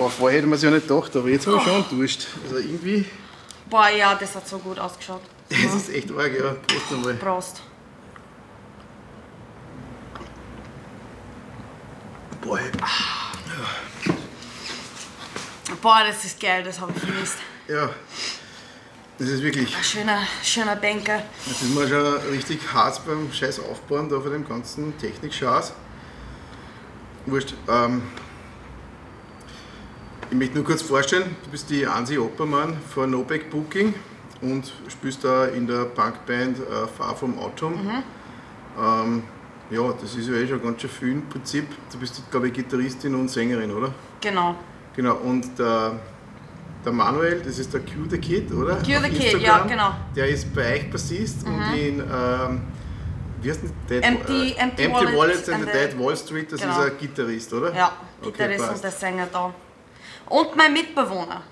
Boah, vorher hätte man es ja nicht gedacht, aber jetzt habe ich schon enttäuscht. Also irgendwie, Boah, ja, das hat so gut ausgeschaut. das ist echt arg, ja. Prost einmal. Prost. Boah, Boah, das ist geil, das habe ich vermisst. ja. Das ist wirklich, Ein schöner, schöner Bänker. das ist mir schon richtig hart beim Scheiß Aufbauen da von dem ganzen Technik-Schaß. Wurscht. Ähm, ich möchte nur kurz vorstellen, du bist die Ansi Oppermann von No Back Booking und spielst da in der Punkband äh, Far From Autumn. Ähm, ja, das ist ja eh schon ganz schön viel im Prinzip. Du bist, glaube ich, Gitarristin und Sängerin, oder? Genau. Genau, und der, der Manuel, das ist der Q the Kid, oder? Q the Auf Kid, Instagram. ja, genau. Der ist bei euch Bassist und in, ähm, wie heißt denn Dead, Empty- äh, Empty Empty Wallets Wallets and and the Dead Wall Street, das Genau. ist ein Gitarrist, oder? Ja, Okay, Gitarrist passt. und der Sänger da. Und mein Mitbewohner.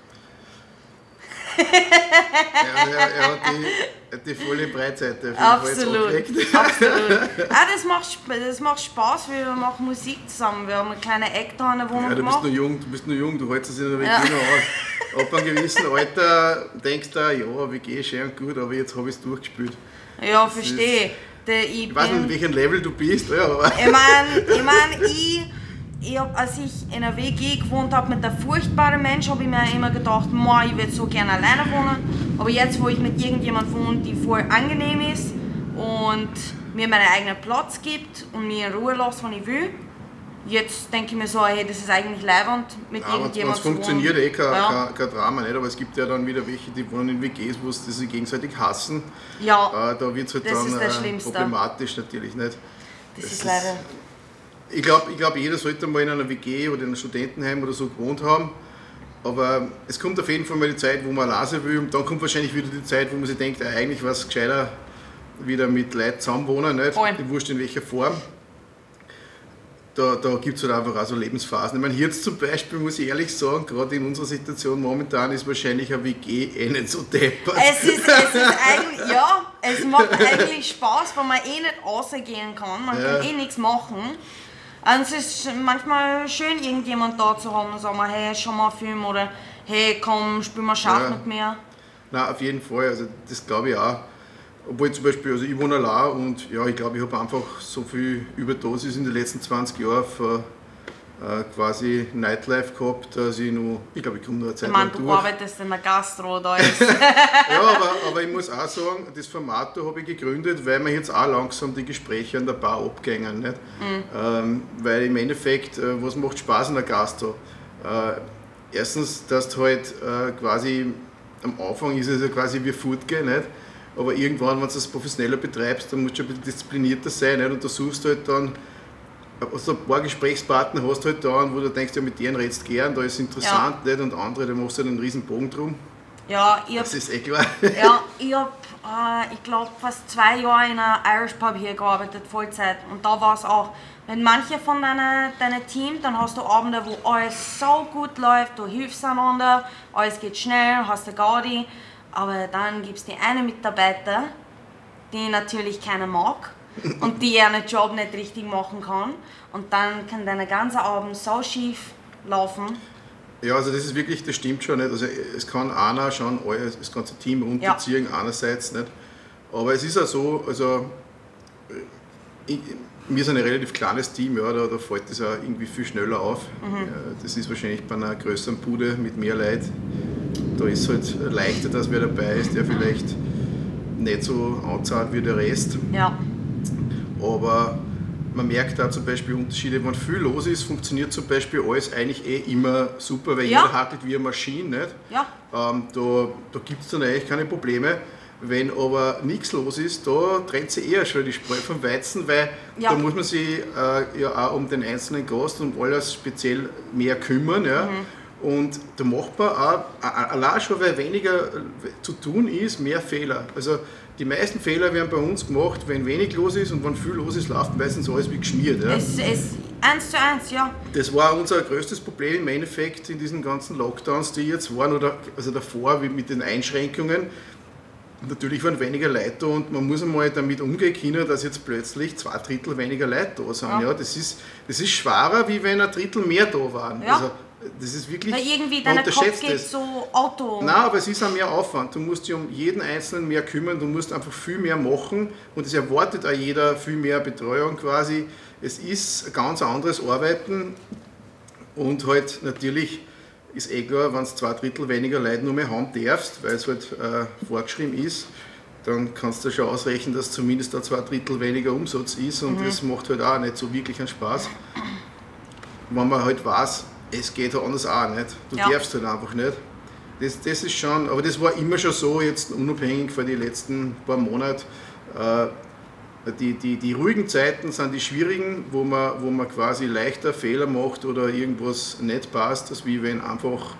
Ja, also er, er hat die, die volle Breitseite Absolut. Absolut. ah, das, macht, das macht Spaß, wir machen Musik zusammen. Wir haben eine kleine Eck da in der Wohnung Ja, du bist nur jung, du bist nur jung, du hältst es in der WG Ja. aus. Ab einem gewissen Alter denkst du, ja, WG schön und gut, aber jetzt habe ich es durchgespielt. Ja, verstehe. Ich Ich weiß nicht, in welchem Level du bist, ja, aber Ich meine, ich, mein, ich, ich hab, als ich in einer WG gewohnt habe mit einem furchtbaren Mensch, habe ich mir immer gedacht, moi, ich würde so gerne alleine wohnen. Aber jetzt, wo ich mit irgendjemandem wohne, die voll angenehm ist und mir meinen eigenen Platz gibt und mir in Ruhe lässt, wann ich will, jetzt denke ich mir so, hey, das ist eigentlich leibend, mit Ja, irgendjemandem es funktioniert eh kein, Ja. kein, kein Drama nicht, aber es gibt ja dann wieder welche, die wohnen in WGs, wo sie sich gegenseitig hassen. Ja, Äh, da wird es halt Das dann das äh, problematisch natürlich nicht. das ist ist- leider. Ich glaube, ich glaub, jeder sollte mal in einer WG oder in einem Studentenheim oder so gewohnt haben. Aber es kommt auf jeden Fall mal die Zeit, wo man alleine will und dann kommt wahrscheinlich wieder die Zeit, wo man sich denkt, äh, eigentlich wäre es gescheiter, wieder mit Leuten zusammenwohnen, nicht? Voll. Die Wurscht in welcher Form. Da, da gibt es halt einfach auch so Lebensphasen. Ich meine, jetzt zum Beispiel muss ich ehrlich sagen, gerade in unserer Situation momentan ist wahrscheinlich eine WG eh nicht so deppert. Es ist, es ist eigentlich, ja, es macht eigentlich Spaß, weil man eh nicht rausgehen kann, man Ja. kann eh nichts machen. Und es ist manchmal schön, irgendjemand da zu haben und sagen, hey, schau mal einen Film oder hey, komm, spiel mal Schach Ja. mit mir. Nein, auf jeden Fall, also das glaube ich auch. Obwohl zum Beispiel, also ich wohne allein und ja, ich glaube, ich habe einfach so viel Überdosis in den letzten 20 Jahren äh, quasi Nightlife gehabt, dass ich noch, ich glaube, ich komme noch eine Ich Zeit meine, lang du durch. arbeitest in der Gastro, da ist. Ja, aber, aber ich muss auch sagen, das Format da habe ich gegründet, weil mir jetzt auch langsam die Gespräche an der Bar abgängen. Nicht? Ähm, weil im Endeffekt, äh, was macht Spaß in der Gastro? Äh, erstens, dass du halt äh, quasi, am Anfang ist es ja quasi wie Foodgame, nicht? aber irgendwann, wenn du das professioneller betreibst, dann musst du ein bisschen disziplinierter sein nicht? und da suchst du halt dann also ein paar Gesprächspartner hast du halt da, wo du denkst, ja, mit denen redest du gern, da ist es interessant nicht? und andere, da machst du halt einen riesen Bogen drum. Ja, ich hab, Das ist eh klar. ja, ich hab, äh, ich glaube, fast zwei Jahre in einer Irish Pub hier gearbeitet, Vollzeit. Und da war es auch, wenn manche von deinem deine Team, dann hast du Abende, wo alles so gut läuft, du hilfst einander, alles geht schnell, hast eine Gaudi. Aber dann gibt es die eine Mitarbeiter, die natürlich keiner mag und die ihren Job nicht richtig machen kann. Und dann kann dein ganzer Abend so schief laufen. Ja, also das ist wirklich, das stimmt schon nicht. Also es kann einer schon alles, das ganze Team runterziehen, einerseits nicht. Aber es ist auch so, also äh, ich, wir sind ein relativ kleines Team, ja, da, da fällt das auch irgendwie viel schneller auf. Ja, das ist wahrscheinlich bei einer größeren Bude mit mehr Leid. Da ist es halt leichter, dass wer dabei ist, der vielleicht nicht so anzahlt wie der Rest. Ja, Aber man merkt da zum Beispiel Unterschiede, wenn viel los ist, funktioniert zum Beispiel alles eigentlich eh immer super, weil Ja. jeder hackelt wie eine Maschine. Nicht? ja, Ähm, da da gibt es dann eigentlich keine Probleme. Wenn aber nichts los ist, da trennt sich eher schon die Spreu vom Weizen, weil Ja. da muss man sich äh, ja auch um den einzelnen Gast und alles speziell mehr kümmern. Ja? Mhm. Und da macht man auch, allein schon, weil weniger zu tun ist, mehr Fehler. Also die meisten Fehler werden bei uns gemacht, wenn wenig los ist und wenn viel los ist, läuft meistens alles wie geschmiert. Ja? es ist eins zu eins, ja. Das war unser größtes Problem im Endeffekt in diesen ganzen Lockdowns, die jetzt waren, oder also davor wie mit den Einschränkungen. Natürlich waren weniger Leute da und man muss einmal damit umgehen können, dass jetzt plötzlich zwei Drittel weniger Leute da sind. Ja. Ja. das, ist, das ist schwerer, wie wenn ein Drittel mehr da waren. Ja. Also Das ist wirklich. Weil irgendwie man dein Kopf geht es. so Auto. Nein, aber es ist auch mehr Aufwand. Du musst dich um jeden Einzelnen mehr kümmern, du musst einfach viel mehr machen und es erwartet auch jeder viel mehr Betreuung quasi. Es ist ein ganz anderes Arbeiten und halt natürlich ist eh klar, wenn du zwei Drittel weniger Leute nur mehr haben darfst, weil es halt äh, vorgeschrieben ist, dann kannst du schon ausrechnen, dass zumindest da zwei Drittel weniger Umsatz ist und das macht halt auch nicht so wirklich einen Spaß. Wenn man halt weiß, es geht halt anders auch nicht. Du Ja. darfst halt einfach nicht. Das, das ist schon, aber das war immer schon so, jetzt unabhängig von den letzten paar Monaten. Äh, die, die, die ruhigen Zeiten sind die schwierigen, wo man, wo man quasi leichter Fehler macht oder irgendwas nicht passt, als wie wenn einfach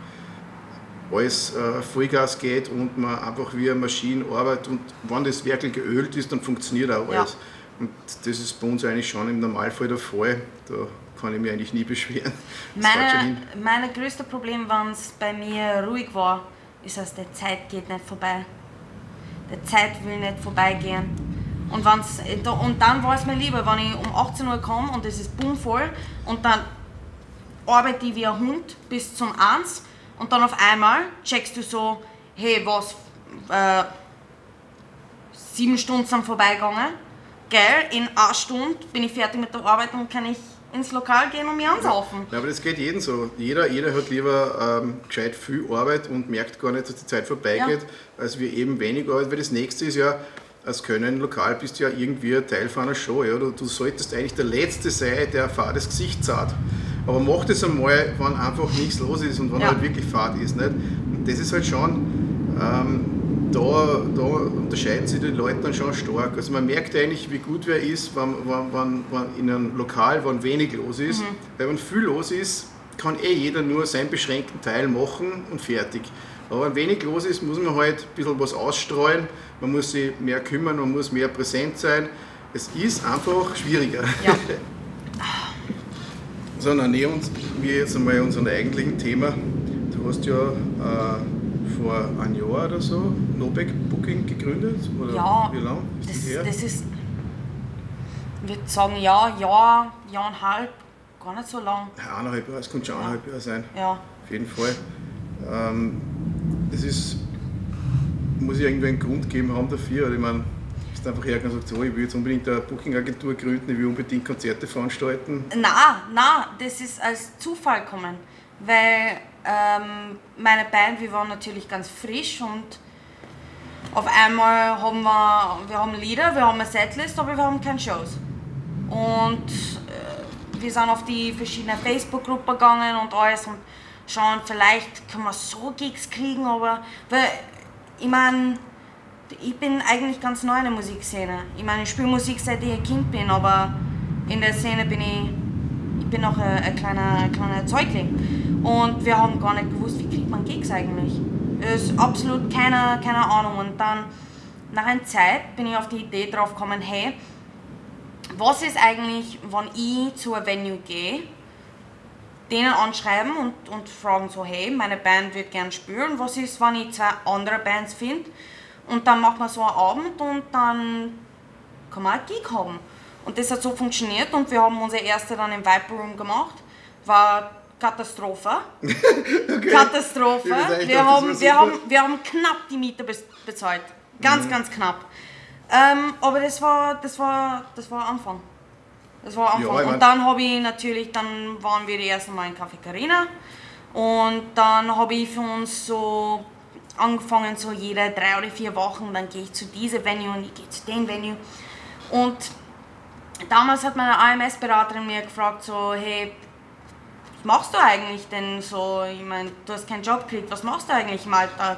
alles äh, Vollgas geht und man einfach wie eine Maschine arbeitet und wenn das wirklich geölt ist, dann funktioniert auch Ja. alles. Und das ist bei uns eigentlich schon im Normalfall der Fall. Da kann ich mich eigentlich nie beschweren. Das Meine, meine größte Problem, wenn es bei mir ruhig war, ist, dass die Zeit geht nicht vorbei. Die Zeit will nicht vorbeigehen. Und, wenn's, und dann war es mir lieber, wenn ich um 18 Uhr komme und es ist bummvoll und dann arbeite ich wie ein Hund bis zum 1 und dann auf einmal checkst du so, hey, was, äh, sieben Stunden sind vorbeigegangen, geil, in einer Stunde bin ich fertig mit der Arbeit und kann ich ins Lokal gehen und mich ansaufen. Ja, aber das geht jedem so. Jeder, jeder hat lieber ähm, gescheit viel Arbeit und merkt gar nicht, dass die Zeit vorbeigeht, als wir eben wenig Arbeit, weil das nächste ist ja, als Können lokal bist du ja irgendwie Teil von einer Show. Ja? Du, du solltest eigentlich der Letzte sein, der ein fades Gesicht zahlt. Aber mach das einmal, wenn einfach nichts los ist und wenn Ja. halt wirklich Fahrt ist. Nicht? Und das ist halt schon, ähm, da, da unterscheiden sich die Leute dann schon stark. Also man merkt eigentlich, wie gut wer ist, wenn, wenn, wenn, wenn in einem Lokal, wenn wenig los ist. Weil wenn viel los ist, kann eh jeder nur seinen beschränkten Teil machen und fertig. Aber wenn wenig los ist, muss man halt ein bisschen was ausstreuen, man muss sich mehr kümmern, man muss mehr präsent sein. Es ist einfach schwieriger. Ja. So, dann nähern uns wir jetzt einmal unserem eigentlichen Thema. Du hast ja äh, vor einem Jahr oder so Nobeck Booking gegründet? Oder Ja, wie lange ist das, das her? das ist, ich würde sagen, ja, Jahr, Jahr und halb, gar nicht so lang. Ja, eineinhalb Jahre, es könnte schon eineinhalb Jahre sein. Ja, Auf jeden Fall. Ähm, das ist, muss ich irgendwie einen Grund geben haben dafür. Ich meine, ist einfach hergegangen und sagt, so, ich will jetzt unbedingt eine Booking-Agentur gründen, ich will unbedingt Konzerte veranstalten. na, na, das ist als Zufall gekommen, weil ähm, meine Band, wir waren natürlich ganz frisch und auf einmal haben wir, wir haben Lieder, wir haben eine Setlist, aber wir haben keine Shows. Und äh, wir sind auf die verschiedenen Facebook-Gruppen gegangen und alles und schauen, vielleicht können wir so Gigs kriegen, aber weil, ich meine, ich bin eigentlich ganz neu in der Musikszene. Ich meine, ich spiele Musik seit ich ein Kind bin, aber in der Szene bin ich, ich bin noch ein, ein, kleiner, ein kleiner Zeugling. Und wir haben gar nicht gewusst, wie kriegt man Gigs eigentlich. Es ist absolut keine, keine Ahnung. Und dann, nach einer Zeit, bin ich auf die Idee drauf gekommen, hey, was ist eigentlich, wenn ich zu einem Venue gehe, denen anschreiben und, und fragen so, hey, meine Band wird gern spielen, was ist, wenn ich zwei andere Bands finde und dann macht man so einen Abend und dann kann man einen Gig haben. Und das hat so funktioniert und wir haben unsere erste dann im Viper Room gemacht, war Katastrophe. Katastrophe. Weiß eigentlich, Wir haben, wir, haben, wir haben knapp die Miete bez- bezahlt. Ganz, Mhm. ganz knapp. Ähm, aber das war, das war, das war Anfang. Das war Anfang. Ja, und dann habe ich natürlich, dann waren wir die ersten Mal in Café Carina. Und dann habe ich für uns so angefangen, so jede drei oder vier Wochen, dann gehe ich zu diesem Venue und ich gehe zu dem Venue. Und damals hat meine AMS-Beraterin mir gefragt, so, hey, was machst du eigentlich denn so? Ich meine, du hast keinen Job gekriegt, was machst du eigentlich im Alltag?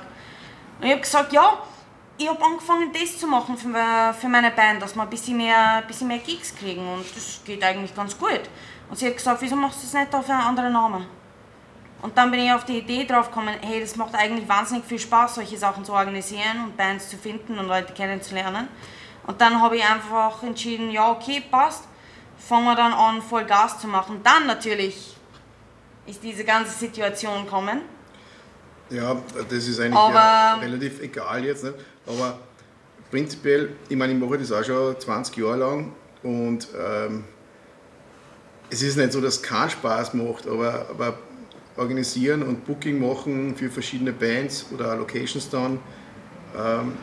Und ich habe gesagt, ja, ich habe angefangen, das zu machen für, meine Band, dass wir ein bisschen mehr, ein bisschen mehr Gigs kriegen und das geht eigentlich ganz gut. Und sie hat gesagt, wieso machst du das nicht auf einen anderen Namen? Und dann bin ich auf die Idee drauf gekommen, hey, das macht eigentlich wahnsinnig viel Spaß, solche Sachen zu organisieren und Bands zu finden und Leute kennenzulernen. Und dann habe ich einfach entschieden, ja, okay, passt. Fangen wir dann an, voll Gas zu machen. Dann natürlich ist diese ganze Situation gekommen. Ja, das ist eigentlich ja relativ egal jetzt. Nicht? Aber prinzipiell, ich meine, ich mache das auch schon 20 Jahre lang und ähm, es ist nicht so, dass es keinen Spaß macht, aber, aber organisieren und Booking machen für verschiedene Bands oder Locations dann, ähm,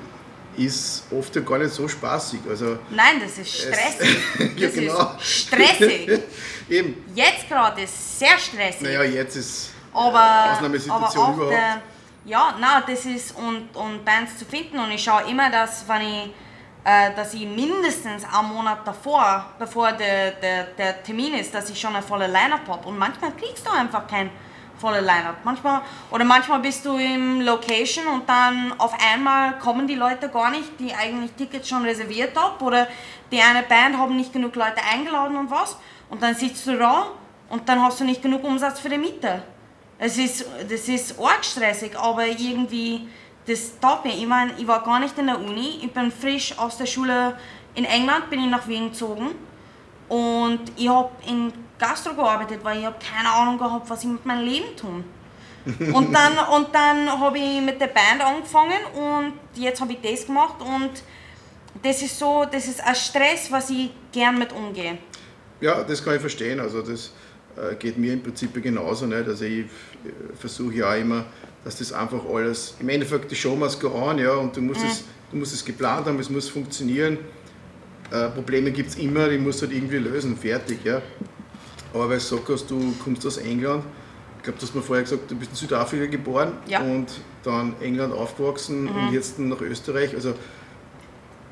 ist oft ja gar nicht so spaßig. Also Nein, das ist stressig. ja, Das genau. ist stressig. Eben, Jetzt gerade ist sehr stressig. naja, jetzt ist aber, Ausnahmesituation aber überhaupt. Der, ja, nein, das ist und, und Bands zu finden und ich schaue immer, dass wenn ich äh, dass ich mindestens einen Monat davor, bevor der, der, der Termin ist, dass ich schon eine volle Line-Up habe. Und manchmal kriegst du einfach kein volle Line-Up. Manchmal, oder manchmal bist du im Location und dann auf einmal kommen die Leute gar nicht, die eigentlich Tickets schon reserviert haben. Oder die eine Band haben nicht genug Leute eingeladen und was. Und dann sitzt du da und dann hast du nicht genug Umsatz für die Miete. Es ist, das ist arg stressig, aber irgendwie, das taugt mir. Ich meine, ich war gar nicht in der Uni, ich bin frisch aus der Schule in England, bin ich nach Wien gezogen und ich habe in Gastro gearbeitet, weil ich habe keine Ahnung gehabt, was ich mit meinem Leben tun. und dann, und dann habe ich mit der Band angefangen und jetzt habe ich das gemacht und das ist so, das ist ein Stress, was ich gern mit umgehe. Ja, das kann ich verstehen. Also das äh, geht mir im Prinzip genauso. Nicht? Also ich äh, versuche ja auch immer, dass das einfach alles, im Endeffekt die Show must go on, ja, und du musst, es, du musst es geplant haben, es muss funktionieren. Äh, Probleme gibt es immer, die musst du halt irgendwie lösen, fertig. Ja. Aber weil du gesagt hast, du kommst aus England, ich glaube, du hast mir vorher gesagt, du bist in Südafrika geboren Ja. und dann England aufgewachsen und jetzt nach Österreich. Also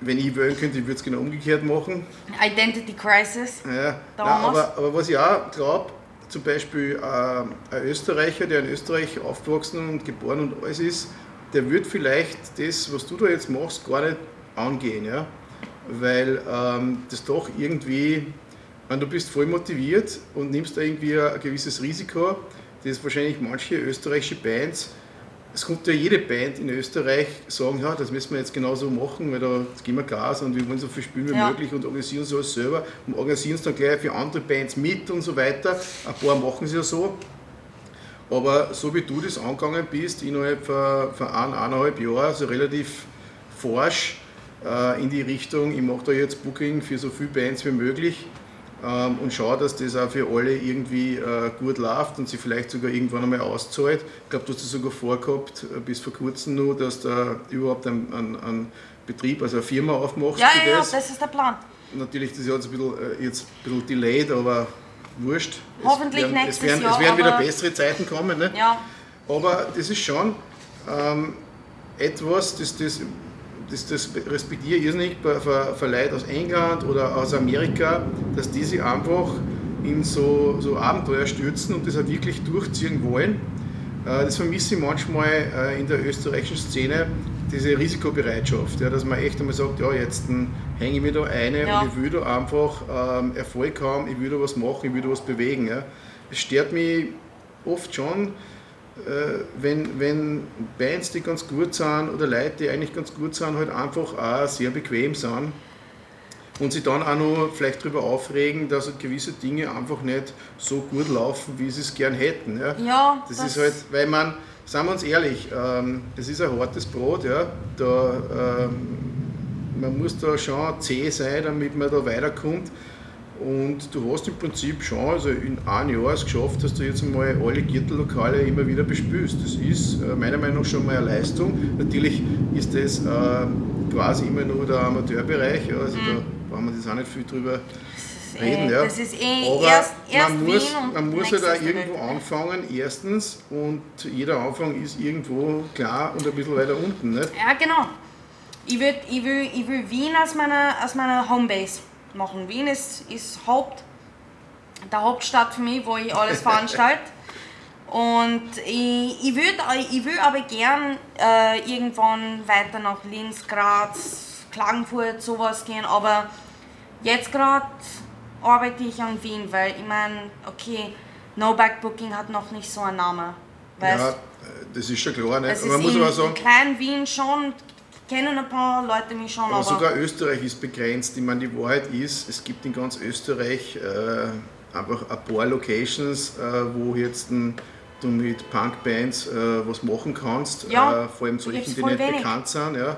wenn ich wählen könnte, ich würde es genau umgekehrt machen. Identity Crisis. Ja, nein, aber, aber was ich auch glaube, zum Beispiel ähm, ein Österreicher, der in Österreich aufgewachsen und geboren und alles ist, der wird vielleicht das, was du da jetzt machst, gar nicht angehen. Ja? Weil ähm, das doch irgendwie, wenn du bist voll motiviert und nimmst da irgendwie ein gewisses Risiko, das wahrscheinlich manche österreichische Bands es kommt ja jede Band in Österreich sagen, ja, das müssen wir jetzt genauso machen, weil da geben wir Gas und wir wollen so viel spielen wie Ja. möglich und organisieren es alles selber und organisieren es dann gleich für andere Bands mit und so weiter. Ein paar machen es ja so. Aber so wie du das angegangen bist, innerhalb von, von ein, eineinhalb Jahren, so relativ forsch äh, in die Richtung, ich mache da jetzt Booking für so viele Bands wie möglich ähm, und schaue, dass das auch für alle irgendwie äh, gut läuft und sie vielleicht sogar irgendwann einmal auszahlt. Ich glaube, du hast das sogar vorgehabt, äh, bis vor kurzem nur, dass du überhaupt einen, einen, einen Betrieb, also eine Firma aufmachst Ja, ja, ja, das. das ist der Plan. Natürlich, das ist jetzt ein bisschen, äh, jetzt ein bisschen delayed, aber wurscht. Hoffentlich es werden, nächstes es werden, Jahr, Es werden wieder bessere Zeiten kommen. Ne? Ja, Aber das ist schon ähm, etwas, das, das, das, das respektiere ich bei, für, für Leute aus England oder aus Amerika, dass die sich einfach in so, so Abenteuer stürzen und das auch wirklich durchziehen wollen. Äh, das vermisse ich manchmal äh, in der österreichischen Szene, diese Risikobereitschaft, ja, dass man echt einmal sagt, ja, jetzt hm, hänge ich mir da eine Ja. und ich will da einfach ähm, Erfolg haben, ich will da was machen, ich will da was bewegen. Ja. Es stört mich oft schon, wenn, wenn Bands, die ganz gut sind oder Leute, die eigentlich ganz gut sind, halt einfach auch sehr bequem sind und sich dann auch noch vielleicht darüber aufregen, dass halt gewisse Dinge einfach nicht so gut laufen, wie sie es gern hätten. Ja, ja das, ist halt, weil man, sagen wir uns ehrlich, ähm, das ist ein hartes Brot, ja, da, ähm, man muss da schon zäh sein, damit man da weiterkommt. Und du hast im Prinzip schon, also in einem Jahr es geschafft, dass du jetzt einmal alle Gürtellokale immer wieder bespülst. Das ist äh, meiner Meinung nach schon mal eine Leistung. Natürlich ist das äh, quasi immer nur der Amateurbereich, also da brauchen wir jetzt auch nicht viel drüber das ist reden. eh, Ja. das ist eh Aber erst, erst man muss, man muss halt auch irgendwo Welt. anfangen, erstens, und jeder Anfang ist irgendwo klar und ein bisschen weiter unten. Nicht? Ja, genau. Ich, würd, ich, will, ich will Wien als meine, als meine Homebase machen. Wien ist, ist Haupt, der Hauptstadt für mich, wo ich alles veranstalte. Und ich, ich, würd, ich will aber gern äh, irgendwann weiter nach Linz, Graz, Klagenfurt, sowas gehen. Aber jetzt gerade arbeite ich an Wien, weil ich meine, okay, No Back Booking hat noch nicht so einen Namen. Weißt? Ja, äh, das ist schon klar. Nicht? Es man ist muss in, aber sagen, in kleinen Wien schon, kennen ein paar Leute mich schon, aber aber, sogar Österreich ist begrenzt. Ich meine, die Wahrheit ist, es gibt in ganz Österreich äh, einfach ein paar Locations, äh, wo jetzt ein, du mit Punkbands äh, was machen kannst. Ja, äh, vor allem solchen, die nicht wenig. bekannt sind. Ja.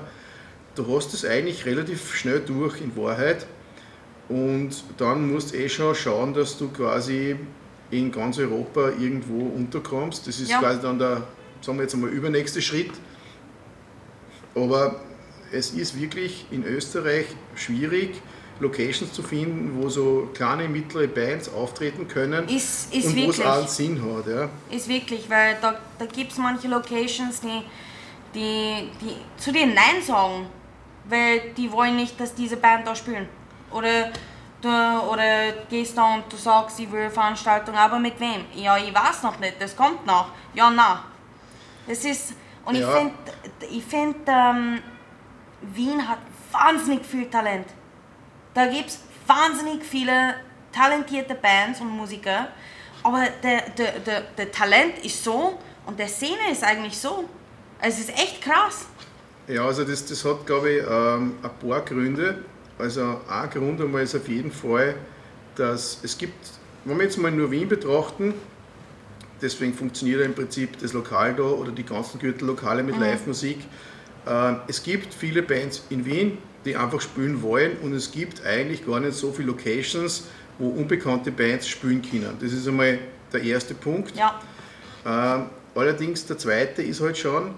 Du hast es eigentlich relativ schnell durch in Wahrheit. Und dann musst du eh schon schauen, dass du quasi in ganz Europa irgendwo unterkommst. Das ist Ja. quasi dann der, sagen wir jetzt einmal, übernächste Schritt. Aber es ist wirklich in Österreich schwierig, Locations zu finden, wo so kleine, mittlere Bands auftreten können Ist, ist und wo es einen Sinn hat. Ja. Ist wirklich, weil da, da gibt es manche Locations, die, die, die zu dir Nein sagen, weil die wollen nicht, dass diese Band da spielen. Oder du oder gehst da und du sagst, ich will eine Veranstaltung, aber mit wem? Ja, ich weiß noch nicht, das kommt noch. Ja, na. Das ist, und Ja. ich finde, ich find, ähm, Wien hat wahnsinnig viel Talent. Da gibt es wahnsinnig viele talentierte Bands und Musiker, aber der, der, der, der Talent ist so und der Szene ist eigentlich so. Es ist echt krass. Ja, also das, das hat, glaube ich, ähm, ein paar Gründe. Also ein Grund einmal ist auf jeden Fall, dass es gibt, wenn wir jetzt mal nur Wien betrachten, deswegen funktioniert ja im Prinzip das Lokal da oder die ganzen Gürtellokale mit Live-Musik. Ähm, es gibt viele Bands in Wien, die einfach spielen wollen und es gibt eigentlich gar nicht so viele Locations, wo unbekannte Bands spielen können. Das ist einmal der erste Punkt. Ja, Ähm, allerdings der zweite ist halt schon,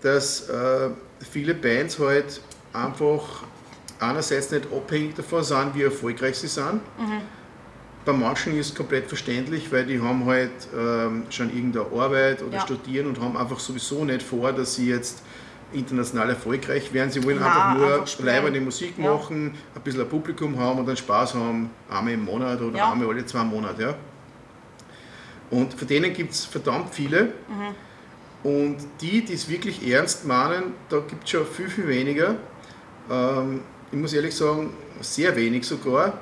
dass äh, viele Bands halt einfach einerseits nicht abhängig davon sind, wie erfolgreich sie sind. Bei manchen ist es komplett verständlich, weil die haben halt ähm, schon irgendeine Arbeit oder Ja. studieren und haben einfach sowieso nicht vor, dass sie jetzt international erfolgreich werden. Sie wollen Nein, einfach nur einfach spielen. leibende Musik Ja. machen, ein bisschen ein Publikum haben und dann Spaß haben, einmal im Monat oder Ja. einmal alle zwei Monate. Ja. Und von denen gibt es verdammt viele. Und die, die es wirklich ernst meinen, da gibt es schon viel, viel weniger. Ähm, ich muss ehrlich sagen, sehr wenig sogar.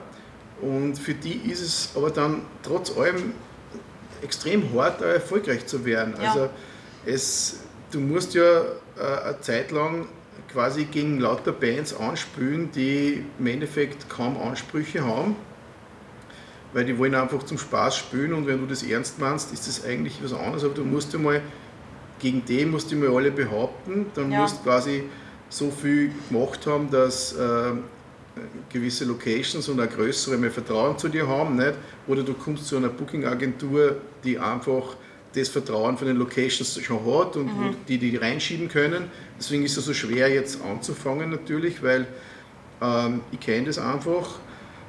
Und für die ist es aber dann trotz allem extrem hart, erfolgreich zu werden. Ja. Also es, du musst ja äh, eine Zeit lang quasi gegen lauter Bands anspülen, die im Endeffekt kaum Ansprüche haben weil die wollen einfach zum Spaß spielen und wenn du das ernst meinst, ist das eigentlich was anderes, aber du musst ja mal gegen die musst du mal alle behaupten, dann Ja. musst du quasi so viel gemacht haben, dass äh, gewisse Locations und auch größere mehr Vertrauen zu dir haben, nicht? oder du kommst zu einer Booking-Agentur, die einfach das Vertrauen von den Locations schon hat und wo die die reinschieben können. Deswegen ist es so schwer jetzt anzufangen natürlich, weil ähm, ich kenne das einfach.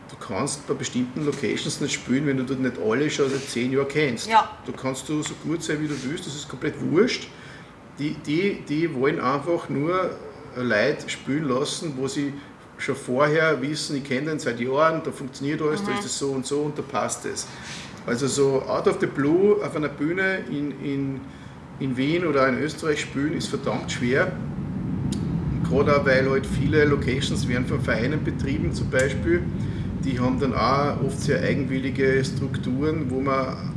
Du kannst bei bestimmten Locations nicht spielen, wenn du dort nicht alle schon seit zehn Jahren kennst. Ja. Du kannst du so gut sein, wie du willst, das ist komplett wurscht. Die, die, die wollen einfach nur Leute spielen lassen, wo sie schon vorher wissen, ich kenne den seit Jahren, da funktioniert alles, da ist es so und so und da passt es. Also so out of the blue auf einer Bühne in, in, in Wien oder in Österreich spielen ist verdammt schwer. Gerade auch, weil halt viele Locations werden von Vereinen betrieben zum Beispiel. Die haben dann auch oft sehr eigenwillige Strukturen, wo man,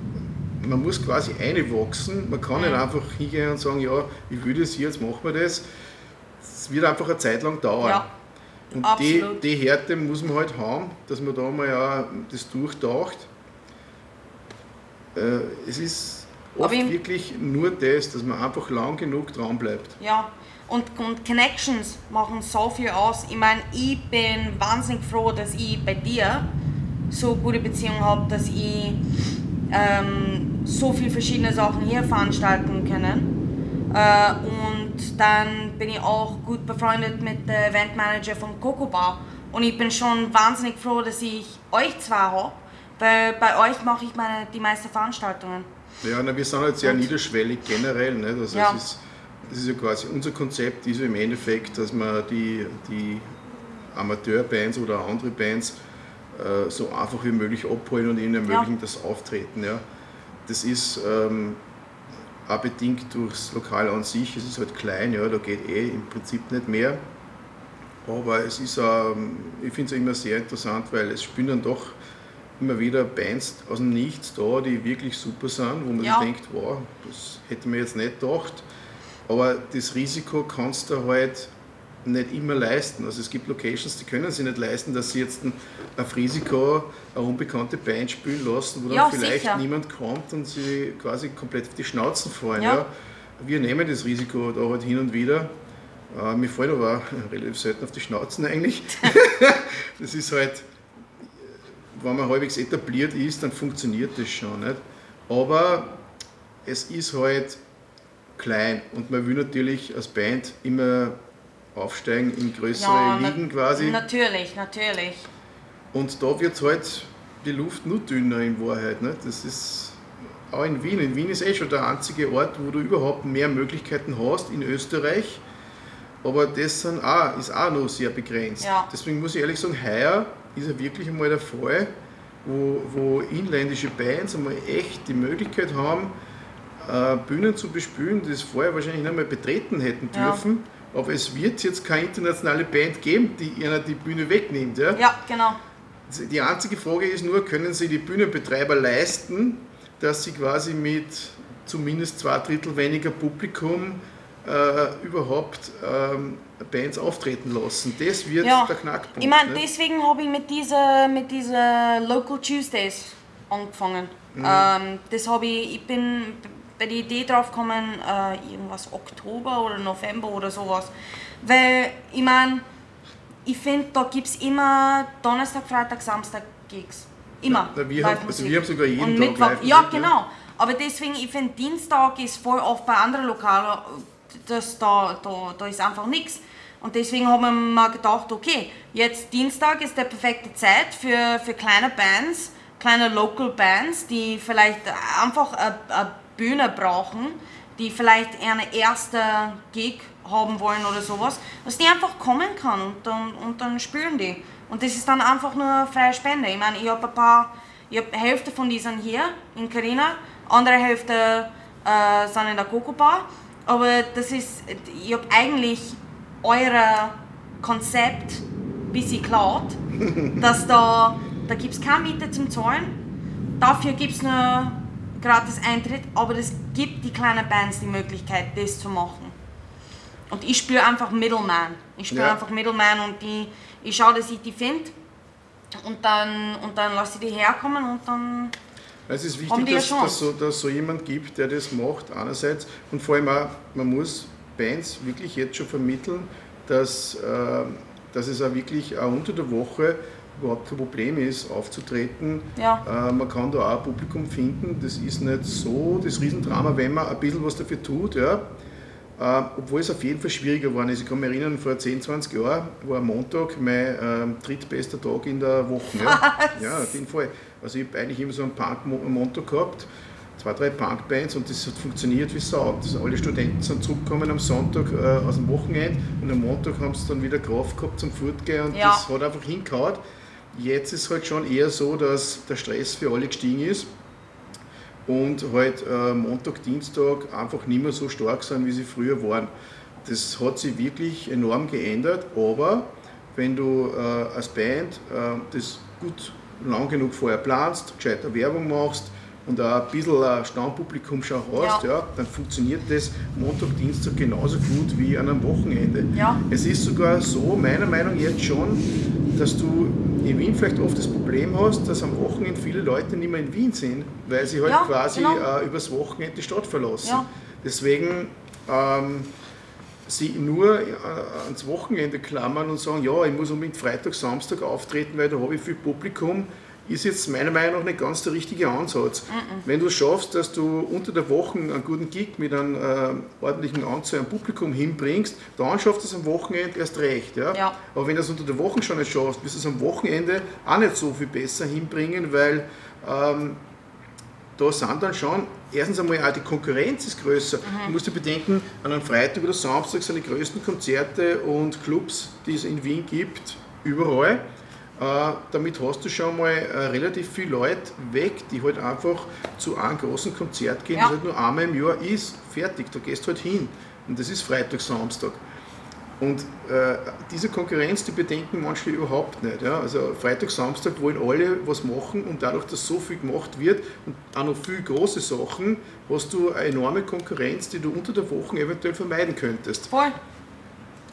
man muss quasi einwachsen. Man kann nicht einfach hingehen und sagen, ja, ich will das jetzt, machen wir das. Es wird einfach eine Zeit lang dauern. Ja, und die, absolut. die Härte muss man halt haben, dass man da mal ja das durchtaucht. Äh, es ist oft wirklich nur das, dass man einfach lang genug dran bleibt. ja. Und, und Connections machen so viel aus. Ich meine, ich bin wahnsinnig froh, dass ich bei dir so eine gute Beziehung habe, dass ich ähm, so viele verschiedene Sachen hier veranstalten können. Äh, und dann bin ich auch gut befreundet mit der Eventmanager vom Coco Bar. Und ich bin schon wahnsinnig froh, dass ich euch zwei habe, weil bei euch mache ich meine, die meisten Veranstaltungen. Ja, na, wir sind halt sehr Und- niederschwellig generell. Nicht? Also Ja. es ist, das ist ja quasi unser Konzept ist ja im Endeffekt, dass man die, die Amateurbands oder andere Bands äh, so einfach wie möglich abholen und ihnen ermöglichen das Auftreten. Ja. Das ist ähm, auch bedingt durchs Lokal an sich. Es ist halt klein, ja, da geht eh im Prinzip nicht mehr. Aber es ist, ähm, ich finde es immer sehr interessant, weil es spielen dann doch immer wieder Bands aus dem Nichts da, die wirklich super sind, wo man Ja. sich denkt, wow, das hätte man jetzt nicht gedacht. Aber das Risiko kannst du halt nicht immer leisten. Also es gibt Locations, die können sich nicht leisten, dass sie jetzt ein, auf Risiko eine unbekannte Band spielen lassen, wo dann Ja, vielleicht sicher. niemand kommt und sie quasi komplett auf die Schnauzen fallen. Ja. Ja. Wir nehmen das Risiko da halt hin und wieder. Äh, mir fallen aber relativ selten auf die Schnauzen eigentlich. das ist halt, wenn man halbwegs etabliert ist, dann funktioniert das schon. Nicht? Aber es ist halt klein und man will natürlich als Band immer aufsteigen in größere Ja, Ligen quasi. Natürlich, natürlich. Und da wird halt die Luft nur dünner in Wahrheit. Nicht? Das ist auch in Wien. In Wien ist eh schon der einzige Ort, wo du überhaupt mehr Möglichkeiten hast in Österreich. Aber das sind auch, ist auch noch sehr begrenzt. Ja. Deswegen muss ich ehrlich sagen, heuer ist ja wirklich einmal der Fall, wo, wo inländische Bands einmal echt die Möglichkeit haben, äh, Bühnen zu bespielen, die es vorher wahrscheinlich nicht einmal betreten hätten Ja. Aber es wird jetzt keine internationale Band geben, die ihnen die Bühne wegnimmt. Ja? Ja, genau. Die einzige Frage ist nur, können sie die Bühnenbetreiber leisten, dass sie quasi mit zumindest zwei Drittel weniger Publikum äh, überhaupt ähm, Bands auftreten lassen? Das wird Ja. der Knackpunkt. Ich meine, ne? deswegen habe ich mit dieser mit diese Local Tuesdays angefangen. Mhm. Ähm, das habe ich, ich bin bei der Idee drauf gekommen, äh, irgendwas Oktober oder November oder sowas. Weil, ich meine, ich finde, da gibt es immer Donnerstag, Freitag, Samstag Gigs. Immer. Na, wir haben- also wir haben sogar jeden Und Tag Mittwoch, Live-Musik, Ja, genau. Aber deswegen, ich finde, Dienstag ist voll oft bei anderen Lokalen, das, da, da, da ist einfach nichts. Und deswegen haben wir mal gedacht, okay, jetzt Dienstag ist der perfekte Zeit für, für kleine Bands, kleine Local Bands, die vielleicht einfach eine Bühne brauchen, die vielleicht eine erste Gig haben wollen oder sowas, dass die einfach kommen kann und dann, und dann spielen die. Und das ist dann einfach nur freie Spende. Ich meine, ich habe ein paar, ich habe Hälfte von diesen hier in Carina, andere Hälfte äh, sind in der Coco Bar. Aber das ist, ich habe eigentlich euer Konzept ein bisschen geklaut, dass da, da gibt es keine Miete zum Zahlen, dafür gibt es nur gratis Eintritt, aber das gibt die kleinen Bands die Möglichkeit, das zu machen. Und ich spüre einfach Middleman. Ich spüre Ja. einfach Middleman und die, ich schaue, dass ich die finde und dann, und dann lasse ich die herkommen und dann Es ist wichtig, dass, dass, so, dass so jemand gibt, der das macht, einerseits. Und vor allem auch, man muss Bands wirklich jetzt schon vermitteln, dass, äh, dass es auch wirklich auch unter der Woche überhaupt kein Problem ist, aufzutreten. Ja. Äh, man kann da auch ein Publikum finden. Das ist nicht so das Riesendrama, wenn man ein bisschen was dafür tut. Ja. Äh, obwohl es auf jeden Fall schwieriger geworden ist. Ich kann mich erinnern, vor 10, 20 Jahren war Montag mein ähm, drittbester Tag in der Woche. Ja, ja auf jeden Fall. Also ich habe eigentlich immer so einen Punk-Montag gehabt, zwei, drei Punkbands und das hat funktioniert wie Sau. Das, alle Studenten sind zurückgekommen am Sonntag äh, aus dem Wochenende und am Montag haben sie dann wieder Kraft gehabt zum Fortgehen und Ja. das hat einfach hingehauen. Jetzt ist halt schon eher so, dass der Stress für alle gestiegen ist und halt äh, Montag, Dienstag einfach nicht mehr so stark sind, wie sie früher waren. Das hat sich wirklich enorm geändert, aber wenn du äh, als Band äh, das gut lang genug vorher planst, gescheiter Werbung machst und auch ein bisschen Stammpublikum schon hast, Ja. ja. dann funktioniert das Montag, Dienstag genauso gut wie an einem Wochenende. Ja. Es ist sogar so, meiner Meinung nach jetzt schon, dass du in Wien vielleicht oft das Problem hast, dass am Wochenende viele Leute nicht mehr in Wien sind, weil sie halt Ja, quasi genau. äh, übers Wochenende die Stadt verlassen. Deswegen ähm, sie nur äh, ans Wochenende klammern und sagen, ja, ich muss unbedingt Freitag, Samstag auftreten, weil da habe ich viel Publikum, ist jetzt meiner Meinung nach nicht ganz der richtige Ansatz. Wenn du es schaffst, dass du unter der Woche einen guten Gig mit einem äh, ordentlichen Anzahl an Publikum hinbringst, dann schaffst du es am Wochenende erst recht. Ja? Ja. Aber wenn du es unter der Woche schon nicht schaffst, wirst du es am Wochenende auch nicht so viel besser hinbringen, weil ähm, da sind dann schon, erstens einmal auch die Konkurrenz ist größer. Du musst dir bedenken, an einem Freitag oder Samstag sind die größten Konzerte und Clubs, die es in Wien gibt, überall. Äh, damit hast du schon mal äh, relativ viele Leute weg, die halt einfach zu einem großen Konzert gehen, Ja. das halt nur einmal im Jahr ist, fertig, da gehst du halt hin. Und das ist Freitag, Samstag. Und äh, diese Konkurrenz, die bedenken manche überhaupt nicht. Ja? Also Freitag, Samstag wollen alle was machen und dadurch, dass so viel gemacht wird und auch noch viel große Sachen, hast du eine enorme Konkurrenz, die du unter der Woche eventuell vermeiden könntest. voll.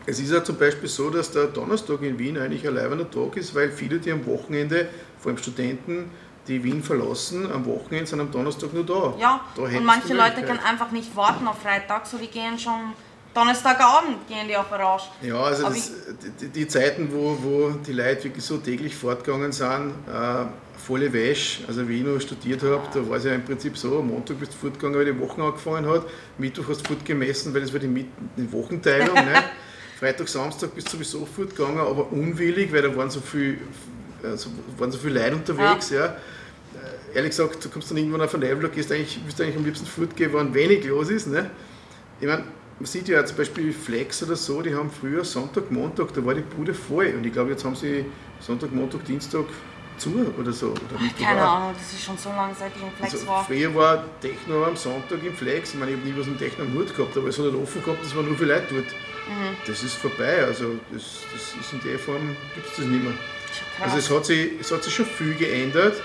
Es ist ja zum Beispiel so, dass der Donnerstag in Wien eigentlich ein leibender Tag ist, weil viele, die am Wochenende, vor allem Studenten, die Wien verlassen, am Wochenende sind am Donnerstag nur da. Ja, da und manche Leute können einfach nicht warten auf Freitag, so die gehen schon Donnerstagabend gehen die auf den Rausch. Ja, also das, die, die, Zeiten, wo, wo die Leute wirklich so täglich fortgegangen sind, äh, volle Wäsche, also wie ich noch studiert habe, da war es ja im Prinzip so, am Montag bist du fortgegangen, weil die Woche angefangen hat, Mittwoch hast du fortgemessen, weil das war die, die Wochenteilung, ne? Freitag, Samstag bist du sowieso fortgegangen, aber unwillig, weil da waren so viele also waren so viele Leute unterwegs, ja. ja. Ehrlich gesagt, du kommst dann irgendwann auf ein Level, gehst eigentlich, willst du eigentlich am liebsten fortgehen, wenn wenig los ist, ne? Ich meine, man sieht ja zum Beispiel Flex oder so, die haben früher Sonntag, Montag, da war die Bude voll. Und ich glaube, jetzt haben sie Sonntag, Montag, Dienstag zu oder so. Oder Keine Ahnung, das ist schon so lange, seit ich im Flex also war. Früher war Techno am Sonntag im Flex. Ich meine, ich habe nie was mit Techno am Hut gehabt, aber es hat halt offen gehabt, es waren nur viele Leute dort. Mhm. Das ist vorbei, also das, das ist in der Form, gibt es das nicht mehr. Also es hat, sich, es hat sich schon viel geändert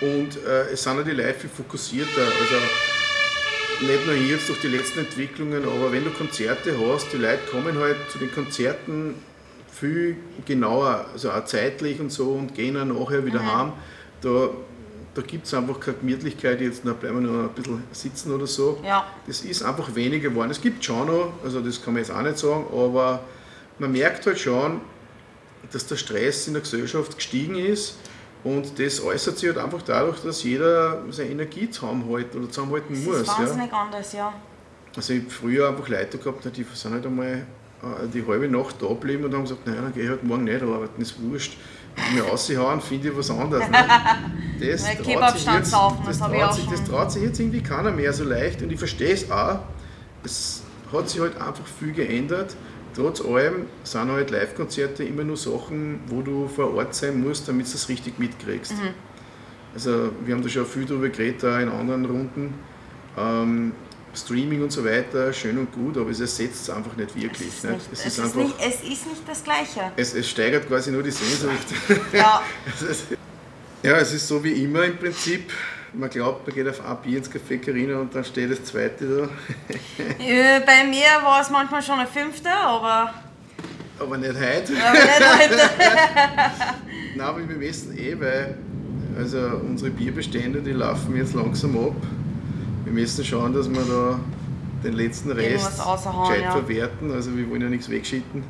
und äh, es sind ja die Leute viel fokussierter. Also nicht nur jetzt durch die letzten Entwicklungen, aber wenn du Konzerte hast, die Leute kommen halt zu den Konzerten viel genauer, also auch zeitlich und so und gehen dann nachher wieder mhm. heim. Da, da gibt es einfach keine Gemütlichkeit, jetzt na, bleiben wir noch ein bisschen sitzen oder so. Ja. Das ist einfach weniger geworden. Es gibt schon noch, also das kann man jetzt auch nicht sagen, aber man merkt halt schon, dass der Stress in der Gesellschaft gestiegen ist und das äußert sich halt einfach dadurch, dass jeder seine Energie zusammenhalten oder zusammenhalten das muss. Das ist wahnsinnig ja. anders, ja. Also ich habe früher einfach Leute gehabt, die sind halt einmal äh, die halbe Nacht da geblieben und haben gesagt, nein, dann gehe ich halt morgen nicht arbeiten, ist wurscht. Mir raushauen, finde ich was anderes. Ne? Das, traut sich, jetzt, saufen, das, das, traut sich, das traut sich jetzt irgendwie keiner mehr so leicht und ich verstehe es auch. Es hat sich halt einfach viel geändert trotz allem sind halt Live-Konzerte immer nur Sachen, wo du vor Ort sein musst, damit du es richtig mitkriegst. Mhm. Also wir haben da schon viel darüber geredet, auch in anderen Runden. Ähm, Streaming und so weiter, schön und gut, aber es ersetzt es einfach nicht wirklich. Es ist, nicht, es, es ist, einfach, nicht, es ist nicht das Gleiche. Es, es steigert quasi nur die Sehnsucht. Ja. ja, es ist so wie immer im Prinzip man glaubt, man geht auf ein Bier ins Café Carina und dann steht das zweite da. Bei mir war es manchmal schon ein fünfte, aber. Aber nicht heute. Aber nicht heute. Nein, aber wir messen eh, weil also unsere Bierbestände, die laufen jetzt langsam ab. Wir müssen schauen, dass wir da den letzten Rest gescheit ja. verwerten. Also wir wollen ja nichts wegschütten.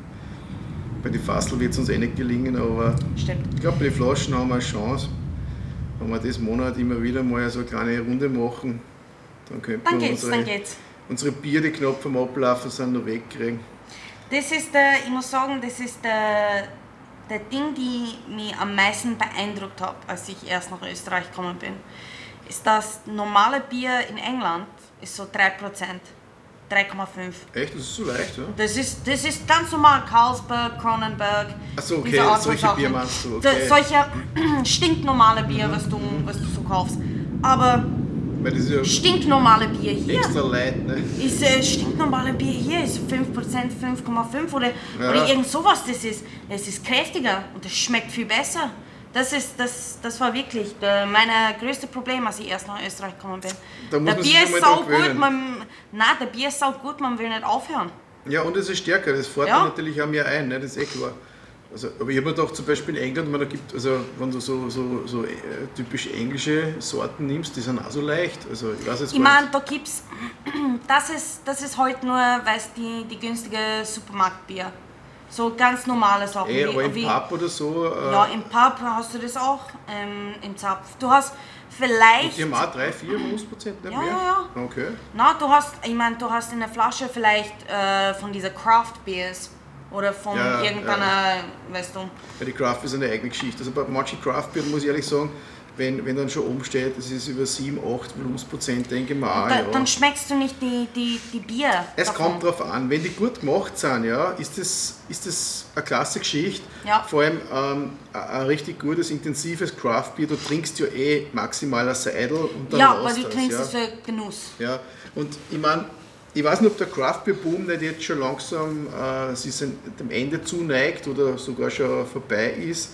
Bei den Fassel wird es uns eh nicht gelingen, aber Stimmt. ich glaube, bei den Flaschen haben wir eine Chance wenn wir das Monat immer wieder mal so eine kleine Runde machen, dann könnten dann wir geht's, unsere, dann unsere Bier, die knapp vom Ablaufen sind, noch wegkriegen. Das ist der, ich muss sagen, das ist der, der Ding, die mich am meisten beeindruckt hat, als ich erst nach Österreich gekommen bin, ist das normale Bier in England ist so 3%. 3,5. Echt? Das ist so leicht, ja? Das ist, das ist ganz normal. Carlsberg, Kronenberg. Achso, okay, solche. Bier meinst du. Okay. solche stinknormale Bier, mhm. was, du, was du so kaufst. Aber Weil das ist ja stinknormale Bier hier. Extra light, ne? Ist äh, stinknormale Bier hier ist 5%, 5,5 oder, ja. oder irgend sowas. Das ist, es ist kräftiger und es schmeckt viel besser. Das, ist, das, das war wirklich mein größtes Problem, als ich erst nach Österreich gekommen bin. Da der Bier ist sau gut, man, nein, der Bier ist sau gut, man will nicht aufhören. Ja, und es ist stärker, das fährt ja. natürlich auch mehr ein, ne? das ist eh klar. Also, aber ich habe mir gedacht, zum Beispiel in England, man, da gibt, also, wenn du so, so, so äh, typisch englische Sorten nimmst, die sind auch so leicht. Also, ich weiß ich meine, da gibt es, das ist, das ist halt nur, weil es die, die günstige Supermarktbier so ganz normale Sachen. Ey, aber wie, im Pub oder so? Äh ja, im Pub hast du das auch, ähm, im Zapf. Du hast vielleicht... Die haben auch 3, 4 Volumensprozent, nicht ja, mehr? Ja, ja. Okay. Na, du hast, ich meine, du hast in der Flasche vielleicht äh, von dieser Craft Beers oder von ja, irgendeiner, ja. weißt du... Ja, die Craft ist eine eigene Geschichte. Also bei manchen Craft Beer, muss ich ehrlich sagen, wenn, wenn dann schon oben steht, das ist über 7, 8 Volumensprozent, denke ich mal. Da, ja. Dann schmeckst du nicht die, die, die Bier. Es davon. kommt darauf an, wenn die gut gemacht sind, ja, ist das, ist das eine klasse Geschichte. Ja. Vor allem ähm, ein richtig gutes, intensives Craftbier, du trinkst ja eh maximal ein Seidel und dann Ja, weil du das, trinkst ja. es für Genuss. Ja, und ich meine, ich weiß nicht, ob der Craftbeer-Boom nicht jetzt schon langsam äh, sich dem Ende zuneigt oder sogar schon vorbei ist.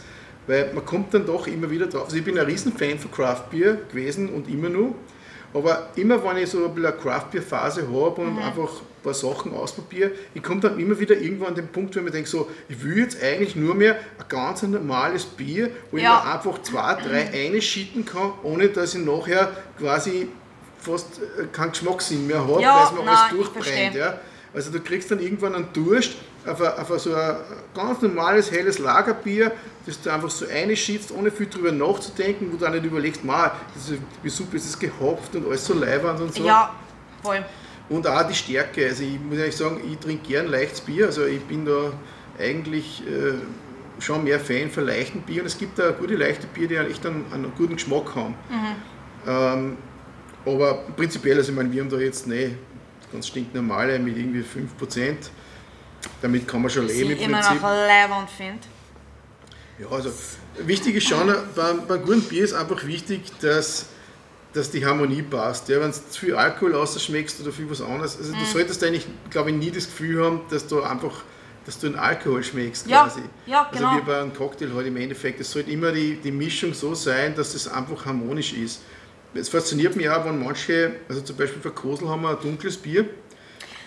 Weil man kommt dann doch immer wieder drauf. Also ich bin ein Riesenfan von Craft Beer gewesen und immer noch. Aber immer wenn ich so ein bisschen eine Craft Beer Phase habe und mhm. einfach ein paar Sachen ausprobiere, ich komme dann immer wieder irgendwann an den Punkt, wo ich mir denke, so, ich will jetzt eigentlich nur mehr ein ganz normales Bier, wo ja. ich mir einfach zwei, drei einschütten kann, ohne dass ich nachher quasi fast keinen Geschmackssinn mehr habe, ja, weil es mir alles durchbrennt. Ja. Also du kriegst dann irgendwann einen Durst auf, ein, auf so ein ganz normales, helles Lagerbier, das du einfach so einschießt, ohne viel drüber nachzudenken, wo du auch nicht überlegst, wie super ist das gehopft und alles so leibernd und so. Ja, voll. Und auch die Stärke. Also ich muss ehrlich sagen, ich trinke gern leichtes Bier. Also ich bin da eigentlich äh, schon mehr Fan von leichten Bier. Und es gibt da gute leichte Bier, die echt einen, einen guten Geschmack haben. Mhm. Ähm, aber prinzipiell, also ich meine, wir haben da jetzt nicht ganz stinknormale mit irgendwie 5%. Damit kann man schon leben. Ich immer noch leibend finde. Ja, also wichtig ist schon, beim, beim guten Bier ist einfach wichtig, dass dass die Harmonie passt. Ja, wenn du zu viel Alkohol ausschmeckst oder viel was anderes, also mhm. du solltest eigentlich, glaube ich, nie das Gefühl haben, dass du einfach dass du einen Alkohol schmeckst ja, quasi. Ja, genau. Also wie bei einem Cocktail halt im Endeffekt. Es sollte immer die, die Mischung so sein, dass es einfach harmonisch ist. Es fasziniert mich auch, wenn manche, also zum Beispiel für Kosel haben wir ein dunkles Bier,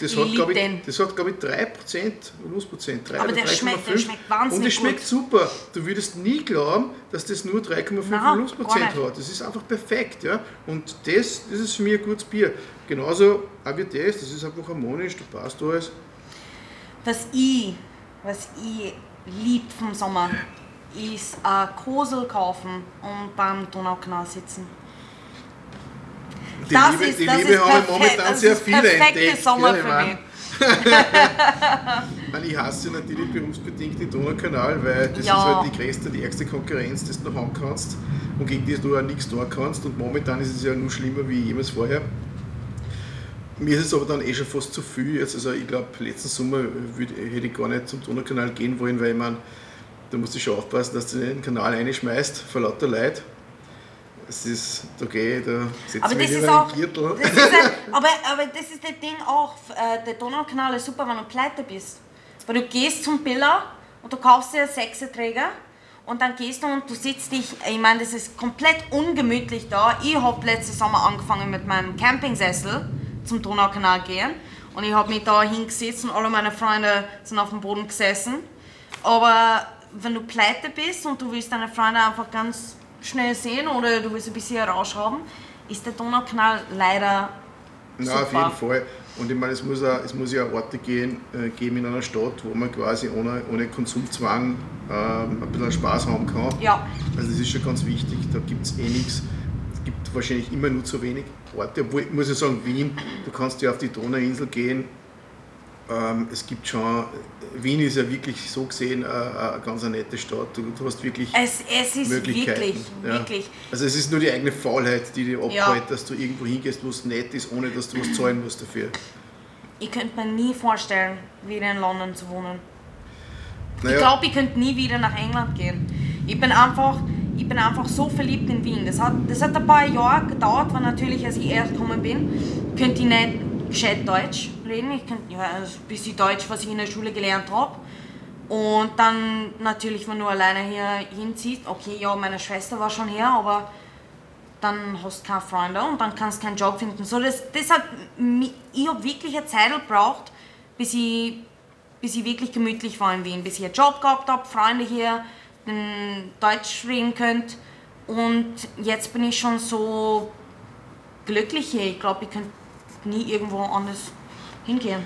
das hat, glaube ich, das hat, glaube ich, 3% Nussprozent. 3 Aber der schmeckt, der schmeckt wahnsinnig Und es schmeckt gut. super. Du würdest nie glauben, dass das nur 3,5 Nussprozent hat. Das ist einfach perfekt. Ja? Und das, das ist für mich ein gutes Bier. Genauso auch wie das, das ist einfach harmonisch, du passt alles. Was ich, was ich lieb vom Sommer, ist ein Kosel kaufen und beim Donaukanal sitzen. Die das Liebe, ist, die das Liebe haben momentan sehr viele entdeckt. Sommer für mich. ich hasse natürlich berufsbedingt den Donaukanal, weil das ja. ist halt die größte, die ärgste Konkurrenz, die du noch haben kannst und gegen die du auch nichts tun kannst. Und momentan ist es ja nur schlimmer wie jemals vorher. Mir ist es aber dann eh schon fast zu viel. Jetzt, also ich glaube, letzten Sommer hätte ich gar nicht zum Donaukanal gehen wollen, weil ich meine, da musst du schon aufpassen, dass du den Kanal reinschmeißt vor lauter Leid es ist okay, da setzt aber das ist auch, Gürtel. Das ist ein, aber, aber das ist das Ding auch, äh, der Donaukanal ist super, wenn du pleite bist. Weil du gehst zum Biller und du kaufst dir einen Sechseträger und dann gehst du und du sitzt dich, ich meine, das ist komplett ungemütlich da. Ich habe letzten Sommer angefangen mit meinem Campingsessel zum Donaukanal gehen und ich habe mich da hingesetzt und alle meine Freunde sind auf dem Boden gesessen. Aber wenn du pleite bist und du willst deine Freunde einfach ganz schnell sehen oder du willst ein bisschen Rausch haben, ist der Donaukanal leider Na, auf jeden Fall. Und ich meine, es muss, auch, es muss ja Orte gehen, äh, geben in einer Stadt, wo man quasi ohne, ohne Konsumzwang ähm, ein bisschen Spaß haben kann. Ja. Also das ist schon ganz wichtig, da gibt es eh nichts. Es gibt wahrscheinlich immer nur zu wenig Orte, obwohl, ich muss ja sagen, Wien, du kannst ja auf die Donauinsel gehen, ähm, es gibt schon, Wien ist ja wirklich so gesehen äh, eine ganz eine nette Stadt. Du, du hast wirklich es, es ist Möglichkeiten. Wirklich, ja. wirklich. Also es ist nur die eigene Faulheit, die abhält, ja. dass du irgendwo hingehst, wo es nett ist, ohne dass du was zahlen musst dafür. Ich könnte mir nie vorstellen, wieder in London zu wohnen. Naja. Ich glaube, ich könnte nie wieder nach England gehen. Ich bin einfach, ich bin einfach so verliebt in Wien. Das hat, das hat ein paar Jahre gedauert, weil natürlich, als ich erst gekommen bin, könnte ich nicht gescheit Deutsch reden. Ich kann ja, ein bisschen Deutsch, was ich in der Schule gelernt habe. Und dann natürlich, wenn du alleine hier hinziehst, okay, ja, meine Schwester war schon hier, aber dann hast du keine Freunde und dann kannst du keinen Job finden. So, das, das hat, ich habe wirklich eine Zeit gebraucht, bis ich, bis ich wirklich gemütlich war in Wien, bis ich einen Job gehabt habe, Freunde hier, den Deutsch reden könnt. Und jetzt bin ich schon so glücklich hier. Ich glaube, ich könnte nie irgendwo anders hingehen.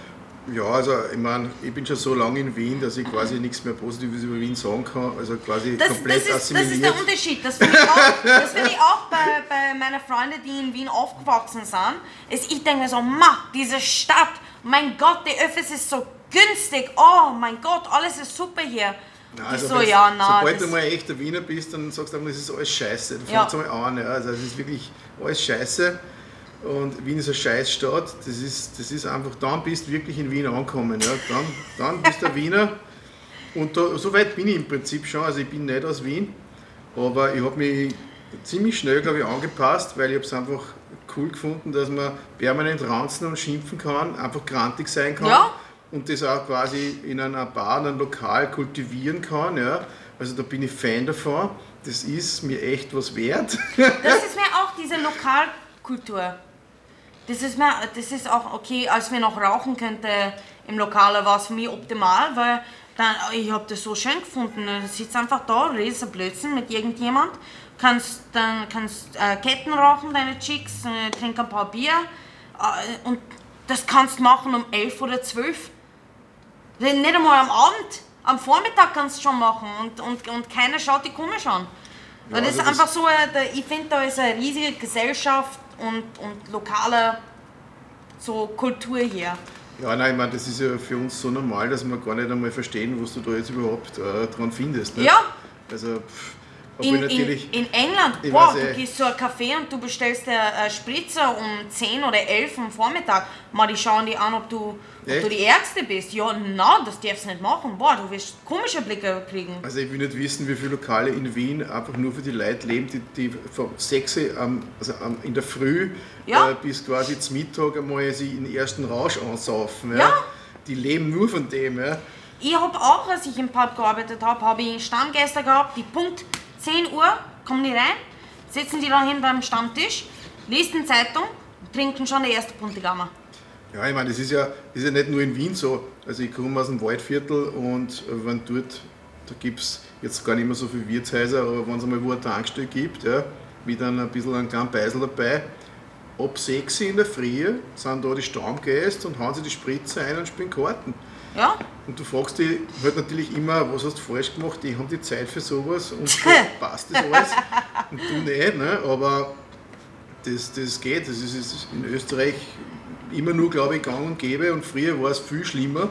Ja, also ich meine, ich bin schon so lange in Wien, dass ich quasi nichts mehr Positives über Wien sagen kann. Also quasi das, komplett das ist, assimiliert. Das ist der Unterschied. Das finde ich auch, find ich auch bei, bei meinen Freunden, die in Wien aufgewachsen sind. Ist, ich denke mir so, ma, diese Stadt, mein Gott, die Öffis ist so günstig. Oh mein Gott, alles ist super hier. Nein, also so, ja, na, sobald du mal ein echter Wiener bist, dann sagst du einfach, das ist alles scheiße. Du ja. fängst einmal an. Ja. Also es ist wirklich alles scheiße. Und Wien ist eine Scheißstadt. Das ist, das ist einfach, dann bist du wirklich in Wien angekommen. Ja. Dann, dann bist du ein Wiener. Und da, so weit bin ich im Prinzip schon. Also ich bin nicht aus Wien, aber ich habe mich ziemlich schnell, glaube ich, angepasst, weil ich es einfach cool gefunden, dass man permanent ranzen und schimpfen kann, einfach grantig sein kann. Ja. Und das auch quasi in einer Bar, in einem Lokal kultivieren kann. Ja. Also da bin ich Fan davon. Das ist mir echt was wert. Das ist mir auch diese Lokalkultur. Das ist, mir, das ist auch okay, als wir noch rauchen könnten im Lokal, war es für mich optimal, weil dann, ich habe das so schön gefunden. Du sitzt einfach da, redest ein Blödsinn mit irgendjemand, kannst, dann kannst äh, Ketten rauchen, deine Chicks, äh, trink ein paar Bier äh, und das kannst du machen um 11 oder 12. Nicht einmal am Abend. Am Vormittag kannst du schon machen und, und, und keiner schaut dich komisch an. Ja, das ist also einfach so, ich finde, da ist eine riesige Gesellschaft und, und lokale so Kultur hier. Ja, nein, ich meine, das ist ja für uns so normal, dass wir gar nicht einmal verstehen, was du da jetzt überhaupt äh, dran findest. Ne? Ja. Also, pff, in, in, in, England, boah, du gehst zu einem Café und du bestellst dir einen Spritzer um 10 oder 11 am Vormittag. Mal, die schauen die an, ob du, ob du die Ärgste bist. Ja, na, das darfst du nicht machen. Boah, du wirst komische Blicke kriegen. Also ich will nicht wissen, wie viele Lokale in Wien einfach nur für die Leute leben, die, die von 6 Uhr also in der Früh ja. äh, bis quasi zum Mittag einmal sich in den ersten Rausch ansaufen. Ja? ja. Die leben nur von dem. Ja? Ich habe auch, als ich im Pub gearbeitet habe, habe ich Stammgäste gehabt, die Punkt 10 Uhr kommen die rein, sitzen die da hin beim Stammtisch, lesen die Zeitung, trinken schon die erste Puntigammer. Ja, ich meine, das ist ja, ist ja nicht nur in Wien so. Also ich komme aus dem Waldviertel und wenn dort, da gibt es jetzt gar nicht mehr so viele Wirtshäuser, aber wenn es einmal wo ein Tankstelle gibt, ja, mit dann ein bisschen einen kleinen Beisel dabei, ab 6 Uhr in der Früh sind da die Stammgäste und hauen sie die Spritze ein und spielen Karten. Ja. Und du fragst dich halt natürlich immer, was hast du falsch gemacht? Die haben die Zeit für sowas und passt das alles. und du nicht, ne? aber das, das geht. Das ist in Österreich immer nur, glaube ich, gang und gäbe und früher war es viel schlimmer.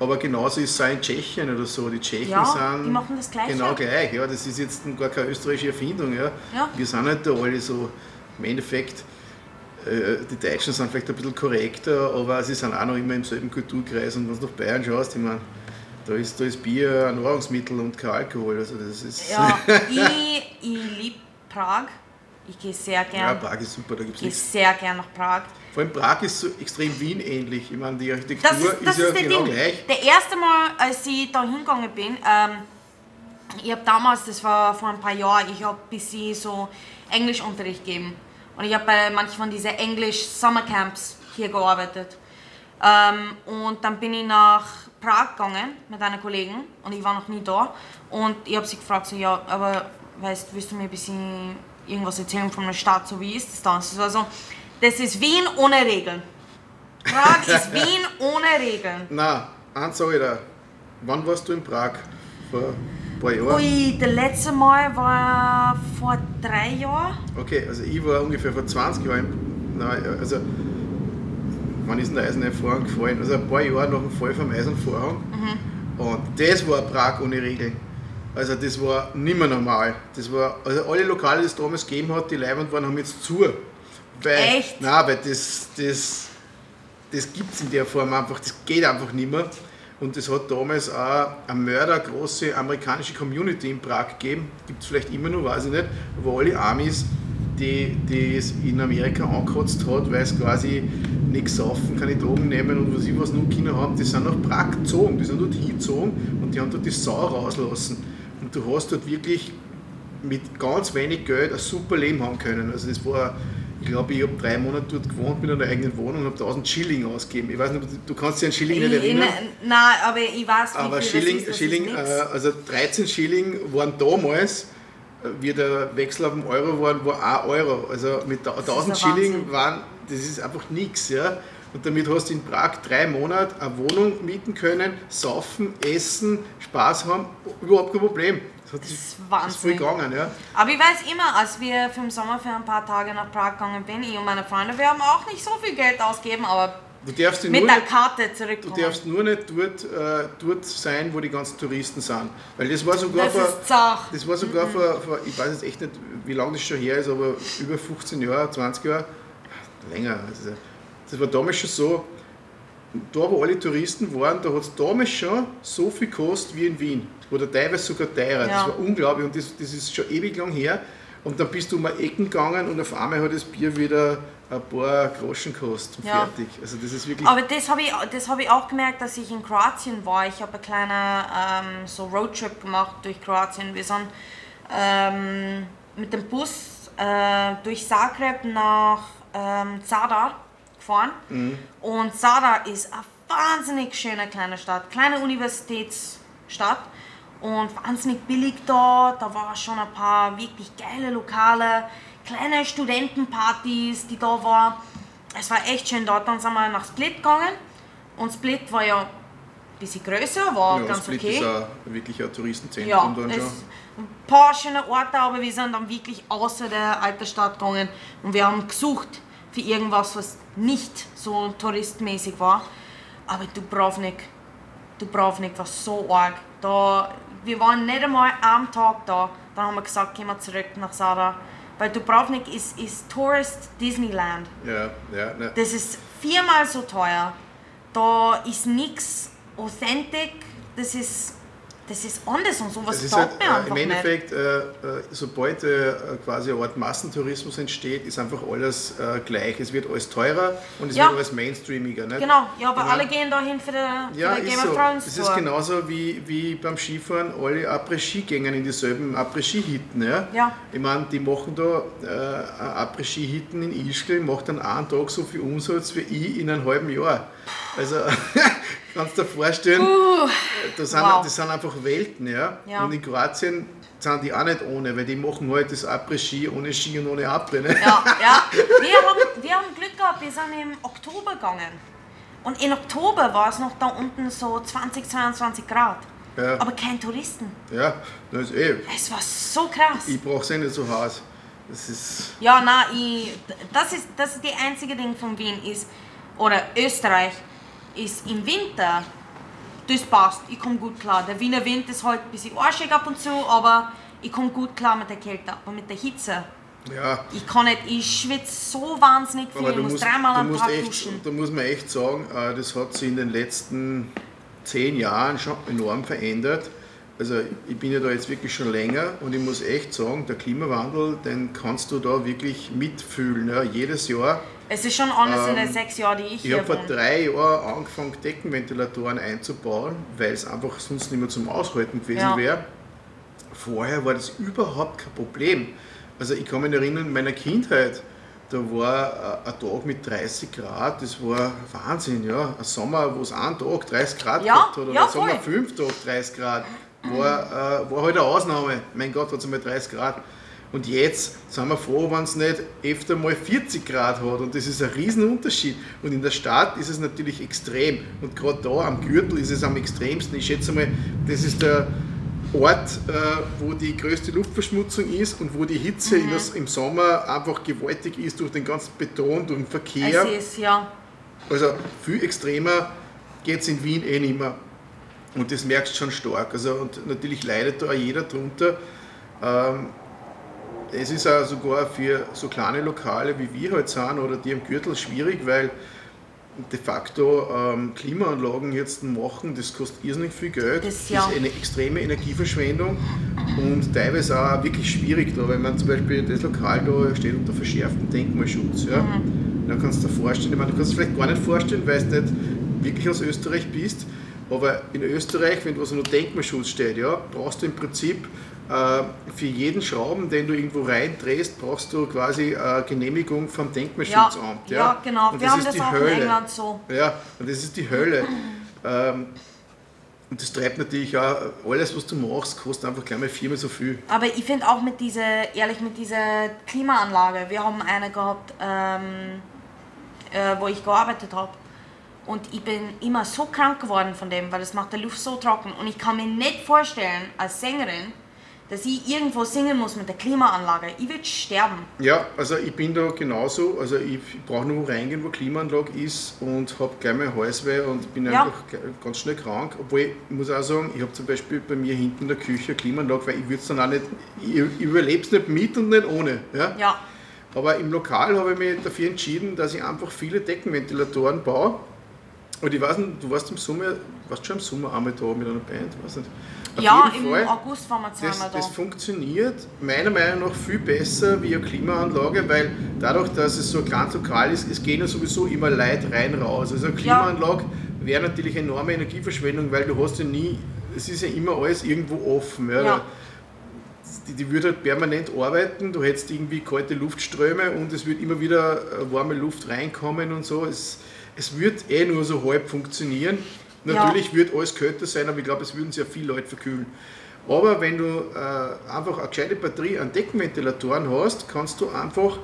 Aber genauso ist es auch in Tschechien oder so. Die Tschechen ja, sind die machen das Gleiche. genau gleich. Ja, das ist jetzt gar keine österreichische Erfindung. Ja. ja. Wir sind halt da alle so im Endeffekt die Deutschen sind vielleicht ein bisschen korrekter, aber sie sind auch noch immer im selben Kulturkreis. Und wenn du nach Bayern schaust, ich meine, da ist, da ist Bier ein Nahrungsmittel und kein Alkohol. Also das ist ja, ich, ich liebe Prag. Ich gehe sehr gern. Ja, Prag ist super, da gibt es sehr gern nach Prag. Vor allem Prag ist so extrem Wien ähnlich. Ich meine, die Architektur das ist, das ist, ist ja genau Ding. gleich. Der erste Mal, als ich da hingegangen bin, ähm, ich habe damals, das war vor ein paar Jahren, ich habe bis sie so Englischunterricht gegeben. Und ich habe bei manchen von diesen English Summer Camps hier gearbeitet. Ähm, und dann bin ich nach Prag gegangen mit einer Kollegin und ich war noch nie da. Und ich habe sie gefragt, so, ja, aber weißt, willst du mir ein bisschen irgendwas erzählen von der Stadt, so wie ist das da? Das war so, das ist Wien ohne Regeln. Prag ist Wien ohne Regeln. Na, eins sage ich da. Wann warst du in Prag? Vor paar Jahren? Ui, der letzte Mal war vor drei Jahren. Okay, also ich war ungefähr vor 20 Jahren, nein, also wann ist denn der Eiserne Vorhang gefallen? Also ein paar Jahre nach dem Fall vom Eisenvorhang. Mhm. Und das war Prag ohne Regeln. Also das war nicht mehr normal. Das war, also alle Lokale, die es damals gegeben hat, die Leibwand waren, haben jetzt zu. Weil, Echt? Nein, weil das, das, das gibt es in der Form einfach, das geht einfach nicht mehr. Und es hat damals auch eine mördergroße amerikanische Community in Prag gegeben, gibt es vielleicht immer noch, weiß ich nicht, wo alle Amis, die, die es in Amerika angekotzt hat, weil es quasi nichts saufen, keine Drogen nehmen und was ich was nur Kinder haben, die sind nach Prag gezogen, die sind dort hingezogen und die haben dort die Sau rauslassen. Und du hast dort wirklich mit ganz wenig Geld ein super Leben haben können. Also das war glaube, ich habe drei Monate dort gewohnt mit einer eigenen Wohnung und habe 1000 Schilling ausgegeben. Ich weiß nicht, du kannst dich an Schilling nicht erinnern. Nein, aber ich weiß, aber viel Schilling, das ist, Schilling äh, also 13 Schilling waren damals, wie der Wechsel auf den Euro war, war 1 Euro. Also mit 1000 Schilling waren, das ist einfach nichts. Ja? Und damit hast du in Prag drei Monate eine Wohnung mieten können, saufen, essen, Spaß haben, überhaupt kein Problem. Das, das ist Wahnsinn. ist voll gegangen, ja. Aber ich weiß immer, als wir für den Sommer für ein paar Tage nach Prag gegangen sind, ich und meine Freunde, wir haben auch nicht so viel Geld ausgegeben, aber Du darfst mit der Karte zurückkommen. Du darfst nur nicht dort, äh, dort sein, wo die ganzen Touristen sind. Weil das war sogar, das vor, das war sogar mhm. vor, vor, ich weiß jetzt echt nicht, wie lange das schon her ist, aber über 15 Jahre, 20 Jahre, länger. Also, das war damals schon so, da wo alle Touristen waren, da hat es damals schon so viel gekostet wie in Wien. Oder teilweise sogar teurer. Ja. Das war unglaublich und das, das ist schon ewig lang her. Und dann bist du um Ecken gegangen und auf einmal hat das Bier wieder ein paar Groschen gekostet und ja. fertig. Also das ist wirklich Aber das habe ich, hab ich auch gemerkt, dass ich in Kroatien war. Ich habe einen kleinen ähm, so Roadtrip gemacht durch Kroatien. Wir sind ähm, mit dem Bus äh, durch Zagreb nach ähm, Zadar gefahren. Mhm. Und Zadar ist eine wahnsinnig schöne kleine Stadt, kleine Universitätsstadt und wahnsinnig billig da. Da waren schon ein paar wirklich geile Lokale, kleine Studentenpartys, die da waren. es war echt schön dort. Dann sind wir nach Split gegangen und Split war ja ein bisschen größer, war Ja, ganz Split okay. ist auch wirklich ein Touristenzentrum Ja, dann schon. ein paar schöne Orte, aber wir sind dann wirklich außer der alten Stadt gegangen und wir haben gesucht für irgendwas, was nicht so touristmäßig war. Aber Dubrovnik, Dubrovnik war so arg. Da, wir waren nicht einmal am Tag da. Dann haben wir gesagt, gehen wir zurück nach Sada. Weil Dubrovnik ist, ist Tourist Disneyland. Ja, ja, ne. Das ist viermal so teuer. Da ist nichts authentic. Das ist, das ist anders und sowas ist taugt halt, mir äh, einfach Im nicht. Endeffekt, äh, äh, sobald quasi eine Art Massentourismus entsteht, ist einfach alles gleich. Es wird alles teurer und es Ja. wird alles mainstreamiger. Nicht? Genau, ja, aber Ja. alle gehen dahin für die, Ja, für die ist Game so. of Thrones Es ist genauso wie, wie beim Skifahren alle Après-Ski-Gänger in dieselben Après-Ski-Hitten. Ja? Ja. Ich meine, die machen da äh, Après-Ski-Hitten in Ischgl, macht dann einen Tag so viel Umsatz wie ich in einem halben Jahr. Also, kannst du dir vorstellen, das, sind, wow. das sind einfach Welten. Ja? Ja. Und in Kroatien sind die auch nicht ohne, weil die machen halt das Après-Ski ohne Ski und ohne Après. Ne? Ja, ja. Wir haben, wir haben Glück gehabt, wir sind im Oktober gegangen. Und im Oktober war es noch da unten so 20, 22 Grad. Ja. Aber kein Touristen. Ja, das ist eh. Es war so krass. Ich brauche es eh nicht so heiß. Das ist. Ja, nein, ich, das, ist, das ist die einzige Ding von Wien ist, oder Österreich, ist im Winter, das passt, ich komme gut klar. Der Wiener Wind ist halt ein bisschen arschig ab und zu, aber ich komme gut klar mit der Kälte, aber mit der Hitze. Ja, Ich kann nicht, ich schwitze so wahnsinnig viel, Aber ich du muss musst, dreimal am Tag echt, duschen. da muss man echt sagen, äh, das hat sich in den letzten zehn Jahren schon enorm verändert. Also ich bin ja da jetzt wirklich schon länger und ich muss echt sagen, der Klimawandel, den kannst du da wirklich mitfühlen. Ja. Jedes Jahr. Es ist schon anders in den sechs Jahren, die ich, Ähm, Ich hier habe vor drei Jahren angefangen, Deckenventilatoren einzubauen, weil es einfach sonst nicht mehr zum Aushalten gewesen Ja. wäre. Vorher war das überhaupt kein Problem. Also ich kann mich erinnern, in meiner Kindheit, da war äh, ein Tag mit 30 Grad, das war Wahnsinn, ja. Ein Sommer, wo es einen Tag 30 Grad Ja, gehabt hat, oder ja, ein Sommer fünf Tage 30 Grad, war, äh, war halt eine Ausnahme. Mein Gott, hat es einmal 30 Grad. Und jetzt sind wir froh, wenn es nicht öfter mal 40 Grad hat. Und das ist ein Riesenunterschied. Und in der Stadt ist es natürlich extrem. Und gerade da am Gürtel ist es am extremsten. Ich schätze mal, das ist der Ort, äh, wo die größte Luftverschmutzung ist und wo die Hitze in das, im Sommer einfach gewaltig ist durch den ganzen Beton, durch den Verkehr. Es ist, ja. Also viel extremer geht es in Wien eh nicht mehr. Und das merkst du schon stark. Also, und natürlich leidet da auch jeder drunter. Ähm, es ist auch sogar für so kleine Lokale wie wir halt sind oder die am Gürtel schwierig, weil de facto ähm, Klimaanlagen jetzt machen, das kostet irrsinnig viel Geld. Das, ja. ist eine extreme Energieverschwendung und teilweise auch wirklich schwierig da, weil man zum Beispiel das Lokal da steht unter verschärftem Denkmalschutz. Ja? Mhm. Dann kannst du dir vorstellen, ich meine, du kannst es vielleicht gar nicht vorstellen, weil du nicht wirklich aus Österreich bist, aber in Österreich, wenn was unter Denkmalschutz steht, ja, brauchst du im Prinzip äh, für jeden Schrauben, den du irgendwo reindrehst, brauchst du quasi eine Genehmigung vom Ja, Denkmalschutzamt. ja, genau. Und Wir haben ist das die auch Hölle. in England so. Ja, und das ist die Hölle. ähm, und das treibt natürlich auch, alles was du machst, kostet einfach gleich mal viermal so viel. Aber ich finde auch mit dieser, ehrlich, mit dieser Klimaanlage, wir haben eine gehabt, ähm, äh, wo ich gearbeitet habe. Und ich bin immer so krank geworden von dem, weil es macht die Luft so trocken. Und ich kann mir nicht vorstellen, als Sängerin, dass ich irgendwo singen muss mit der Klimaanlage. Ich würde sterben. Ja, also ich bin da genauso. Also ich brauche nur reingehen, wo Klimaanlage ist und habe gleich mal Halsweh und bin Ja. einfach ganz schnell krank. Obwohl ich muss auch sagen, ich habe zum Beispiel bei mir hinten in der Küche eine Klimaanlage, weil ich würde es dann auch nicht, ich, ich überlebe es nicht mit und nicht ohne. Ja? Ja, Aber im Lokal habe ich mich dafür entschieden, dass ich einfach viele Deckenventilatoren baue. Und ich weiß nicht, du warst im Sommer, warst du schon im Sommer einmal da mit einer Band? Weiß nicht. Auf ja im Fall. August waren wir zweimal Das, da. das funktioniert meiner Meinung nach viel besser wie eine Klimaanlage, weil dadurch, dass es so kleines Lokal ist, es gehen ja sowieso immer Leute rein raus. Also eine Klimaanlage wäre natürlich enorme Energieverschwendung, weil du hast ja nie, es ist ja immer alles irgendwo offen. Ja. Ja. Die, die würde halt permanent arbeiten, du hättest irgendwie kalte Luftströme und es wird immer wieder äh, warme Luft reinkommen und so. Es, es wird eh nur so halb funktionieren. Ja. Natürlich wird alles kälter sein, aber ich glaube, es würden sehr viele Leute verkühlen. Aber wenn du äh, einfach eine gescheite Batterie an Deckenventilatoren hast, kannst du einfach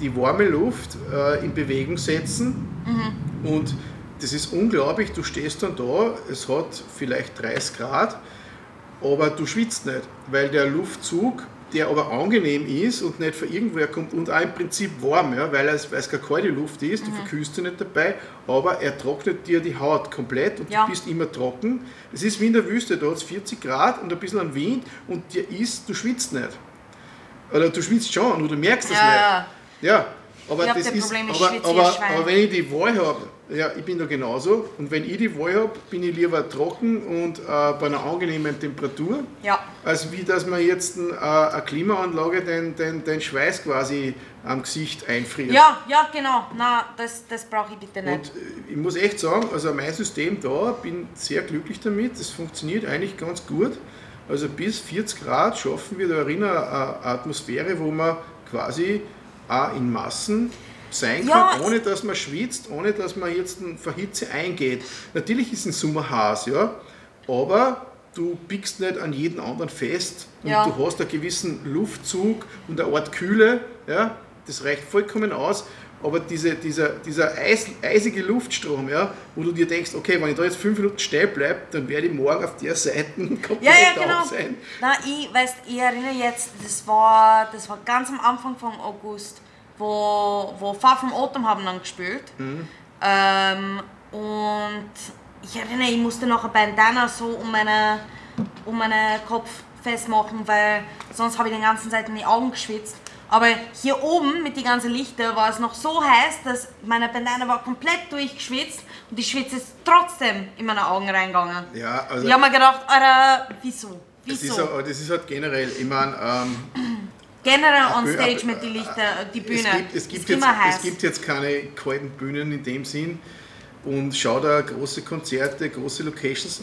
die warme Luft äh, in Bewegung setzen mhm. und das ist unglaublich, du stehst dann da, es hat vielleicht 30 Grad, aber du schwitzt nicht, weil der Luftzug der aber angenehm ist und nicht von irgendwoher kommt und auch im Prinzip warm, ja, weil, es, weil es keine kalte Luft ist, du mhm. verkühlst dich nicht dabei, aber er trocknet dir die Haut komplett und ja. du bist immer trocken. Es ist wie in der Wüste, da hat es 40 Grad und ein bisschen an Wind und dir ist, du schwitzt nicht. Oder du schwitzt schon und du merkst es ja, nicht. Ja, aber das ist, Problem, aber, aber, aber wenn ich die Wahl habe, ja, ich bin da genauso. Und wenn ich die Wahl habe, bin ich lieber trocken und äh, bei einer angenehmen Temperatur, ja. als wie dass man jetzt äh, eine Klimaanlage den, den, den Schweiß quasi am Gesicht einfriert. Ja, ja, genau. Na, das, das brauche ich bitte nicht. Und äh, ich muss echt sagen, also mein System da, bin sehr glücklich damit. Das funktioniert eigentlich ganz gut. Also bis 40 Grad schaffen wir da eine Atmosphäre, wo man quasi auch in Massen sein ja, kann, ohne dass man schwitzt, ohne dass man jetzt für Hitze eingeht. Natürlich ist ein Sommer heiß, ja, aber du biegst nicht an jeden anderen fest und ja. du hast einen gewissen Luftzug und eine Art Kühle, ja, das reicht vollkommen aus. Aber diese, dieser, dieser eis, eisige Luftstrom, ja, wo du dir denkst, okay, wenn ich da jetzt fünf Minuten stehen bleibe, dann werde ich morgen auf der Seite komplett ja, ja, genau. sein. Nein, ich, weißt, ich erinnere jetzt, das war, das war ganz am Anfang von August wo, wo Far From Autumn haben dann gespielt. Mhm. Ähm, und ich erinnere, ich musste noch ein Bandana so um meinen um meine Kopf festmachen, weil sonst habe ich den ganzen Zeit in die Augen geschwitzt. Aber hier oben mit den ganzen Lichter war es noch so heiß, dass meine Bandana war komplett durchgeschwitzt und die Schwitze ist trotzdem in meine Augen reingegangen. Ja, also ich habe mir gedacht, Alter, wieso? Wieso? Das ist, das ist halt generell, ich meine, ähm, Generell on stage mit den Lichtern, die Bühne. Es gibt, es gibt, jetzt, es gibt jetzt keine kalten Bühnen in dem Sinn und schau da große Konzerte, große Locations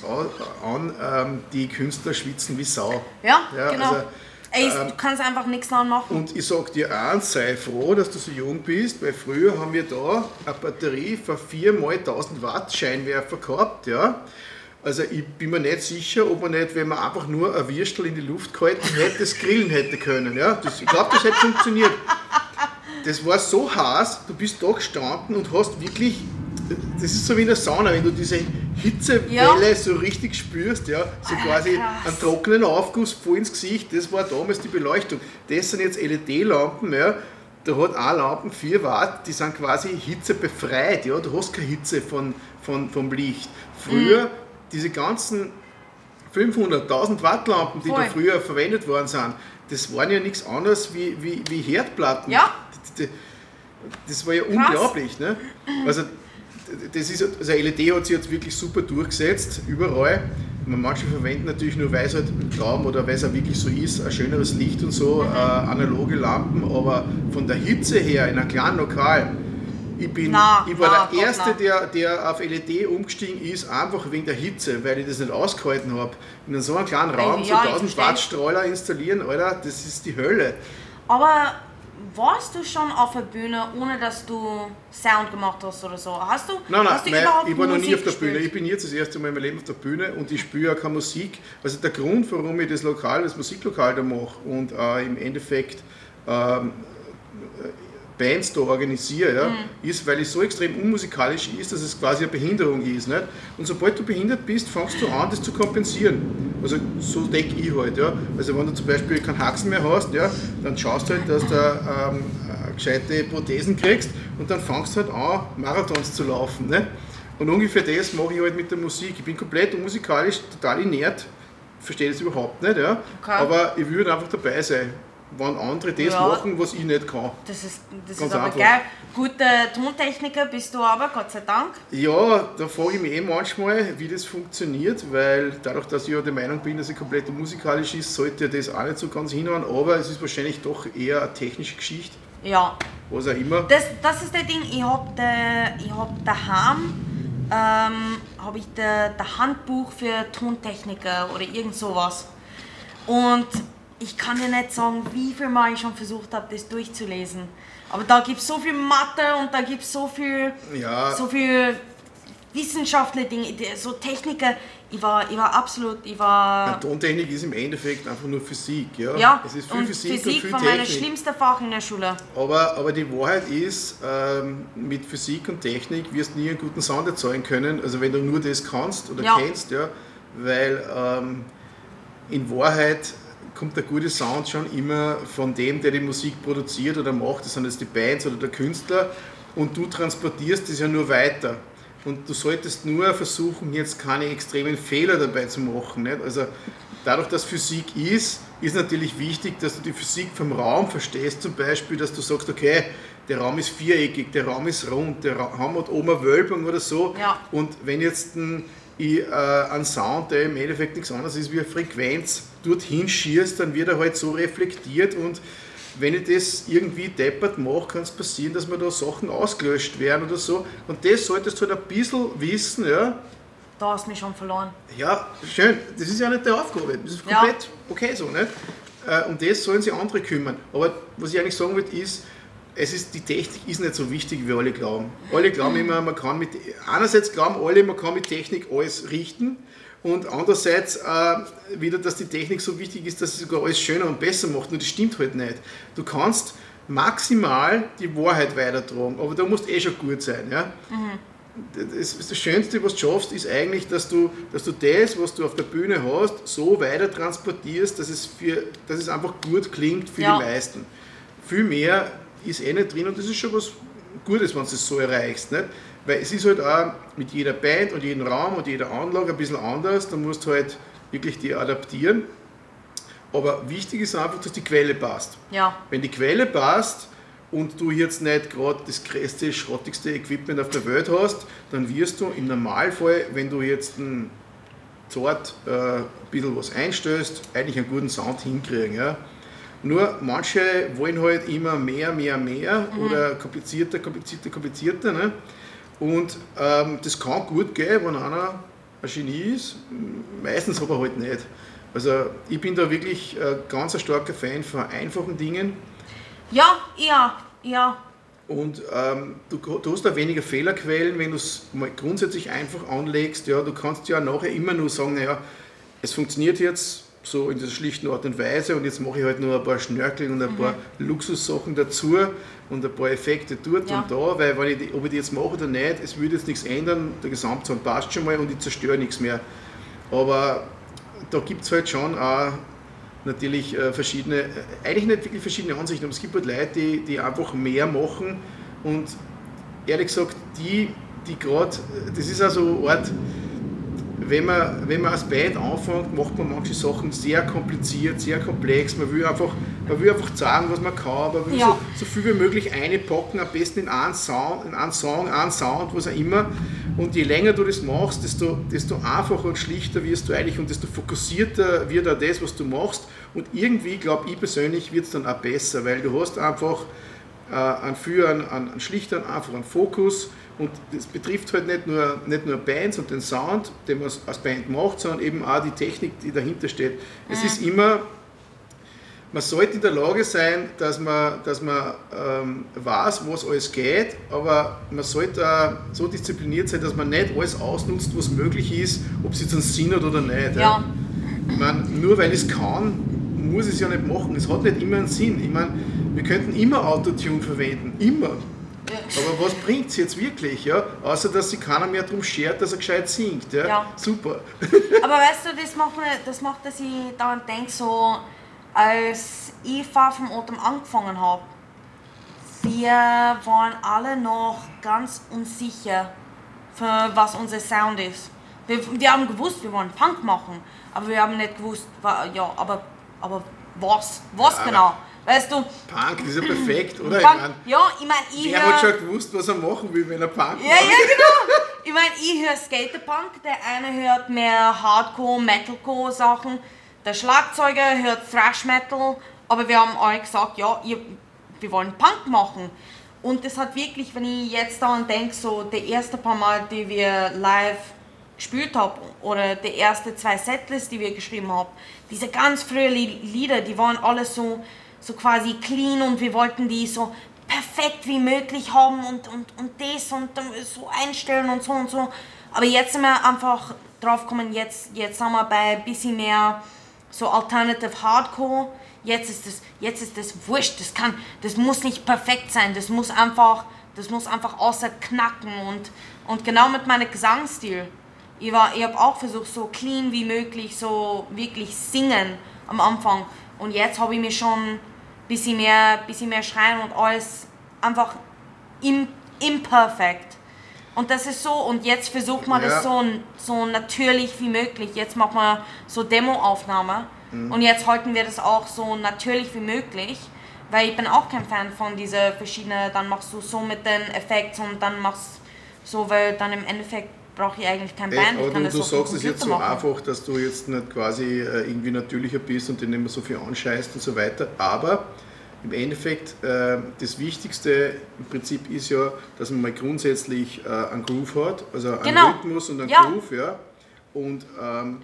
an, ähm, die Künstler schwitzen wie Sau. Ja, ja genau. Also, Ey, ähm, du kannst einfach nichts dran machen. Und ich sag dir eins, sei froh, dass du so jung bist, weil früher haben wir da eine Batterie von 4 mal 1000 Watt Scheinwerfer gehabt, ja. Also ich bin mir nicht sicher, ob man nicht, wenn man einfach nur ein Würstel in die Luft gehalten hätte, das grillen hätte können. Ja? Das, ich glaube, das hätte funktioniert. Das war so heiß, du bist da gestanden und hast wirklich, das ist so wie in der Sauna, wenn du diese Hitzewelle ja. so richtig spürst, ja, so quasi Krass. einen trockenen Aufguss voll ins Gesicht, das war damals die Beleuchtung. Das sind jetzt LED-Lampen, ja, da hat eine Lampe 4 Watt, die sind quasi hitzebefreit, ja, du hast keine Hitze von, von, vom Licht. Früher mhm diese ganzen 500.000 Wattlampen, die Voll. da früher verwendet worden sind, das waren ja nichts anderes wie, wie, wie Herdplatten. Ja. Das war ja Krass. unglaublich. Ne? Also, das ist, also LED hat sich jetzt wirklich super durchgesetzt, überall. Manche verwenden natürlich nur, weil sie halt glauben oder weil es auch wirklich so ist, ein schöneres Licht und so, mhm. äh, analoge Lampen, aber von der Hitze her in einem kleinen Lokal, ich, bin, na, ich war na, der Erste, der, der auf LED umgestiegen ist, einfach wegen der Hitze, weil ich das nicht ausgehalten habe. In so einem kleinen Raum ja, so 1000 Watt Strahler installieren, Alter, das ist die Hölle. Aber warst du schon auf der Bühne, ohne dass du Sound gemacht hast oder so? Hast du? Nein, nein, hast du nein ich war noch nie auf der gespielt? Bühne. Ich bin jetzt das erste Mal in meinem Leben auf der Bühne und ich spüre auch keine Musik. Also der Grund, warum ich das Lokal, das Musiklokal da mache und äh, im Endeffekt ähm, Bands da organisiere, ja, mhm. ist, weil es so extrem unmusikalisch ist, dass es quasi eine Behinderung ist. Nicht? Und sobald du behindert bist, fängst du an, das zu kompensieren. Also so denke ich halt. Ja. Also wenn du zum Beispiel keinen Haxen mehr hast, ja, dann schaust du halt, dass du ähm, gescheite Prothesen kriegst und dann fängst du halt an, Marathons zu laufen. Nicht? Und ungefähr das mache ich halt mit der Musik. Ich bin komplett unmusikalisch, total inert, verstehe das überhaupt nicht, ja. Okay. aber ich würde einfach dabei sein wenn andere das ja, machen, was ich nicht kann. Das ist, das ist aber einfach. geil. Guter Tontechniker bist du aber, Gott sei Dank. Ja, da frage ich mich eh manchmal, wie das funktioniert, weil dadurch, dass ich ja der Meinung bin, dass er komplett musikalisch ist, sollte das auch nicht so ganz hinhauen, aber es ist wahrscheinlich doch eher eine technische Geschichte. Ja. Was auch immer. Das, das ist der Ding, ich habe hab daheim ähm, habe ich der, der Handbuch für Tontechniker oder irgend sowas. Und ich kann dir nicht sagen, wie viel Mal ich schon versucht habe, das durchzulesen. Aber da gibt es so viel Mathe und da gibt es so viel, ja. so viel wissenschaftliche Dinge, so Techniker. ich war, ich war absolut, ich war... Ja, Tontechnik ist im Endeffekt einfach nur Physik, ja. Ja, es ist viel und Physik, Physik, und viel war meine schlimmste Fach in der Schule. Aber, aber die Wahrheit ist, ähm, mit Physik und Technik wirst du nie einen guten Sound erzeugen können, also wenn du nur das kannst oder Ja. kennst, ja, weil ähm, in Wahrheit kommt der gute Sound schon immer von dem, der die Musik produziert oder macht, das sind jetzt die Bands oder der Künstler, und du transportierst das ja nur weiter. Und du solltest nur versuchen, jetzt keine extremen Fehler dabei zu machen. Nicht? Also dadurch, dass Physik ist, ist natürlich wichtig, dass du die Physik vom Raum verstehst, zum Beispiel, dass du sagst, okay, der Raum ist viereckig, der Raum ist rund, der Raum hat oben eine Wölbung oder so. Ja. Und wenn jetzt ein, ich, äh, ein Sound, der im Endeffekt nichts anderes ist wie eine Frequenz, dorthin schießt, dann wird er halt so reflektiert und wenn ich das irgendwie deppert mache, kann es passieren, dass mir da Sachen ausgelöscht werden oder so. Und das solltest du halt ein bisschen wissen, ja. Da hast du mich schon verloren. Ja, schön. Das ist ja nicht die Aufgabe. Das ist Ja. komplett okay so, nicht? Äh, Um das sollen sich andere kümmern. Aber was ich eigentlich sagen will, ist, es ist, die Technik ist nicht so wichtig, wie alle glauben. Alle glauben immer, man kann mit, einerseits glauben alle, man kann mit Technik alles richten und andererseits äh, wieder, dass die Technik so wichtig ist, dass sie sogar alles schöner und besser macht. Nur das stimmt halt nicht. Du kannst maximal die Wahrheit weitertragen, aber da musst eh schon gut sein. Ja? das, das Schönste, was du schaffst, ist eigentlich, dass du, dass du das, was du auf der Bühne hast, so weiter transportierst, dass es, für, dass es einfach gut klingt für Ja. die meisten. Viel mehr ist eh nicht drin und das ist schon was Gutes, wenn du es so erreichst. Nicht? Weil es ist halt auch mit jeder Band und jedem Raum und jeder Anlage ein bisschen anders, da musst du halt wirklich die adaptieren. Aber wichtig ist einfach, dass die Quelle passt. Ja, Wenn die Quelle passt und du jetzt nicht gerade das größte, schrottigste Equipment auf der Welt hast, dann wirst du im Normalfall, wenn du jetzt ein zart äh, ein bisschen was einstößt, eigentlich einen guten Sound hinkriegen. Ja? Nur manche wollen halt immer mehr, mehr, mehr oder komplizierter, komplizierter, komplizierter. Ne? Und ähm, das kann gut gehen, wenn einer ein Genie ist, meistens aber halt nicht. Also ich bin da wirklich äh, ganz ein starker Fan von einfachen Dingen ja, ja, ja. und ähm, du, du hast da weniger Fehlerquellen, wenn du es mal grundsätzlich einfach anlegst. Ja, du kannst ja nachher immer nur sagen, naja, es funktioniert jetzt so in dieser schlichten Art und Weise und jetzt mache ich halt nur ein paar Schnörkel und ein paar Luxussachen dazu und ein paar Effekte dort Ja. und da, weil wenn ich die, ob ich die jetzt mache oder nicht, es würde jetzt nichts ändern, der Gesamtsound passt schon mal und ich zerstöre nichts mehr. Aber da gibt es halt schon auch natürlich äh, verschiedene, äh, eigentlich nicht wirklich verschiedene Ansichten, aber es gibt halt Leute, die, die einfach mehr machen und ehrlich gesagt, die, die gerade, das ist also eine Art, wenn man, wenn man als Band anfängt, macht man manche Sachen sehr kompliziert, sehr komplex. Man will einfach, man will einfach sagen, was man kann, man will Ja. so, so viel wie möglich einpacken, am besten in einen Sound, in einen Song, einen Sound, was auch immer. Und je länger du das machst, desto, desto einfacher und schlichter wirst du eigentlich und desto fokussierter wird auch das, was du machst. Und irgendwie, glaube ich persönlich, wird es dann auch besser, weil du hast einfach äh, einen, für einen, einen, einen schlichteren, einfachen Fokus. Und das betrifft halt nicht nur, nicht nur Bands und den Sound, den man als Band macht, sondern eben auch die Technik, die dahinter steht. Es ist immer, man sollte in der Lage sein, dass man, dass man ähm, weiß, was alles geht, aber man sollte auch so diszipliniert sein, dass man nicht alles ausnutzt, was möglich ist, ob es jetzt einen Sinn hat oder nicht. Ja, Ich meine, nur weil ich es kann, muss ich es ja nicht machen. Es hat nicht immer einen Sinn. Ich meine, wir könnten immer Autotune verwenden, immer. Aber was bringt es jetzt wirklich? Ja? Außer, dass sich keiner mehr darum schert, dass er gescheit singt. Ja? Ja. Super. aber weißt du, das macht, mir, das macht, dass ich daran denke, so, als ich Fahr vom Atem angefangen habe, wir waren alle noch ganz unsicher, für was unser Sound ist. Wir, wir haben gewusst, wir wollen Punk machen, aber wir haben nicht gewusst, ja, aber, aber was? Was Ja, genau? Weißt du, Punk, das ist ja perfekt, oder? Punk, Ich mein, ja, ich meine, ich wer hat schon gewusst, was er machen will, wenn er Punk Ja, macht? ja, genau. Ich meine, ich höre Skaterpunk, der eine hört mehr Hardcore, Metalcore Sachen, der Schlagzeuger hört Thrash Metal, aber wir haben alle gesagt, ja, ihr, wir wollen Punk machen. Und das hat wirklich, wenn ich jetzt daran denke, so die ersten paar Mal, die wir live gespielt haben oder die ersten zwei Setlists, die wir geschrieben haben, diese ganz frühen Li- Lieder, die waren alle so, so quasi clean und wir wollten die so perfekt wie möglich haben und, und, und das und so einstellen und so und so. Aber jetzt sind wir einfach drauf gekommen, jetzt, jetzt sind wir bei ein bisschen mehr so Alternative Hardcore. Jetzt ist es jetzt ist das wurscht, das kann, das muss nicht perfekt sein, das muss einfach, das muss einfach außer knacken und, und genau mit meinem Gesangsstil. Ich, ich habe auch versucht, so clean wie möglich, so wirklich singen am Anfang. Und jetzt habe ich mir schon bisschen mehr, bisschen mehr schreien und alles einfach im, imperfekt. Und das ist so, und jetzt versucht man Ja. das so, so natürlich wie möglich. Jetzt macht man so Demoaufnahme. Und jetzt halten wir das auch so natürlich wie möglich. Weil ich bin auch kein Fan von dieser verschiedenen, dann machst du so mit den Effekten und dann machst so, weil dann im Endeffekt brauche ich eigentlich kein Ey, Band. aber du, das du sagst es jetzt so machen. einfach, dass du jetzt nicht quasi äh, irgendwie natürlicher bist und den immer so viel anscheißt und so weiter. Aber im Endeffekt, äh, das Wichtigste im Prinzip ist ja, dass man mal grundsätzlich äh, einen Groove hat, also einen Genau. Rhythmus und einen Ja. Groove. Ja. Und ähm,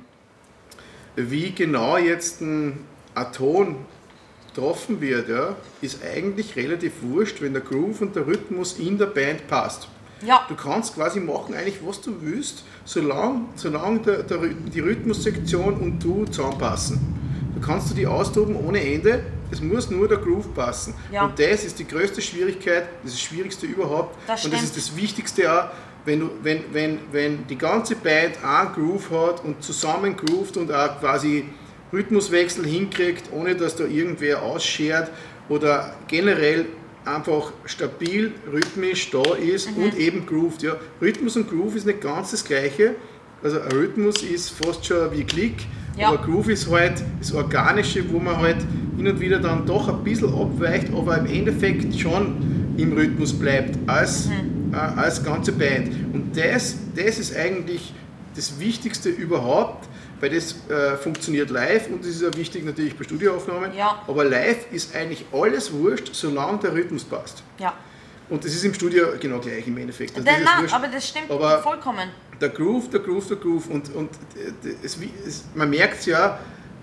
wie genau jetzt ein, ein Ton getroffen wird, ja, ist eigentlich relativ wurscht, wenn der Groove und der Rhythmus in der Band passt. Ja, Du kannst quasi machen eigentlich was du willst, solange, solange der, der, die Rhythmussektion und du zusammenpassen. Du kannst du die austoben ohne Ende, es muss nur der Groove passen. Ja. Und das ist die größte Schwierigkeit, das ist das Schwierigste überhaupt. Das und das ist das Wichtigste auch, wenn, du, wenn, wenn, wenn die ganze Band einen Groove hat und zusammen groovt und auch quasi Rhythmuswechsel hinkriegt, ohne dass da irgendwer ausschert oder generell einfach stabil, rhythmisch da ist Mhm. und eben grooved. Ja. Rhythmus und Groove ist nicht ganz das gleiche. Also ein Rhythmus ist fast schon wie Klick, Ja. aber Groove ist halt das Organische, wo man halt hin und wieder dann doch ein bisschen abweicht, aber im Endeffekt schon im Rhythmus bleibt als, Mhm. äh, als ganze Band. Und das, das ist eigentlich das Wichtigste überhaupt, weil das äh, funktioniert live und das ist auch wichtig natürlich bei Studioaufnahmen. Ja. Aber live ist eigentlich alles wurscht, solange der Rhythmus passt. ja. Und das ist im Studio genau gleich im Endeffekt. Also das nein, wurscht. aber das stimmt Aber- vollkommen. der Groove, der Groove, der Groove. Und, und äh, es, wie- es, man merkt es ja,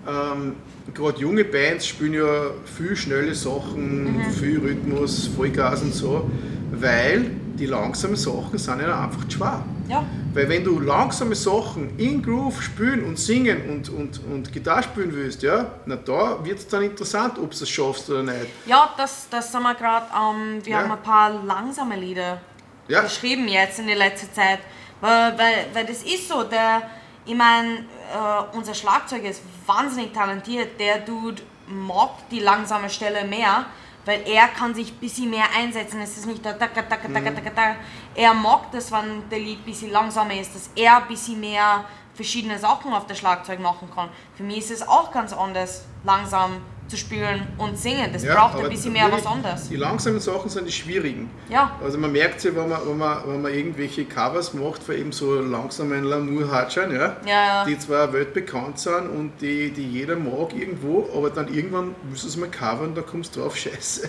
ähm, gerade junge Bands spielen ja viel schnelle Sachen, Mhm. viel Rhythmus, Vollgas und so, weil die langsamen Sachen sind ja einfach schwer. Ja, Weil wenn du langsame Sachen in Groove spielen und singen und, und, und Gitarre spielen willst, ja, na da wird es dann interessant, ob du es schaffst oder nicht. ja das, das sind wir gerade, ähm, wir Ja. haben ein paar langsame Lieder Ja, geschrieben jetzt in der letzten Zeit. Weil, weil, weil das ist so, der, ich meine, äh, unser Schlagzeuger ist wahnsinnig talentiert. Der Dude mag die langsame Stelle mehr, weil er kann sich ein bisschen mehr einsetzen. Es ist nicht der taka, taka, taka, taka, taka. Er mag das, wenn der Lied ein bisschen langsamer ist, dass er ein bisschen mehr verschiedene Sachen auf der Schlagzeug machen kann. Für mich ist es auch ganz anders, langsam zu spielen und singen. Das ja, braucht ein bisschen mehr was anderes. Die langsamen Sachen sind die schwierigen. Ja, Also man merkt ja, wenn man, wenn, man, wenn man irgendwelche Covers macht von eben so langsamen Lamour-Hatschern, ja, Ja, ja. die zwar weltbekannt sind und die, die jeder mag irgendwo, aber dann irgendwann du es mal covern und da kommst du drauf, scheiße,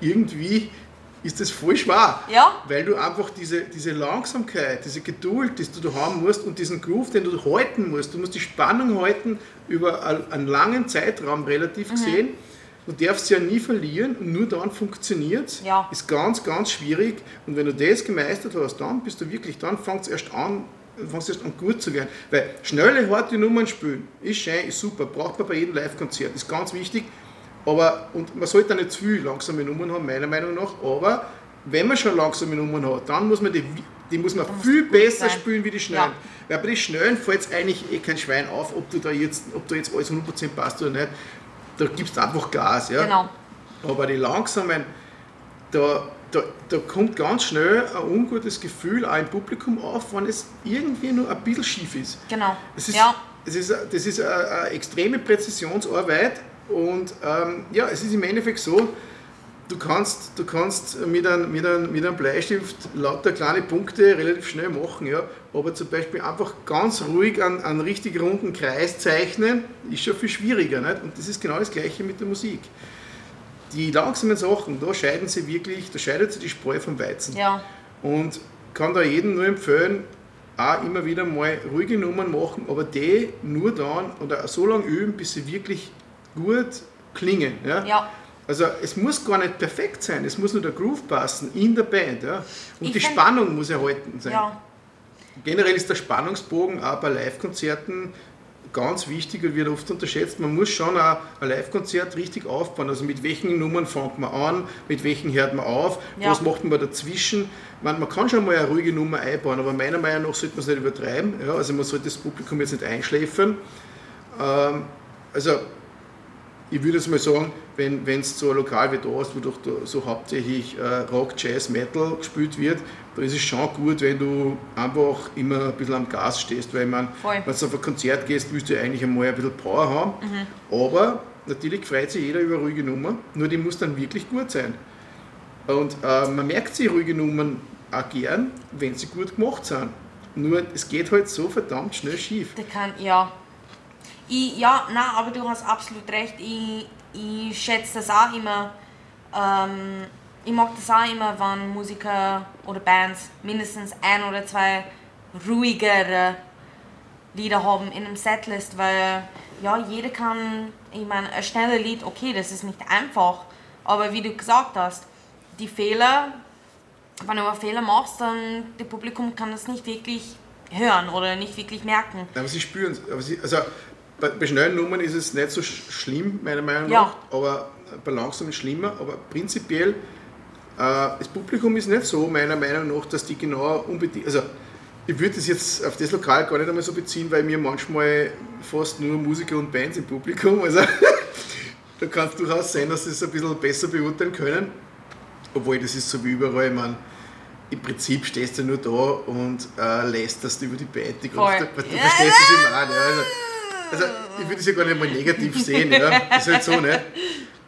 irgendwie ist das voll schwer. Ja. Weil du einfach diese, diese Langsamkeit, diese Geduld, die du da haben musst und diesen Groove, den du halten musst, du musst die Spannung halten über einen langen Zeitraum relativ Mhm. gesehen. Du darfst sie ja nie verlieren und nur dann funktioniert es. Ja. Ist ganz, ganz schwierig. Und wenn du das gemeistert hast, dann bist du wirklich, dann fängt es erst an, fängst erst an gut zu werden. Weil schnelle, harte Nummern spielen ist schön, ist super, braucht man bei jedem Live-Konzert, ist ganz wichtig. Aber, und man sollte auch nicht zu viel langsame Nummern haben, meiner Meinung nach. Aber wenn man schon langsame Nummern hat, dann muss man die, die muss man viel besser sein. spielen wie die schnellen. Ja. Weil bei den schnellen fällt es eigentlich eh kein Schwein auf, ob du da jetzt, ob da jetzt alles 100% passt oder nicht. Da gibst du einfach Gas. Ja? genau. Aber die langsamen, da, da, da kommt ganz schnell ein ungutes Gefühl auch im Publikum auf, wenn es irgendwie nur ein bisschen schief ist. Genau. Es ist, ja. es ist, das ist eine, eine extreme Präzisionsarbeit und ähm, ja, es ist im Endeffekt so, du kannst, du kannst mit, einem, mit, einem, mit einem Bleistift lauter kleine Punkte relativ schnell machen, ja, aber zum Beispiel einfach ganz ruhig einen, einen richtig runden Kreis zeichnen, ist schon viel schwieriger. Nicht? Und das ist genau das Gleiche mit der Musik. Die langsamen Sachen, da scheiden sie wirklich, da scheidet sich die Spreu vom Weizen. Ja. Und kann da jedem nur empfehlen, auch immer wieder mal ruhige Nummern machen, aber die nur dann oder so lange üben, bis sie wirklich gut klingen. Ja? Ja. Also es muss gar nicht perfekt sein, es muss nur der Groove passen in der Band. Ja? Und Ich die Spannung muss erhalten sein. Ja. generell ist der Spannungsbogen auch bei Live-Konzerten ganz wichtig und wird oft unterschätzt. Man muss schon ein, ein Live-Konzert richtig aufbauen. Also mit welchen Nummern fängt man an, mit welchen hört man auf, ja. was macht man dazwischen. Man, man, kann schon mal eine ruhige Nummer einbauen, aber meiner Meinung nach sollte man es nicht übertreiben. Ja, also man sollte das Publikum jetzt nicht einschläfern. Ähm, also ich würde jetzt mal sagen, wenn es so ein Lokal wie da ist, wo doch so hauptsächlich äh, Rock, Jazz, Metal gespielt wird, da ist es schon gut, wenn du einfach immer ein bisschen am Gas stehst, weil man, wenn du auf ein Konzert gehst, willst du eigentlich einmal ein bisschen Power haben. Mhm. Aber natürlich freut sich jeder über ruhige Nummer, nur die muss dann wirklich gut sein. Und äh, man merkt sich ruhige Nummern auch gern, wenn sie gut gemacht sind. Nur es geht halt so verdammt schnell schief. Der kann, ja. Ich, ja, nein, aber du hast absolut recht. Ich, ich schätze das auch immer. Ähm, ich mag das auch immer, wenn Musiker oder Bands mindestens ein oder zwei ruhigere Lieder haben in einem Setlist, weil ja, jeder kann, ich meine, ein schneller Lied, okay, das ist nicht einfach, aber wie du gesagt hast, die Fehler, wenn du einen Fehler machst, dann das Publikum kann das nicht wirklich hören oder nicht wirklich merken. Aber sie spüren es. Also bei, bei, schnellen Nummern ist es nicht so schlimm, meiner Meinung nach, ja. aber bei langsamen ist schlimmer, aber prinzipiell äh, das Publikum ist nicht so, meiner Meinung nach, dass die genau unbedingt. Also, ich würde das jetzt auf das Lokal gar nicht einmal so beziehen, weil mir manchmal fast nur Musiker und Bands im Publikum. Also, da kann es durchaus sein, dass sie es ein bisschen besser beurteilen können. Obwohl, das ist so wie überall. Ich meine, im Prinzip stehst du nur da und äh, lästerst über die Band. Du, du verstehst es immer auch. Ja. Also, also, ich würde es ja gar nicht mal negativ sehen. Ja. Das ist halt so, nicht?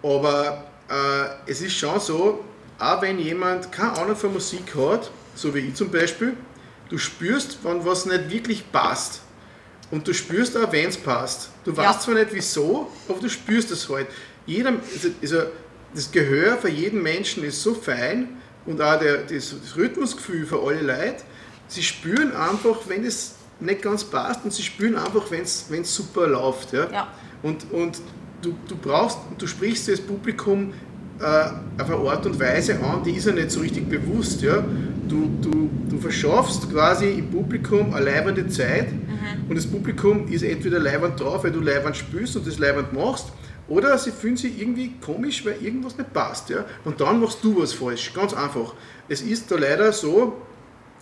Aber äh, es ist schon so, auch wenn jemand keine Ahnung von Musik hat, so wie ich zum Beispiel, du spürst, wenn was nicht wirklich passt. Und du spürst auch, wenn es passt. Du weißt zwar nicht wieso, aber du spürst es halt. Jeder, also, also das Gehör für jeden Menschen ist so fein und auch der, das, das Rhythmusgefühl für alle Leute. Sie spüren einfach, wenn es nicht ganz passt und sie spüren einfach, wenn es super läuft. Ja? ja. Und, und du, du brauchst, du sprichst das Publikum äh, auf eine Art und Weise an, die ist ja nicht so richtig bewusst. Ja? Du, du, du verschaffst quasi im Publikum eine leibende Zeit mhm. und das Publikum ist entweder leibend drauf, weil du leibend spürst und das leibend machst, oder sie fühlen sich irgendwie komisch, weil irgendwas nicht passt. Ja? Und dann machst du was falsch, ganz einfach. Es ist da leider so,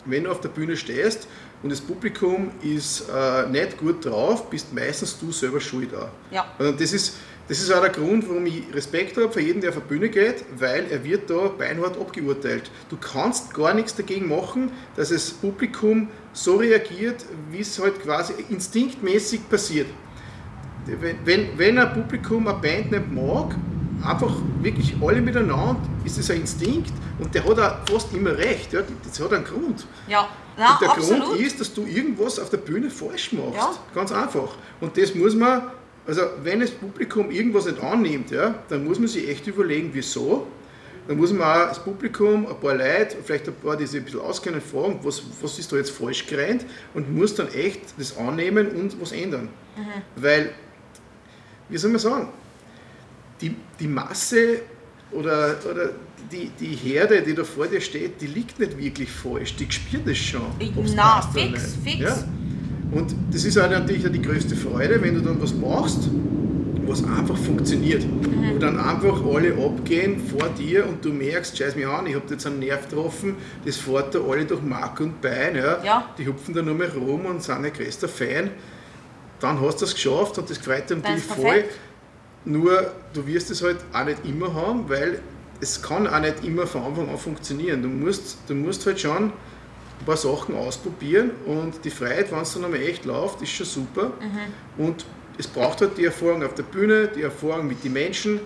wenn du auf der Bühne stehst und das Publikum ist äh, nicht gut drauf, bist meistens du selber schuld. Auch. Ja. Und das ist, das ist auch der Grund, warum ich Respekt habe für jeden, der auf die Bühne geht, weil er wird da beinhart abgeurteilt. Du kannst gar nichts dagegen machen, dass das Publikum so reagiert, wie es halt quasi instinktmäßig passiert. Wenn, wenn ein Publikum eine Band nicht mag, einfach wirklich alle miteinander, ist das ein Instinkt und der hat auch fast immer recht. Ja, das hat einen Grund. Ja, na, und der absolut. Grund ist, dass du irgendwas auf der Bühne falsch machst. Ja. Ganz einfach. Und das muss man also wenn das Publikum irgendwas nicht annimmt, ja, dann muss man sich echt überlegen, wieso. Dann muss man auch das Publikum, ein paar Leute, vielleicht ein paar, die sich ein bisschen auskennen, fragen, was, was ist da jetzt falsch gerannt und muss dann echt das annehmen und was ändern. Mhm. Weil, wie soll man sagen, die, die Masse oder, oder die, die Herde, die da vor dir steht, die liegt nicht wirklich falsch, die spürt es schon. Na, fix, fix. Ja? Und das ist auch natürlich die größte Freude, wenn du dann was machst, was einfach funktioniert. Mhm. Wo dann einfach alle abgehen vor dir und du merkst, scheiß mich an, ich habe jetzt einen Nerv getroffen, das fährt da alle durch Mark und Bein. Ja. ja. Die hupfen da nur mehr rum und sind ein größter Fan. Dann hast du es geschafft und das freut dich natürlich voll. Nur du wirst es halt auch nicht immer haben, weil es kann auch nicht immer von Anfang an funktionieren. Du musst, du musst halt schon ein paar Sachen ausprobieren und die Freiheit, wenn es dann einmal echt läuft, ist schon super. Mhm. Und es braucht halt die Erfahrung auf der Bühne, die Erfahrung mit den Menschen.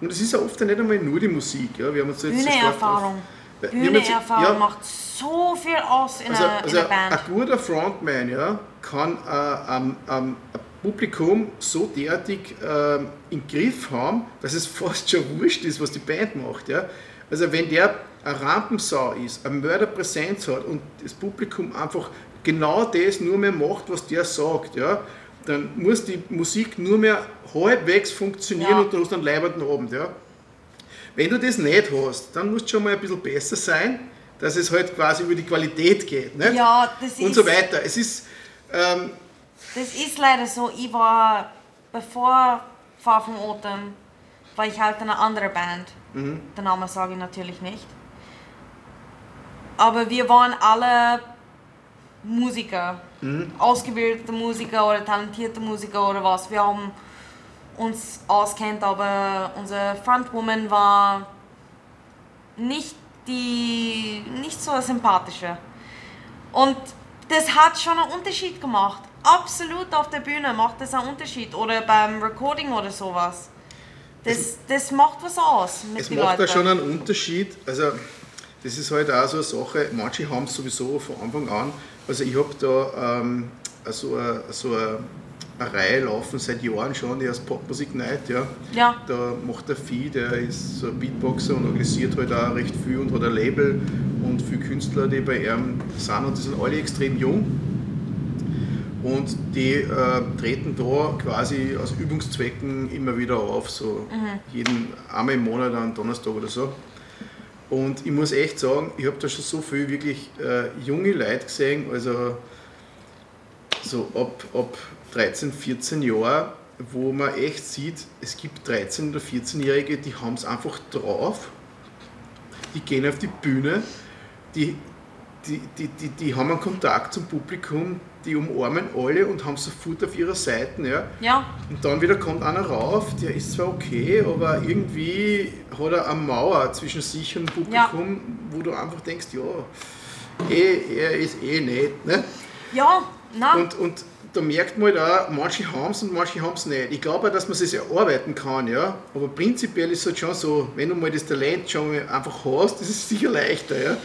Und es ist ja oft nicht einmal nur die Musik. Ja. Wir haben uns jetzt Bühneerfahrung. Bühneerfahrung ja, macht so viel aus in, also, einer, also in Band. Ein guter Frontman ja, kann äh, ein, ein, Publikum so derartig äh, im Griff haben, dass es fast schon wurscht ist, was die Band macht. Ja. Also wenn der eine Rampensau ist, eine Mörderpräsenz hat und das Publikum einfach genau das nur mehr macht, was der sagt, ja, dann muss die Musik nur mehr halbwegs funktionieren ja. und du hast einen leibenden Abend. Ja. Wenn du das nicht hast, dann musst du schon mal ein bisschen besser sein, dass es halt quasi über die Qualität geht. Nicht? Ja, das Und ist, so weiter. Es ist, ähm, das ist leider so. Ich war, bevor Far from Autumn, war ich halt in einer anderen Band. Mhm. Den Namen sage ich natürlich nicht. Aber wir waren alle Musiker. Mhm. Ausgebildete Musiker oder talentierte Musiker oder was. Wir haben uns auskennt, aber unsere Frontwoman war nicht die nicht so sympathische. Und das hat schon einen Unterschied gemacht. Absolut auf der Bühne macht das einen Unterschied. Oder beim Recording oder sowas. Das, das macht was aus mit es den macht da Leuten. schon einen Unterschied. Also, das ist halt auch so eine Sache. Manche haben es sowieso von Anfang an. Also, ich habe da ähm, so, eine, so eine, eine Reihe laufen seit Jahren schon, die heißt Popmusik Night. Ja. Ja, Da macht der Vieh, der ist so ein Beatboxer und organisiert halt auch recht viel und hat ein Label und viele Künstler, die bei ihm sind und die sind alle extrem jung. Und die äh, treten da quasi aus Übungszwecken immer wieder auf, so jeden einmal im Monat am Donnerstag oder so. Und ich muss echt sagen, ich habe da schon so viel wirklich äh, junge Leute gesehen, also so ab, ab 13, 14 Jahren, wo man echt sieht, es gibt 13- oder 14-Jährige, die haben es einfach drauf, die gehen auf die Bühne, die, die, die, die, die haben einen Kontakt zum Publikum, die umarmen alle und haben sofort auf ihrer Seite. Ja. ja, Und dann wieder kommt einer rauf, der ist zwar okay, aber irgendwie hat er eine Mauer zwischen sich und dem Publikum, wo du einfach denkst, ja, eh, er ist eh nett. Ne? ja, na, Und, und da merkt man halt auch, manche haben es und manche haben es nicht. Ich glaube auch, dass man es erarbeiten kann, ja. Aber prinzipiell ist es halt schon so, wenn du mal das Talent schon einfach hast, ist sicher leichter, ja.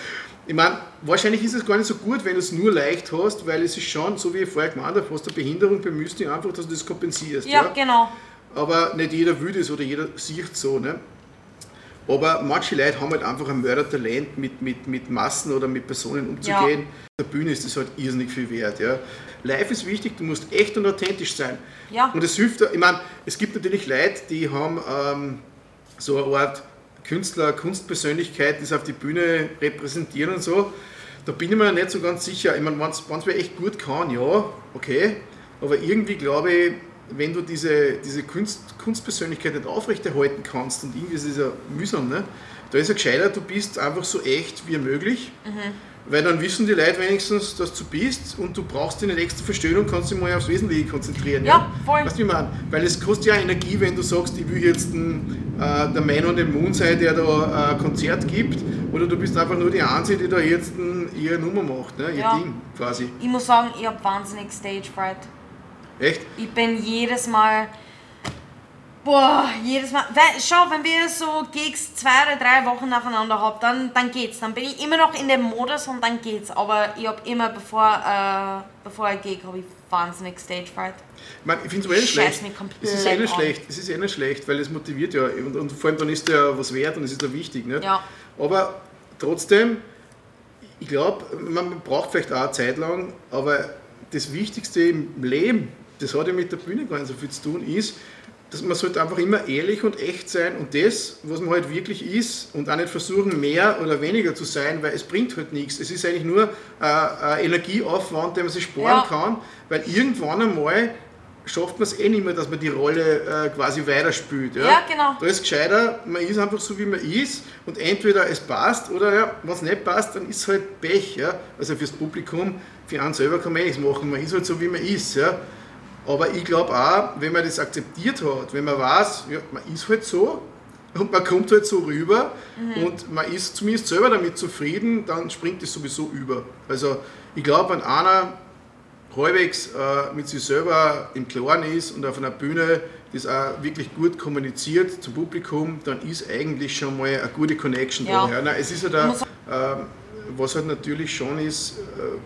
Ich meine, wahrscheinlich ist es gar nicht so gut, wenn du es nur leicht hast, weil es ist schon, so wie ich vorher gemeint habe, hast du eine Behinderung, bemühst dich einfach, dass du das kompensierst. ja, genau. Aber nicht jeder will das oder jeder sieht so. Ne? Aber manche Leute haben halt einfach ein Mördertalent, mit, mit, mit Massen oder mit Personen umzugehen. Auf der Bühne ist das halt irrsinnig viel wert. Ja? Live ist wichtig, du musst echt und authentisch sein. Ja. Und es hilft, ich meine, es gibt natürlich Leute, die haben ähm, so eine Art Künstler, Kunstpersönlichkeit, es auf die Bühne repräsentieren und so. Da bin ich mir nicht so ganz sicher. Ich meine, wenn es wer echt gut kann, ja, okay. Aber irgendwie glaube ich, wenn du diese, diese Kunst, Kunstpersönlichkeit nicht aufrechterhalten kannst und irgendwie ist es ja mühsam, ne? da ist ja gescheiter, du bist einfach so echt wie möglich. Weil dann wissen die Leute wenigstens, dass du bist und du brauchst nicht extra verstehen und kannst dich mal aufs Wesentliche konzentrieren. Ja, voll. Weißt du, wie ich meine? Weil es kostet ja Energie, wenn du sagst, ich will jetzt ein, äh, der Man on the Moon sein, der da äh, ein Konzert gibt, oder du bist einfach nur die Einzige, die da jetzt ein, ihre Nummer macht, ne? ihr Ja. Ding quasi. Ich muss sagen, ich habe wahnsinnig Stage Fright. Echt? Ich bin jedes Mal. Boah, jedes Mal. Weil, schau, wenn wir so Gigs zwei oder drei Wochen nacheinander haben, dann, dann geht's. Dann bin ich immer noch in dem Modus und dann geht's. Aber ich habe immer, bevor, äh, bevor ich Gig, habe ich wahnsinnig Stage Fright. Ich, meine, ich finde es eh nicht schlecht. Es ist eh nicht schlecht. Es ist eh nicht schlecht, weil es motiviert ja. Und, und vor allem dann ist ja was wert und es ist ja wichtig. Nicht? Ja. Aber trotzdem, ich glaube, man braucht vielleicht auch eine Zeit lang, aber das Wichtigste im Leben, das hat ja mit der Bühne gar nicht so viel zu tun, ist, dass man sollte einfach immer ehrlich und echt sein und das, was man halt wirklich ist und auch nicht versuchen, mehr oder weniger zu sein, weil es bringt halt nichts. Es ist eigentlich nur äh, ein Energieaufwand, den man sich sparen Ja. kann, weil irgendwann einmal schafft man es eh nicht mehr, dass man die Rolle äh, quasi weiterspielt. Ja? Ja, genau. Da ist gescheiter, man ist einfach so, wie man ist und entweder es passt oder ja, wenn es nicht passt, dann ist es halt Pech. Ja? Also fürs Publikum, für einen selber kann man eh nichts machen, man ist halt so, wie man ist. Ja? Aber ich glaube auch, wenn man das akzeptiert hat, wenn man weiß, ja, man ist halt so und man kommt halt so rüber und man ist zumindest selber damit zufrieden, dann springt es sowieso über. Also ich glaube, wenn einer halbwegs äh, mit sich selber im Klaren ist und auf einer Bühne das auch wirklich gut kommuniziert zum Publikum, dann ist eigentlich schon mal eine gute Connection Ja. da. Ja, nein, es ist da, muss- ähm, was halt natürlich schon ist, äh,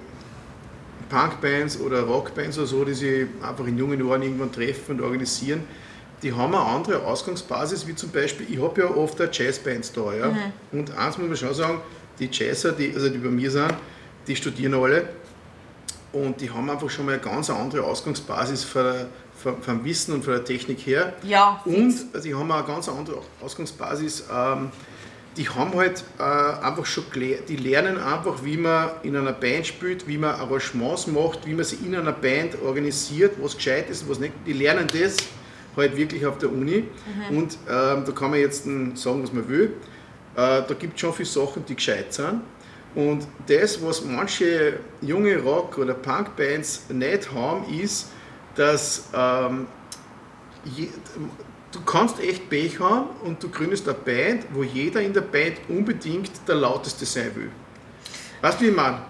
Punkbands oder Rockbands oder so, die sich einfach in jungen Jahren irgendwann treffen und organisieren, die haben eine andere Ausgangsbasis, wie zum Beispiel, ich habe ja oft auch Jazzbands da. Ja? Und eins muss man schon sagen, die Jazzer, die, also die bei mir sind, die studieren alle und die haben einfach schon mal eine ganz andere Ausgangsbasis von, von, vom Wissen und von der Technik her. Ja, Und fix. also, die haben auch eine ganz andere Ausgangsbasis, ähm, die haben halt äh, einfach schon gelernt, die lernen einfach, wie man in einer Band spielt, wie man Arrangements macht, wie man sich in einer Band organisiert, was gescheit ist, was nicht. Die lernen das halt wirklich auf der Uni. Mhm. Und ähm, da kann man jetzt sagen, was man will. Äh, da gibt es schon viele Sachen, die gescheit sind. Und das, was manche junge Rock- oder Punk-Bands nicht haben, ist, dass ähm, du kannst echt Pech haben und du gründest eine Band, wo jeder in der Band unbedingt der lauteste sein will. Weißt du, wie ich meine?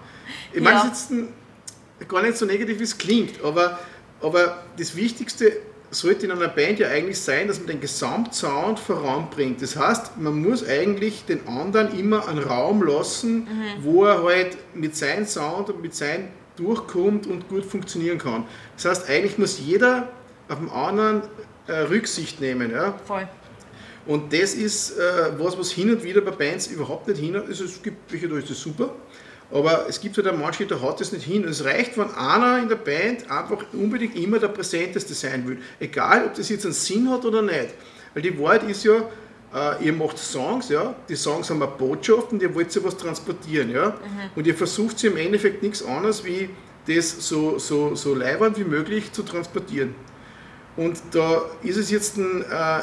Ich meine, ja. es ist gar nicht so negativ, wie es klingt, aber, aber das Wichtigste sollte in einer Band ja eigentlich sein, dass man den Gesamtsound voranbringt. Das heißt, man muss eigentlich den anderen immer einen Raum lassen, mhm. wo er halt mit seinem Sound und mit seinem durchkommt und gut funktionieren kann. Das heißt, eigentlich muss jeder auf den anderen äh, Rücksicht nehmen. Ja? Voll. Und das ist äh, was, was hin und wieder bei Bands überhaupt nicht hin. Also es gibt welche, da ist das super. Aber es gibt halt auch manche, da hat das nicht hin. Und es reicht, wenn einer in der Band einfach unbedingt immer der Präsenteste sein will. Egal, ob das jetzt einen Sinn hat oder nicht. Weil die Wahrheit ist ja, äh, ihr macht Songs, ja, die Songs haben eine Botschaft und ihr wollt sie was transportieren. Ja? Mhm. Und ihr versucht sie im Endeffekt nichts anderes, wie das so, so, so leibend wie möglich zu transportieren. Und da ist es jetzt äh,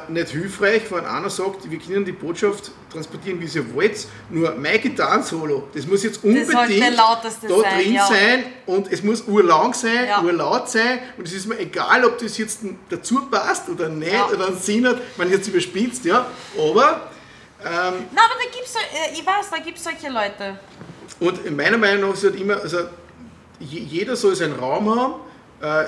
nicht hilfreich, wenn einer sagt, wir können die Botschaft transportieren, wie ihr wollt, nur mein Gitarren-Solo, das muss jetzt unbedingt da sein, drin ja. sein und es muss urlang sein, ja. urlaut sein und es ist mir egal, ob das jetzt dazu passt oder nicht ja. oder einen Sinn hat, man jetzt überspitzt, ja, aber... Ähm, Nein, aber da gibt's, äh, ich weiß, da gibt es solche Leute. Und meiner Meinung nach ist halt immer, also jeder soll seinen Raum haben,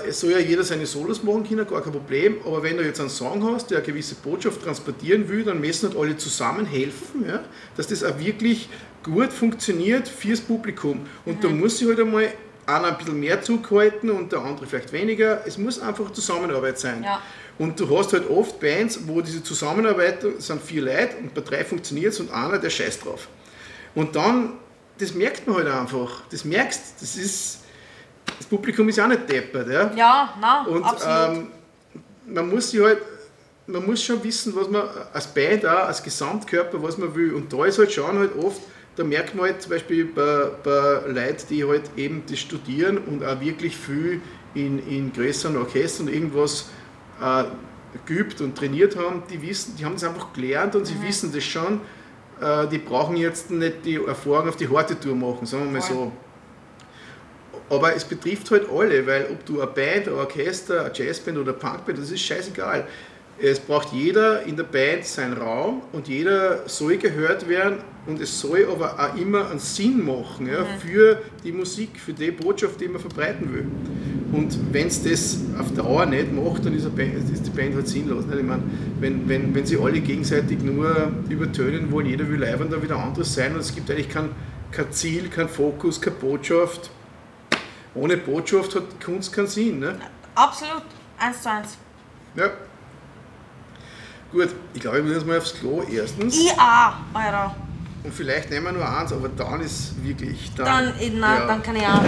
es soll ja jeder seine Solos machen können, gar kein Problem. Aber wenn du jetzt einen Song hast, der eine gewisse Botschaft transportieren will, dann müssen halt alle zusammen helfen, ja, dass das auch wirklich gut funktioniert fürs Publikum. Und mhm. da muss sich halt einmal einer ein bisschen mehr zurückhalten und der andere vielleicht weniger. Es muss einfach Zusammenarbeit sein. Ja. Und du hast halt oft Bands, wo diese Zusammenarbeit sind vier Leute und bei drei funktioniert es und einer, der scheißt drauf. Und dann, das merkt man halt einfach. Das merkst, das ist das Publikum ist ja auch nicht deppert. Ja, ja nein, Und absolut. Ähm, man muss sich halt, man muss schon wissen, was man als Band auch, als Gesamtkörper, was man will. Und da ist halt schon halt oft, da merkt man halt zum Beispiel bei, bei Leuten, die halt eben das studieren und auch wirklich viel in, in größeren Orchestern irgendwas äh, geübt und trainiert haben, die wissen, die haben das einfach gelernt und sie mhm. wissen das schon. Äh, die brauchen jetzt nicht die Erfahrung auf die harte Tour machen, sagen wir mal Voll. so. Aber es betrifft halt alle, weil ob du eine Band, ein Orchester, eine Jazzband oder eine Punkband, das ist scheißegal. Es braucht jeder in der Band seinen Raum und jeder soll gehört werden und es soll aber auch immer einen Sinn machen ja, mhm. für die Musik, für die Botschaft, die man verbreiten will. Und wenn es das auf Dauer nicht macht, dann ist, Band, ist, die Band halt sinnlos. Nicht? Ich meine, wenn, wenn, wenn sie alle gegenseitig nur übertönen wollen, jeder will live und da wieder anderes sein und es gibt eigentlich kein, kein Ziel, kein Fokus, keine Botschaft, ohne Botschaft hat Kunst keinen Sinn. Ne? Absolut, eins zu eins. Ja. Gut, ich glaube, ich muss jetzt mal aufs Klo erstens. Auch, Alter. Und vielleicht nehmen wir nur eins, aber dann ist wirklich. Dann, dann, nein, ja. dann kann ich auch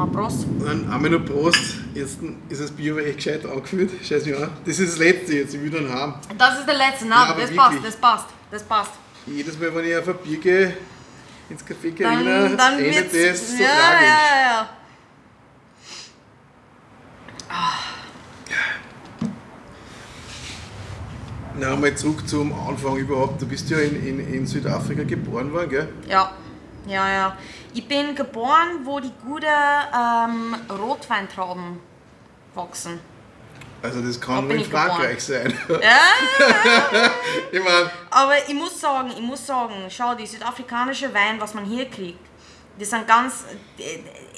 wir Prost. Dann haben wir noch Prost. Jetzt ist das Bier aber echt gescheit angefüllt. Scheiß mich an. Das ist das letzte jetzt, ich will dann haben. Das ist der letzte, nein, ja, das wirklich. passt, das passt, das passt. Jedes Mal, wenn ich auf ein Bier gehe, ins Café Carina dann, dann endet das so ja, tragisch. Ja, ja, Na, mal zurück zum Anfang überhaupt. Du bist ja in, in, in Südafrika geboren worden, gell? Ja, ja, ja. Ich bin geboren, wo die guten ähm, Rotweintrauben wachsen. Also das kann nur in Frankreich geboren. sein. Ja, ich mein, Aber ich muss sagen, ich muss sagen, schau, die südafrikanische Wein, was man hier kriegt, die sind ganz,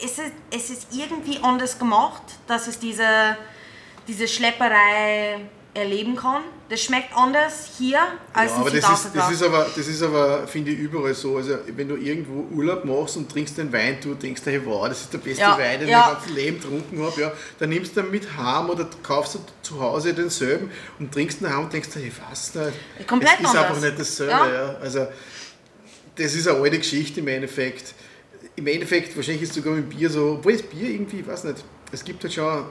es ist, es ist irgendwie anders gemacht, dass es diese, diese Schlepperei erleben kann. Das schmeckt anders hier als ja, aber in das ist, das ist aber, das ist aber, finde ich, überall so. Also wenn du irgendwo Urlaub machst und trinkst den Wein, du denkst dir, wow, das ist der beste ja, Wein, den ja. ich mein ganzes Leben getrunken habe, ja, dann nimmst du den mit heim oder kaufst du zu Hause denselben und trinkst ihn heim und denkst dir, ich weiß nicht, Komplett es ist anders. einfach nicht dasselbe. Ja. Also das ist eine alte Geschichte im Endeffekt. Im Endeffekt, wahrscheinlich ist es sogar mit Bier so, obwohl das Bier irgendwie, ich weiß nicht, es gibt halt schon,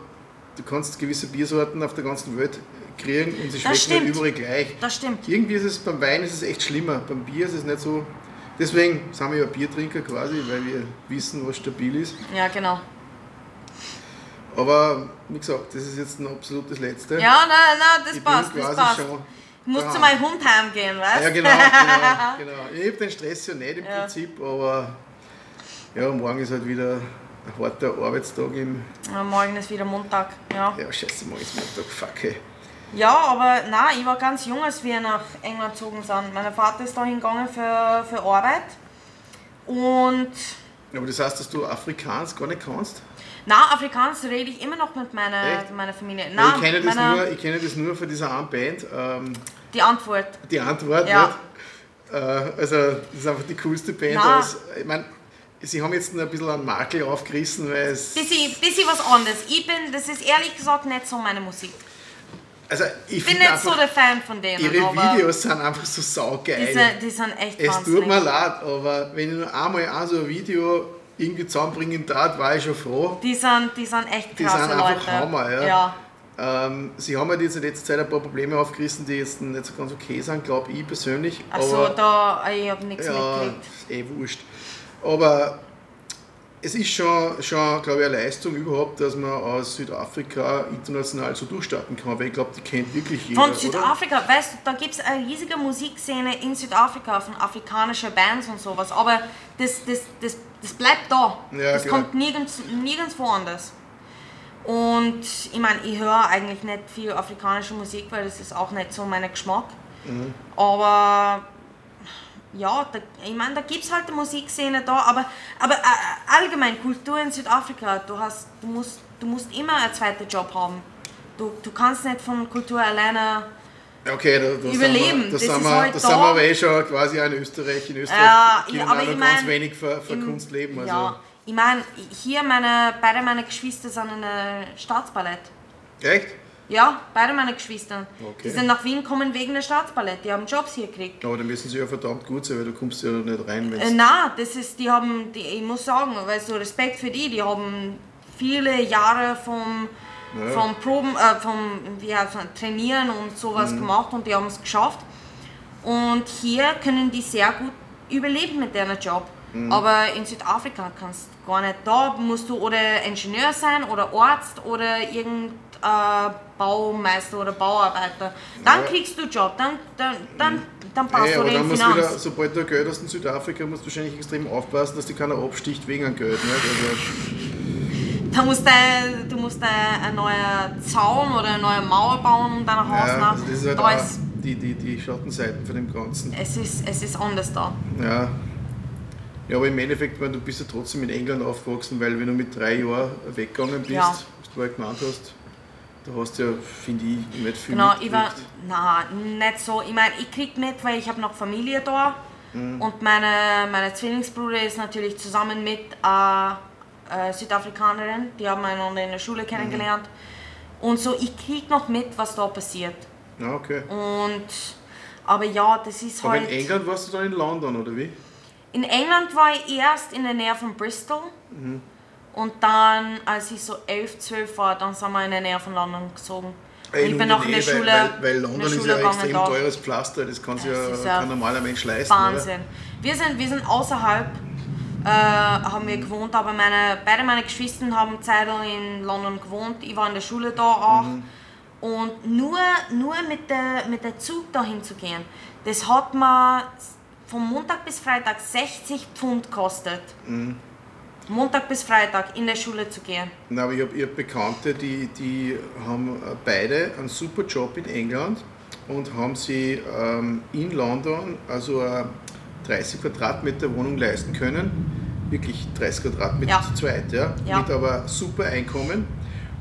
du kannst gewisse Biersorten auf der ganzen Welt kriegen und sie Das schmecken halt überall gleich. Das stimmt. Irgendwie ist es beim Wein ist es echt schlimmer, beim Bier ist es nicht so. Deswegen sind wir ja Biertrinker quasi, weil wir wissen, was stabil ist. Ja, genau. Aber wie gesagt, das ist jetzt ein absolutes Letzte. Ja, nein, nein, das Ich passt, das passt. schon. Ich muss da. zu meinem Hund heimgehen, weißt Ja, genau, genau, genau. Ich habe den Stress ja nicht im Ja. Prinzip, aber ja, morgen ist halt wieder ein harter Arbeitstag im. Ja, morgen ist wieder Montag, ja. Ja, scheiße, morgen ist Montag, fuck ey. Ja, aber nein, ich war ganz jung, als wir nach England gezogen sind. Mein Vater ist da hingegangen für, für Arbeit. Und Aber das heißt, dass du Afrikaans gar nicht kannst? na, Afrikaans rede ich immer noch mit meiner, Echt? meiner Familie. Weil Na, ich, kenne das meiner- nur, ich kenne das nur von dieser einen Band. Ähm, die Antwort. die Antwort Ja. nicht. Äh, also, das ist einfach die coolste Band. Aus, ich meine, sie haben jetzt ein bisschen einen Makel aufgerissen, weil es. Bisschen, bisschen was anderes. Ich bin, das ist ehrlich gesagt nicht so meine Musik. Also, ich bin nicht so der Fan von denen. ihre Videos sind einfach so saugeil. Die die sind echt Es tut mir leid, aber wenn ich nur einmal auch so ein Video irgendwie zusammenbringen darf, war ich schon froh. Die sind, die sind echt Die krasse sind einfach Leute. Hammer, ja. ja. Ähm, sie haben halt jetzt in letzter Zeit ein paar Probleme aufgerissen, die jetzt nicht so ganz okay sind, glaube ich persönlich. Also aber, da, ich habe nichts ja, mitgekriegt. eh wurscht. Aber es ist schon, schon glaube ich, eine Leistung überhaupt, dass man aus Südafrika international so durchstarten kann, weil ich glaube, die kennt wirklich jeder. Von oder? Südafrika, weißt du, da gibt es eine riesige Musikszene in Südafrika von afrikanischen Bands und sowas, aber das, das, das, das bleibt da. Ja, das genau. kommt nirgends, nirgends woanders. Und ich meine, ich höre eigentlich nicht viel afrikanische Musik, weil das ist auch nicht so mein Geschmack. Mhm. Aber ja, da, ich meine, da gibt es halt die Musikszene da, aber, aber äh, allgemein Kultur in Südafrika, du, hast, du, musst, du musst immer einen zweiten Job haben. Du, du kannst nicht von Kultur alleine. Okay, da, da Überleben, Sind wir, da das sind ist wir, halt da da. sind wir aber eh schon quasi in Österreich. In Österreich Ja, können ja, aber ich noch ganz mein, wenig von, von im- Kunst leben. Also. Ja, ich meine, hier meine, beide meine Geschwister sind in einem Staatsballett. Echt? Ja, beide meine Geschwister. Okay. Die sind nach Wien gekommen wegen der Staatsballett. Die haben Jobs hier gekriegt. Aber dann müssen sie ja verdammt gut sein, weil du kommst ja nicht rein, wenn Äh, nein, das ist, die haben, die, ich muss sagen, weil so Respekt für die, die haben viele Jahre vom, Ja. vom Proben, äh, vom wie heißt man, Trainieren und sowas gemacht und die haben es geschafft. Und hier können die sehr gut überleben mit deren Job. Aber in Südafrika kannst du gar nicht. Da musst du oder Ingenieur sein oder Arzt oder irgendein Baumeister oder Bauarbeiter. Dann Ja. kriegst du Job, dann, dann, dann, dann passt du den du wieder, Finanz. sobald du Geld hast in Südafrika, musst du wahrscheinlich extrem aufpassen, dass dich keiner absticht wegen an Geld. Nicht? Also, Da musst du, du musst ein, ein neuer Zaun oder eine neue Mauer bauen um dein Haus. ja, nach. also das ist halt da auch ist, die, die, die Schattenseiten von dem Ganzen. es, ist, es ist anders da. Ja. ja, aber im Endeffekt, du bist ja trotzdem in England aufgewachsen, weil wenn du mit drei Jahren weggegangen bist, Ja. was du halt gemeint hast, da hast du ja, finde ich, nicht viel Genau, ich war, nein, nicht so. Ich meine, ich krieg mit, weil ich habe noch Familie da Mhm. und meine, meine Zwillingsbruder ist natürlich zusammen mit äh, äh, Südafrikanerin, die haben einander in der Schule kennengelernt. Und so, ich krieg noch mit, was da passiert. Ja, okay. Und, aber ja, das ist Aber halt... in England warst du dann in London, oder wie? In England war ich erst in der Nähe von Bristol. Mhm. Und dann, als ich so 11, 12 war, dann sind wir in der Nähe von London gezogen. Ey, ich bin noch in der Schule, Weil, weil, London der ist Schule ja ein extrem da. teures Pflaster, das kann sich ja ja kein normaler Mensch leisten. Oder? Wahnsinn. Wir sind, wir sind außerhalb, äh, haben wir gewohnt, aber meine, beide meine Geschwister haben Zeit lang in London gewohnt. Ich war in der Schule da auch. Mhm. Und nur, nur mit, der, mit der Zug dahin zu gehen, das hat mir von Montag bis Freitag 60 Pfund gekostet. Mhm. Montag bis Freitag in der Schule zu gehen. Nein, aber ich habe hab Bekannte, die, die haben äh, beide einen super Job in England und haben sie ähm, in London also eine 30 Quadratmeter Wohnung leisten können. Wirklich 30 Quadratmeter Ja. zu zweit, ja? Ja. Mit aber super Einkommen.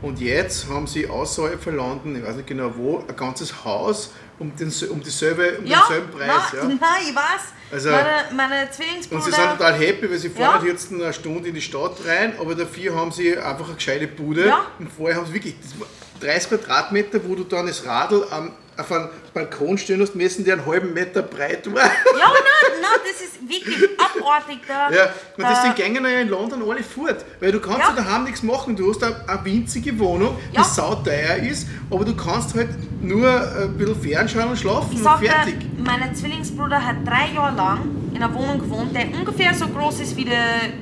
Und jetzt haben sie außerhalb von London, ich weiß nicht genau wo, ein ganzes Haus, um, den, um, dieselbe, um Ja, denselben Preis. nein, ja. nein, ich weiß. Also- meine, meine Und Zwillingsbrüder. sie sind total happy, weil sie fahren Ja. halt jetzt eine Stunde in die Stadt rein, aber dafür haben sie einfach eine gescheite Bude. Ja. Und vorher haben sie wirklich das war 30 Quadratmeter, wo du dann das Radl am, auf einem Balkon stehen hast, messen die einen halben Meter breit war. Ja, nein, nein, das ist wirklich abartig da. Ja, und das da- den gängen ja in London alle fort. Weil du kannst Ja. ja daheim nichts machen. Du hast eine, eine winzige Wohnung, Ja. die sauteuer ist, aber du kannst halt nur ein bisschen fernschauen und schlafen Ich und sag dir, fertig. mein Zwillingsbruder hat drei Jahre lang in einer Wohnung gewohnt, die ungefähr so groß ist wie, die,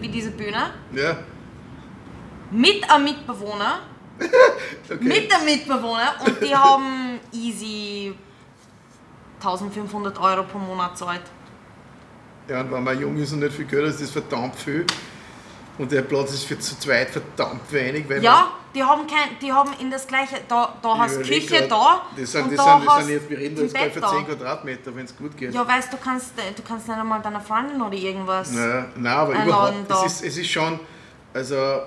wie diese Bühne. Ja, Mit einem Mitbewohner. okay. Mit einem Mitbewohner. Und die haben easy 1500 Euro pro Monat zahlt. Ja, und wenn man jung ist und nicht viel Geld hat, ist das verdammt viel. Und der Platz ist für zu zweit verdammt wenig. Ja, die haben kein, die haben in das gleiche, da, da hast Küche grad, da Das sind, und das da sind, das sind jetzt, wir reden da jetzt gleich von 10 da. Quadratmeter, wenn es gut geht. Ja, weißt du, kannst, du kannst nicht einmal deiner Freundin oder irgendwas. Nein, nein aber überhaupt, da. es ist, es ist schon, also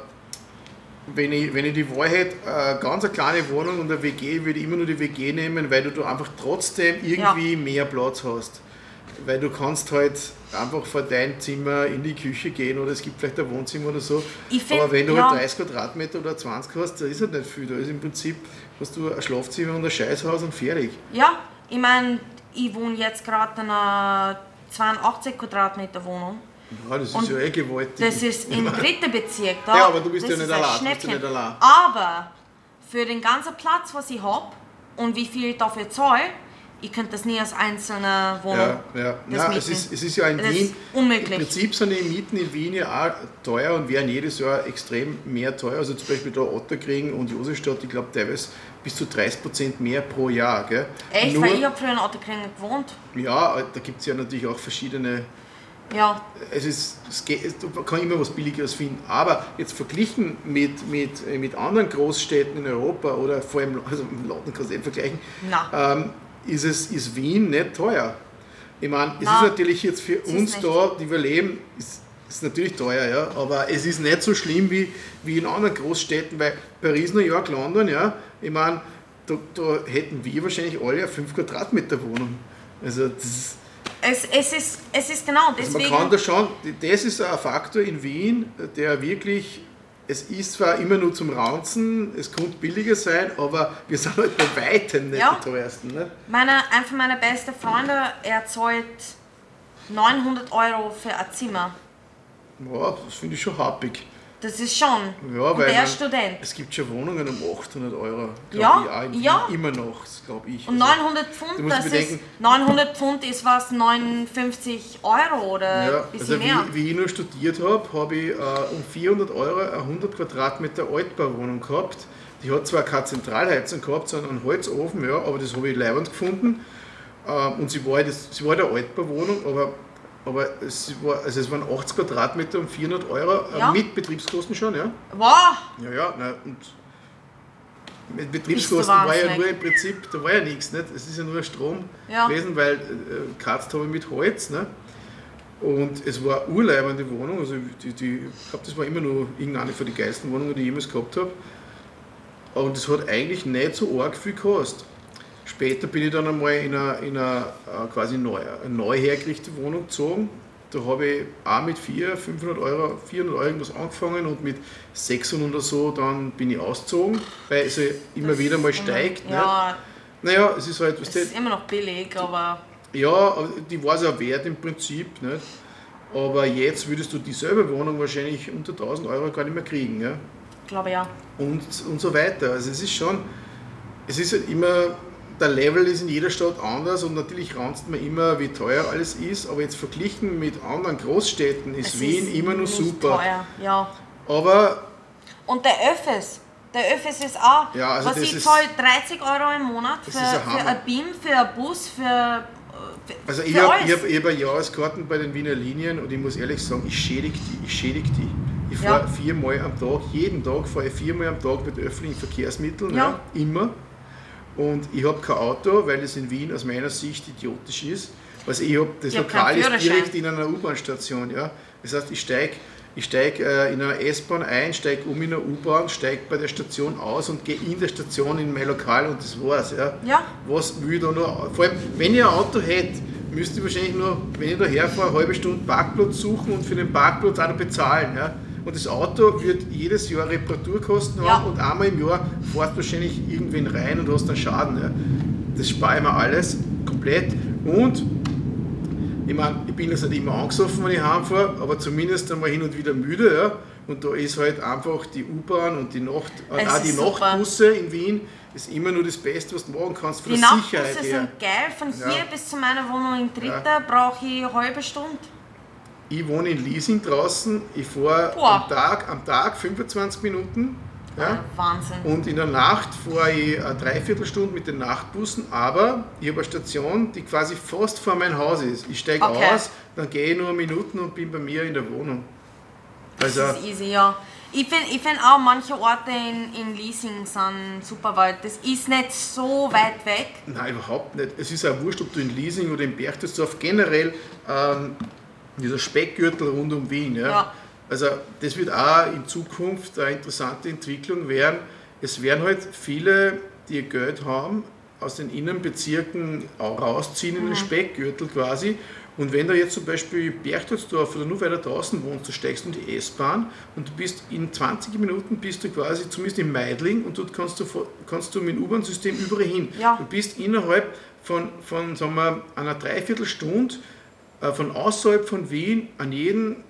wenn ich, wenn ich die Wahl hätte, eine ganz eine kleine Wohnung und eine WG, würde ich immer nur die WG nehmen, weil du da einfach trotzdem irgendwie mehr Platz hast. Weil du kannst halt einfach vor dein Zimmer in die Küche gehen oder es gibt vielleicht ein Wohnzimmer oder so. Find, Aber wenn du ja. halt 30 Quadratmeter oder 20 hast, da ist halt nicht viel. Da ist im Prinzip, hast du ein Schlafzimmer und ein Scheißhaus und fertig. Ja, ich meine, ich wohne jetzt gerade in einer 82 Quadratmeter Wohnung. Ja, das ist Und ja eh gewaltig. Das ist im dritten Bezirk. Da. Ja, aber du bist ja nicht allein, bist ja nicht allein. Aber für den ganzen Platz, was ich habe und wie viel ich dafür zahle, ich könnte das nie als einzelne Wohnung. Ja, ja. Nein, es, ist, es ist ja in Das Wien. unmöglich. Im Prinzip sind die Mieten in Wien ja auch teuer und werden jedes Jahr extrem mehr teuer. Also zum Beispiel da Otterkring und Josefstadt, ich glaube teilweise bis zu 30% mehr pro Jahr. Gell? Echt? Nur, Weil ich habe früher in Otterkringen gewohnt. ja, da gibt es ja natürlich auch verschiedene. Ja, Es ist, es geht, man kann immer was Billigeres finden. Aber jetzt verglichen mit, mit, äh, mit anderen Großstädten in Europa oder vor allem, also mit London kannst du nicht vergleichen, na. ähm, ist, es, ist Wien nicht teuer. Ich meine, es Nein, ist natürlich jetzt für ist uns da, die wir leben, ist, ist natürlich teuer, ja, aber es ist nicht so schlimm wie, wie in anderen Großstädten, weil Paris, New York, London, ja, ich meine, da, da hätten wir wahrscheinlich alle eine 5 Quadratmeter Wohnung. Also, das, Es, es, ist, es ist genau also deswegen. man kann da schon, das ist ein Faktor in Wien, der wirklich, es ist zwar immer nur zum Raunzen, es könnte billiger sein, aber wir sind halt bei weitem nicht Ja. die teuersten. Ne? Meine, ein von meiner besten Freunde, er zahlt 900 Euro für ein Zimmer. Ja, das finde ich schon happig. Das ist schon. Ja, weil der Student. Es gibt schon Wohnungen um 800 Euro. Ja, ich, ja. Immer noch, glaube ich. Und Also, 900 du Pfund, das bedenken- ist 900 Pfund ist was 59 Euro oder ja, ein bisschen also mehr. wie, wie ich nur studiert habe, habe ich äh, um 400 Euro eine 100 Quadratmeter Altbauwohnung gehabt. Die hat zwar keine Zentralheizung gehabt, sondern einen Holzofen, ja, aber das habe ich leibend gefunden. Ähm, und sie war, das, sie war eine Altbauwohnung, aber, aber es, war, also es waren 80 Quadratmeter um 400 Euro, äh, Ja. mit Betriebskosten schon, ja. Wow! Ja, ja, nein, und mit Betriebskosten war ja nur im Prinzip, da war ja nichts, nicht? Es ist ja nur Strom Ja. gewesen, weil äh, gekratzt habe ich mit Holz, ne? Und es war eine urleibende Wohnung, also die, die, ich glaube, das war immer nur irgendeine von den geilsten Wohnungen, die ich jemals gehabt habe. Und es hat eigentlich nicht so arg viel gekostet. Später bin ich dann einmal in eine, in eine äh, quasi neu, eine neu hergerichtete Wohnung gezogen. Da habe ich auch mit 400, 500 Euro, 400 Euro irgendwas angefangen und mit 600 oder so dann bin ich ausgezogen, weil es immer wieder mal steigt. Ne? Ja, Naja, es ist halt, was es ist immer noch billig, aber ja, die war es auch wert im Prinzip. Nicht? Aber jetzt würdest du dieselbe Wohnung wahrscheinlich unter 1000 Euro gar nicht mehr kriegen. Ja? ich glaube ja. Und, und so weiter. Also es ist schon, es ist halt immer, der Level ist in jeder Stadt anders und natürlich ranzt man immer, wie teuer alles ist. Aber jetzt verglichen mit anderen Großstädten ist Es Wien ist immer noch nicht super. Teuer. Ja. Aber Und der Öffis, der Öffis ist auch, Ja, also was ich zahle 30 Euro im Monat für, ein für ein Beam, für einen Bus, für, äh, für, Also ich habe hab, ich hab Jahreskarten bei den Wiener Linien und ich muss ehrlich sagen, ich schädige die. Ich schädige die. Ich Ja. fahre viermal am Tag, jeden Tag fahre ich viermal am Tag mit öffentlichen Verkehrsmitteln, Ja. ja. immer. Und ich habe kein Auto, weil es in Wien aus meiner Sicht idiotisch ist. Also ich habe das Ich hab Lokal ist direkt in einer U-Bahn-Station. Ja. Das heißt, ich steige Ich steige äh, in einer S-Bahn ein, steige um in einer U-Bahn, steige bei der Station aus und gehe in der Station in mein Lokal und das war's. Ja. Ja. Was will ich da noch? Vor allem, wenn ich ein Auto hätte, müsste ich wahrscheinlich nur, wenn ich daher fahre, eine halbe Stunde Parkplatz suchen und für den Parkplatz auch noch bezahlen. Ja. Und das Auto wird jedes Jahr Reparaturkosten Ja. haben und einmal im Jahr fährst du wahrscheinlich irgendwen rein und hast einen Schaden. Ja. Das spare ich mir alles komplett. Und ich meine, ich bin jetzt nicht immer angesoffen, wenn ich heimfahre, aber zumindest einmal hin und wieder müde. Ja. Und da ist halt einfach die U-Bahn und die, Nacht, äh, Es auch die super. Nachtbusse in Wien ist immer nur das Beste, was du machen kannst von Die der Nachtbusse Sicherheit her. sind geil. Von hier Ja. bis zu meiner Wohnung in Dritter brauche ich eine halbe Stunde. Ich wohne in Leasing draußen, ich fahre am Tag, am Tag 25 Minuten. Ja. Wahnsinn. Und in der Nacht fahre ich eine Dreiviertelstunde mit den Nachtbussen, aber ich habe eine Station, die quasi fast vor mein Haus ist. Ich steige Okay. aus, dann gehe ich nur Minuten und bin bei mir in der Wohnung. Also, Das ist easy, ja. Ich finde ich find auch, manche Orte in, in Leasing sind super weit. Das ist nicht so weit weg. nein, überhaupt nicht. Es ist auch wurscht, ob du in Leasing oder in Berchtesgaden generell ähm, dieser Speckgürtel rund um Wien. Ja? Ja. Also das wird auch in Zukunft eine interessante Entwicklung werden. Es werden halt viele, die Geld haben, aus den Innenbezirken auch rausziehen in den Speckgürtel quasi. Und wenn du jetzt zum Beispiel Berchtesdorf oder nur weiter draußen wohnst, du steigst in die S-Bahn und du bist in 20 Minuten bist du quasi zumindest in Meidling und dort kannst du, kannst du mit dem U-Bahn-System überall hin. Ja. Du bist innerhalb von, von sagen wir, einer Dreiviertelstunde von außerhalb von Wien an jeden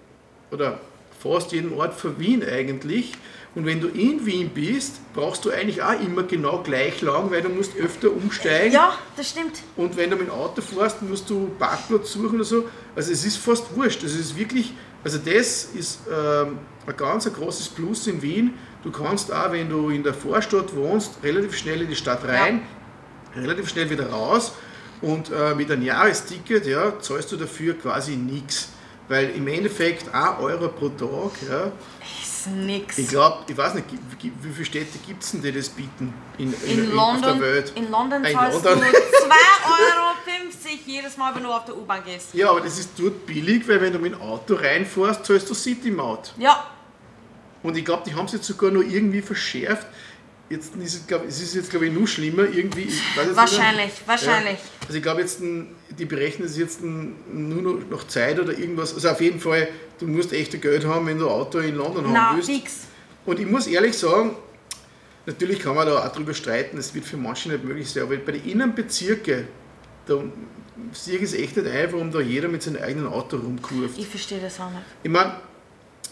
oder fast jeden Ort von Wien eigentlich. Und wenn du in Wien bist, brauchst du eigentlich auch immer genau gleich lang, weil du musst öfter umsteigen. Ja, das stimmt. Und wenn du mit dem Auto fährst, musst du Parkplatz suchen oder so. Also es ist fast wurscht. Es ist wirklich, also das ist ähm, ein ganz ein großes Plus in Wien. Du kannst auch, wenn du in der Vorstadt wohnst, relativ schnell in die Stadt rein, relativ schnell wieder raus. Und äh, mit einem Jahresticket ja, zahlst du dafür quasi nichts. Weil im Endeffekt 1 Euro pro Tag, ja, Ist nix. ich glaube, ich weiß nicht, wie, viele Städte gibt es denn, die das bieten in, in, in, London, auf der Welt? in London Ah, zahlst London. du 2,50 Euro jedes Mal, wenn du auf der U-Bahn gehst. Ja, aber das ist dort billig, weil wenn du mit dem Auto reinfährst, zahlst du City-Maut. Ja, Und ich glaube, die haben es jetzt sogar noch irgendwie verschärft. Jetzt ist es, glaub, es ist jetzt, glaube ich, noch schlimmer. Irgendwie, wahrscheinlich, Nicht, wahrscheinlich. ja. Also ich glaube, jetzt, die berechnen es jetzt nur noch nach Zeit oder irgendwas. Also auf jeden Fall, du musst echte Geld haben, wenn du ein Auto in London haben Na, willst. fix. Und ich muss ehrlich sagen, natürlich kann man da auch drüber streiten, es wird für manche nicht möglich sein, aber bei den Innenbezirken, da sehe ich es echt nicht ein, warum da jeder mit seinem eigenen Auto rumkurft. Ich verstehe das auch nicht. Ich meine,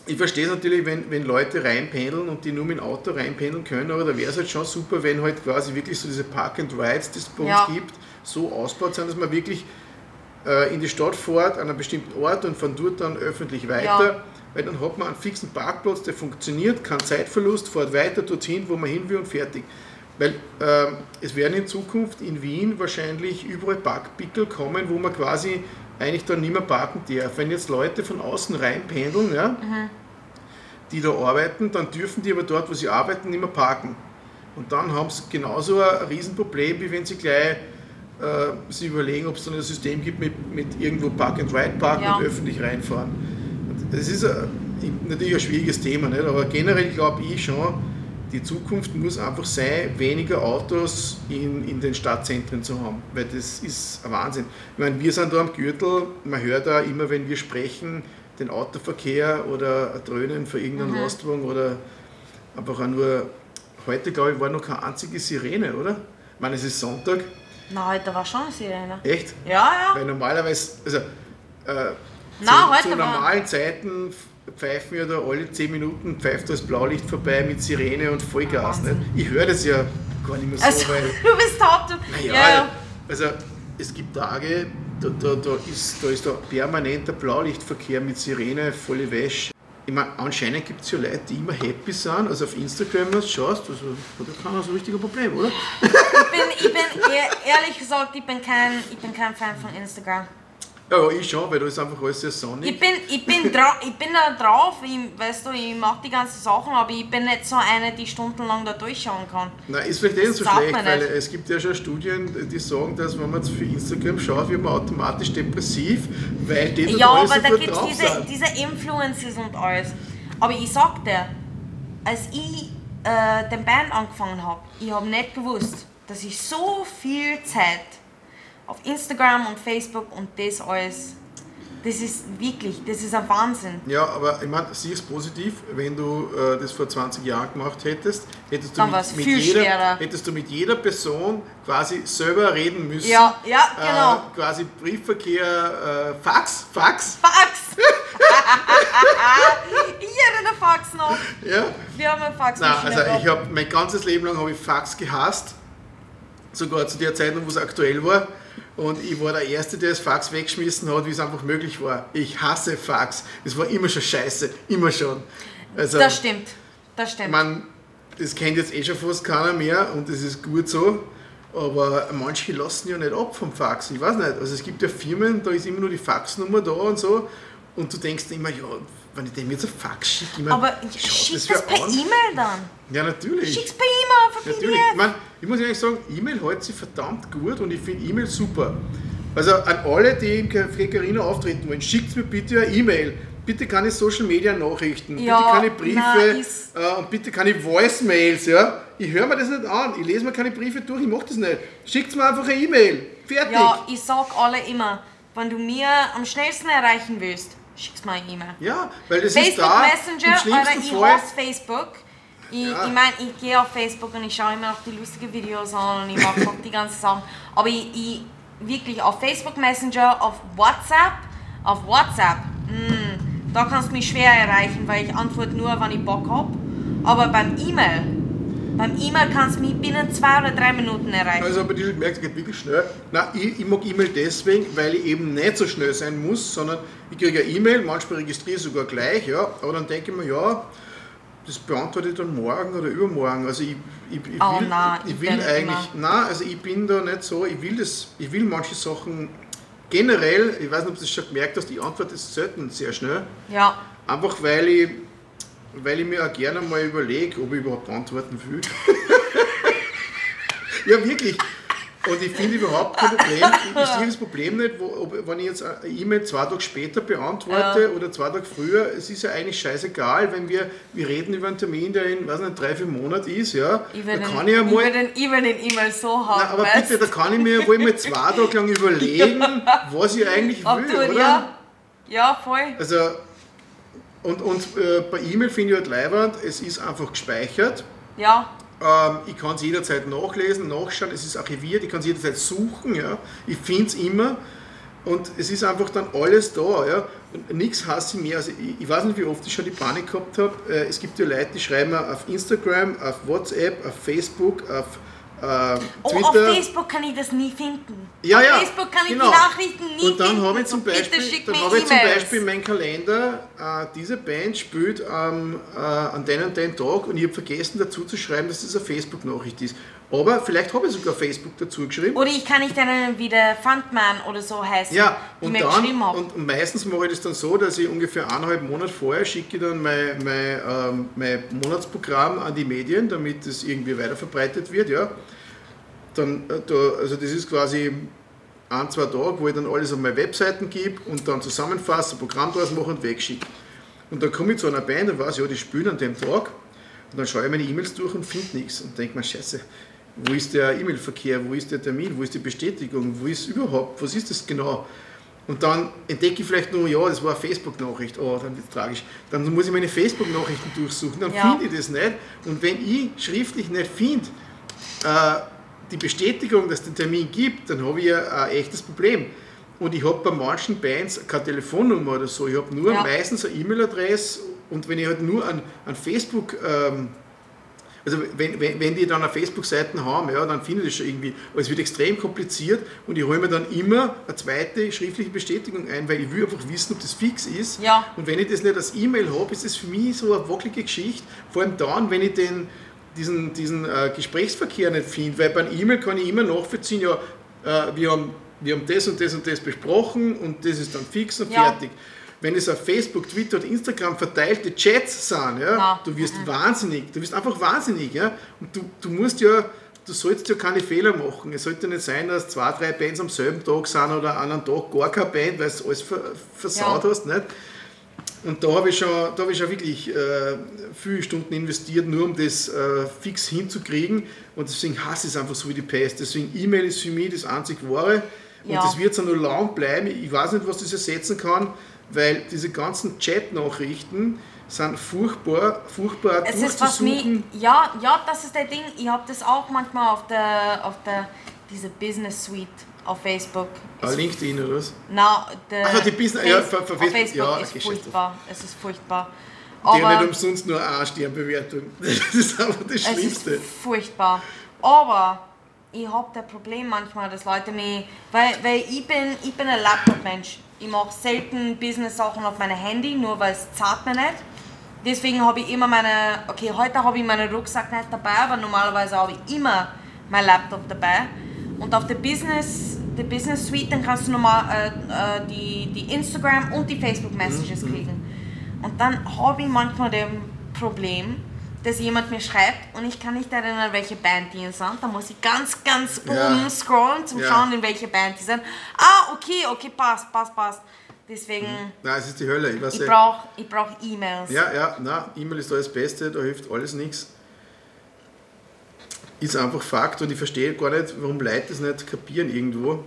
ich verstehe es natürlich, wenn, wenn Leute reinpendeln und die nur mit dem Auto reinpendeln können, aber da wäre es halt schon super, wenn halt quasi wirklich so diese Park and Rides, die es bei uns Ja. gibt, so ausgebaut sind, dass man wirklich äh, in die Stadt fährt, an einem bestimmten Ort und von dort dann öffentlich weiter. Ja. Weil dann hat man einen fixen Parkplatz, der funktioniert, kein Zeitverlust, fährt weiter dorthin, wo man hin will und fertig. Weil ähm, es werden in Zukunft in Wien wahrscheinlich überall Parkpickel kommen, wo man quasi eigentlich dann nicht mehr parken darf. Wenn jetzt Leute von außen reinpendeln, ja, die da arbeiten, dann dürfen die aber dort, wo sie arbeiten, nicht mehr parken. Und dann haben sie genauso ein Riesenproblem, wie wenn sie gleich äh, sich überlegen, ob es dann ein System gibt mit, mit irgendwo Park and Ride parken Ja. und öffentlich reinfahren. Das ist ein, natürlich ein schwieriges Thema, nicht? aber generell glaube ich schon, die Zukunft muss einfach sein, weniger Autos in, in den Stadtzentren zu haben, weil das ist ein Wahnsinn. Ich meine, wir sind da am Gürtel, man hört da immer, wenn wir sprechen, den Autoverkehr oder ein Dröhnen für irgendeinen Lastwagen oder einfach auch nur, heute glaube ich war noch keine einzige Sirene, oder? Ich meine, es ist Sonntag, Na, heute war schon eine Sirene. echt? Ja, ja. Weil normalerweise, also äh, Na, zu, zu war- normalen Zeiten pfeifen wir da alle 10 Minuten, pfeift das Blaulicht vorbei mit Sirene und Vollgas. Nicht? Wahnsinn. Ich höre das ja gar nicht mehr so, Also, weil, du bist taub. Du. naja, ja, ja. also es gibt Tage, da, da, da, ist, da ist da permanenter Blaulichtverkehr mit Sirene, volle Wäsche. Ich meine, anscheinend gibt es ja Leute, die immer happy sind. Also auf Instagram, wenn du schaust, also, ja keiner so ein richtiges Problem, oder? Ich bin, ich bin ehr- ehrlich gesagt, ich bin kein, ich bin kein Fan von Instagram. Ja, ich schon, weil da ist einfach alles sehr sonnig. Ich bin, ich bin, dra ich bin da drauf, ich, weißt du, ich mache die ganzen Sachen, aber ich bin nicht so eine, die stundenlang da durchschauen kann. Nein, ist vielleicht eh nicht so schlecht, weil nicht. es gibt ja schon Studien, die sagen, dass wenn man für Instagram schaut, wird man automatisch depressiv, weil die Ja, aber so da gibt es diese, diese Influences und alles. Aber ich sag dir, als ich äh, den Band angefangen habe, ich habe nicht gewusst, dass ich so viel Zeit auf Instagram und Facebook und das alles, das ist wirklich, das ist ein Wahnsinn. Ja, aber ich meine, sieh es positiv, wenn du äh, das vor 20 Jahren gemacht hättest, hättest du, mit, mit jeder, schwerer. hättest du mit jeder Person quasi selber reden müssen. Ja, ja, genau. Äh, quasi Briefverkehr, äh, Fax, Fax. Fax! ich hätte einen Fax noch. Ja. Wir haben einen Fax Nein, also ich habe mein ganzes Leben lang habe ich Fax gehasst. Sogar zu der Zeit, wo es aktuell war. Und ich war der Erste, der das Fax weggeschmissen hat, wie es einfach möglich war. Ich hasse Fax. Es war immer schon scheiße. Immer schon. Also, Das stimmt. Das stimmt. meine, das kennt jetzt eh schon fast keiner mehr und das ist gut so. Aber manche lassen ja nicht ab vom Fax. Ich weiß nicht. Also es gibt ja Firmen, da ist immer nur die Faxnummer da und so. Und du denkst immer, ja, wenn ich dem jetzt ein Fax schicke, ich mein, Aber schick das per? E-Mail dann. Ja, natürlich. Schick's per E-Mail auf ein Natürlich. Ich, PDF. mein, ich muss ehrlich sagen, E-Mail hält sich verdammt gut und ich finde E-Mail super. Also an alle, die im Carina auftreten wollen, schickt mir bitte eine E-Mail. Bitte keine Social Media Nachrichten, Ja, bitte keine Briefe nein, äh, und bitte keine Voicemails. Ja? Ich höre mir das nicht an, ich lese mir keine Briefe durch, ich mache das nicht. Schickt mir einfach eine E-Mail. Fertig. Ja, ich sag alle immer, wenn du mir am schnellsten erreichen willst, schick's mir eine E-Mail. Ja, weil das Facebook ist da Messenger im oder ich Fall. hasse Facebook. Ich, Ja. ich meine, ich gehe auf Facebook und ich schaue immer noch die lustigen Videos an und ich mache die ganzen Sachen. Aber ich, ich wirklich auf Facebook Messenger, auf WhatsApp, auf WhatsApp, mm, da kannst du mich schwer erreichen, weil ich antworte nur, wenn ich Bock habe. Aber beim E-Mail, beim E-Mail kannst du mich binnen zwei oder drei Minuten erreichen. Also aber die schon gemerkt, es geht wirklich schnell. Nein, ich, ich mag E-Mail deswegen, weil ich eben nicht so schnell sein muss, sondern ich kriege eine E-Mail, manchmal registriere ich sogar gleich, ja, aber dann denke ich mir, ja, das beantworte ich dann morgen oder übermorgen. Also ich, ich, ich Oh will, nein, ich ich will eigentlich, nein, also ich bin da nicht so, ich will das, ich will manche Sachen generell, ich weiß nicht, ob du das schon gemerkt hast, ich antworte selten sehr schnell. ja, Einfach weil ich, weil ich mir auch gerne mal überlege, ob ich überhaupt antworten will. ja, wirklich. Und ich finde überhaupt kein Problem, ich sehe das Problem nicht, wo, ob, wenn ich jetzt eine E-Mail zwei Tage später beantworte Ja. oder zwei Tage früher, es ist ja eigentlich scheißegal, wenn wir, wir reden über einen Termin, der in, weiß nicht, drei, vier Monaten ist, ja, ich da kann den, ich ja ich mal... will den, E-Mail so Nein, haben, aber weißt bitte, da kann ich mir wohl mal zwei Tage lang überlegen, was ich eigentlich will, du, oder? ja, ja, voll. Also, und, und äh, bei E-Mail finde ich halt leibernd, es ist einfach gespeichert. Ja, Ähm, ich kann es jederzeit nachlesen, nachschauen, es ist archiviert, ich kann es jederzeit suchen, ja. ich finde es immer und es ist einfach dann alles da. Ja. Nichts hasse ich mehr. Also ich, ich weiß nicht, wie oft ich schon die Panik gehabt habe. Äh, es gibt ja Leute, die schreiben auf Instagram, auf WhatsApp, auf Facebook, auf äh, Oh, Twitter. auf Facebook kann ich das nie finden. Ja, auf ja, Facebook kann ich genau. die Nachrichten nie Und dann finden. habe ich zum Beispiel, dann habe ich zum. Beispiel in meinem Kalender, äh, diese Band spielt ähm, äh, an den und den Tag und ich habe vergessen dazu zu schreiben, dass das eine Facebook-Nachricht ist. Aber vielleicht habe ich sogar Facebook dazu geschrieben. Oder ich kann nicht erinnern, wie der Fundman oder so heißt, Ja, die und mir dann, geschrieben und meistens mache ich das dann so, dass ich ungefähr eineinhalb Monate vorher schicke dann mein, mein, ähm, mein Monatsprogramm an die Medien, damit es irgendwie weiterverbreitet wird. Ja. Dann, äh, da, also das ist quasi ein, zwei Tage, wo ich dann alles auf meine Webseiten gebe und dann zusammenfasse, ein Programm draus mache und wegschicke. Und dann komme ich zu einer Band und weiß, ja, die spielen an dem Tag. Und dann schaue ich meine E-Mails durch und finde nichts. Und denke mir, scheiße, wo ist der E-Mail-Verkehr, wo ist der Termin, wo ist die Bestätigung, wo ist überhaupt, was ist das genau? Und dann entdecke ich vielleicht nur, ja, das war eine Facebook-Nachricht, oh, dann wird es tragisch. Dann muss ich meine Facebook-Nachrichten durchsuchen, dann Ja. finde ich das nicht. Und wenn ich schriftlich nicht finde, äh, die Bestätigung, dass es den Termin gibt, dann habe ich ja ein echtes Problem. Und ich habe bei manchen Bands keine Telefonnummer oder so. Ich habe nur Ja. meistens eine E-Mail-Adresse und wenn ich halt nur an, an Facebook, ähm, also wenn, wenn, wenn die dann eine Facebook-Seiten haben, ja, dann finde ich das schon irgendwie. Aber es wird extrem kompliziert und ich hole mir dann immer eine zweite schriftliche Bestätigung ein, weil ich will einfach wissen, ob das fix ist. Ja. Und wenn ich das nicht als E-Mail habe, ist das für mich so eine wackelige Geschichte. Vor allem dann, wenn ich den, diesen, diesen äh, Gesprächsverkehr nicht finde, weil beim E-Mail kann ich immer nachvollziehen, ja, äh, wir haben wir haben das und das und das besprochen und das ist dann fix und Ja. fertig. Wenn es auf Facebook, Twitter und Instagram verteilte Chats sind, ja, Na, du wirst wahnsinnig, du wirst einfach wahnsinnig. Ja? Und du, du musst ja, du sollst ja keine Fehler machen. Es sollte nicht sein, dass zwei, drei Bands am selben Tag sind oder an einem Tag gar keine Band, weil du alles ver versaut Ja. hast. Nicht? Und da habe ich schon, da habe ich schon wirklich äh, viele Stunden investiert, nur um das äh, fix hinzukriegen. Und deswegen hasse ich es einfach so wie die Pest. Deswegen E-Mail ist für mich das einzig Wahre. Und Ja. das wird so noch lang bleiben. Ich weiß nicht, was das ersetzen kann, weil diese ganzen Chat-Nachrichten sind furchtbar, furchtbar Es ist was mich, ja, ja, das ist der Ding. Ich habe das auch manchmal auf der, auf der, diese Business Suite auf Facebook. Ah, LinkedIn oder was? na, der Ach, die Business- ja, Face- für- für auf Facebook- Facebook ja, ist furchtbar. Es ist furchtbar. Die haben Aber nicht umsonst nur eine Sternbewertung. Das ist einfach das es ist Schlimmste. furchtbar. Aber ich habe das Problem manchmal, dass Leute mich, weil, weil ich bin, ich bin ein Laptop-Mensch. Ich mache selten Business-Sachen auf meinem Handy, nur weil es zahlt mir nicht. Deswegen habe ich immer meine, okay, heute habe ich meinen Rucksack nicht dabei, aber normalerweise habe ich immer mein Laptop dabei. Und auf der Business, der Business Suite, dann kannst du normal äh, äh, die, die Instagram und die Facebook Messages kriegen. Und dann habe ich manchmal das Problem, dass jemand mir schreibt und ich kann nicht erinnern, welche Band die sind. Da muss ich ganz, ganz oben Ja. scrollen, zum Ja. schauen, in welche Band die sind. Ah, okay, okay, passt, passt, passt. Deswegen, Nein, es ist die Hölle. Ich ich ja- brauche ich brauch E-Mails. Ja, ja, nein, E-Mail ist da das Beste, da hilft alles nichts. Ist einfach Fakt und ich verstehe gar nicht, warum Leute das nicht kapieren irgendwo.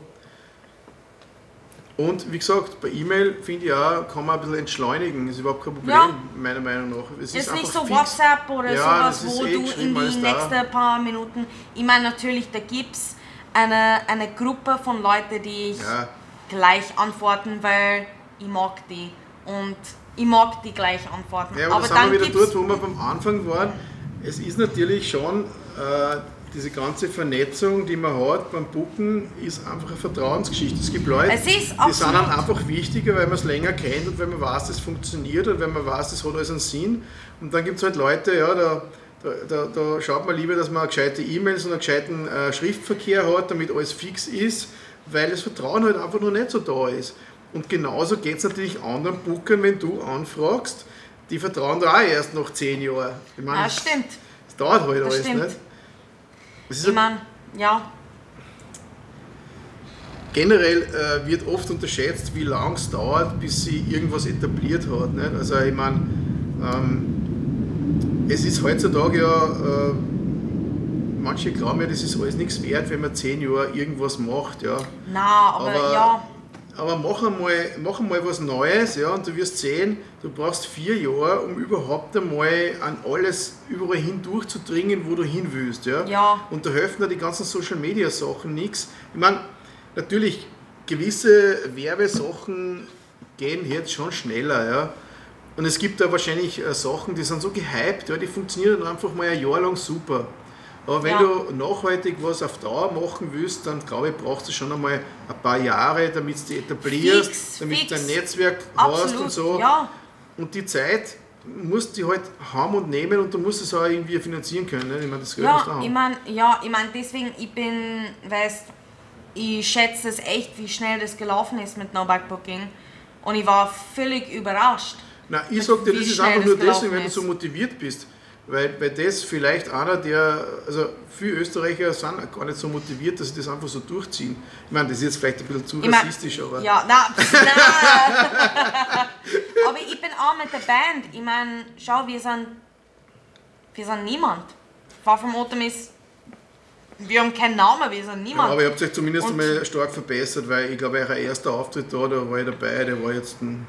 Und wie gesagt, bei E-Mail finde ich auch, kann man ein bisschen entschleunigen, ist überhaupt kein Problem, Ja. meiner Meinung nach. Es ist nicht einfach so fix. WhatsApp oder Ja, sowas, ist wo eh du in die nächsten paar Minuten. Ich meine, natürlich, da gibt es eine, eine Gruppe von Leuten, die ich Ja, gleich antworten, weil ich mag die. Und ich mag die gleich antworten. ja aber, aber da sind dann wir wieder dort, wo wir beim Anfang waren. Es ist natürlich schon, äh, diese ganze Vernetzung, die man hat beim Booken, ist einfach eine Vertrauensgeschichte. Es gibt Leute, Es die sind dann einfach wichtiger, weil man es länger kennt und weil man weiß, das funktioniert und wenn man weiß, das hat alles einen Sinn. Und dann gibt es halt Leute, ja, da, da, da, schaut man lieber, dass man gescheite E-Mails und einen gescheiten äh, Schriftverkehr hat, damit alles fix ist, weil das Vertrauen halt einfach noch nicht so da ist. Und genauso geht es natürlich anderen Bookern, wenn du anfragst, die vertrauen da auch erst nach zehn Jahren. Ich meine, Ja, stimmt. es dauert halt Das alles stimmt. nicht. Ich meine, ja, generell äh, wird oft unterschätzt, wie lange es dauert, bis sie irgendwas etabliert hat. Nicht? Also ich meine, ähm, es ist heutzutage ja, äh, manche glauben ja, das ist alles nichts wert, wenn man zehn Jahre irgendwas macht. Ja. na, aber, Aber- ja, Aber mach einmal, mach einmal was Neues ja, und du wirst sehen, du brauchst vier Jahre, um überhaupt einmal an alles überall hin durchzudringen, wo du hin willst. Ja? Ja. Und da helfen dir die ganzen Social Media Sachen nichts. Ich meine, natürlich, gewisse Werbesachen gehen jetzt schon schneller. Ja? Und es gibt da wahrscheinlich äh, Sachen, die sind so gehypt, ja, die funktionieren dann einfach mal ein Jahr lang super. Aber wenn Ja. du nachhaltig was auf Dauer machen willst, dann glaube ich, brauchst du schon einmal ein paar Jahre, damit du etablierst, Fix, damit fix. du ein Netzwerk hast absolut. und so. Ja, Und die Zeit musst du halt haben und nehmen und du musst es auch irgendwie finanzieren können. Ne? Ich meine, das Geld musst du ja, haben. ich meine, ja, ich mein, deswegen, ich bin, weißt, ich schätze es echt, wie schnell das gelaufen ist mit No Back Booking. Und ich war völlig überrascht. Na, ich sag dir, das ist einfach nur deswegen, wenn du so motiviert bist. Weil, weil das vielleicht einer, der, also viele Österreicher sind gar nicht so motiviert, dass sie das einfach so durchziehen. Ich meine, das ist jetzt vielleicht ein bisschen zu Ich mein, rassistisch, aber Ja, na, na. Aber ich bin auch mit der Band. Ich meine, schau, wir sind, wir sind niemand. Far from Autumn ist, wir haben keinen Namen, wir sind ja, niemand. aber ihr habt euch zumindest Und- einmal stark verbessert, weil ich glaube, euer erster Auftritt da, da war ich dabei, der war jetzt ein,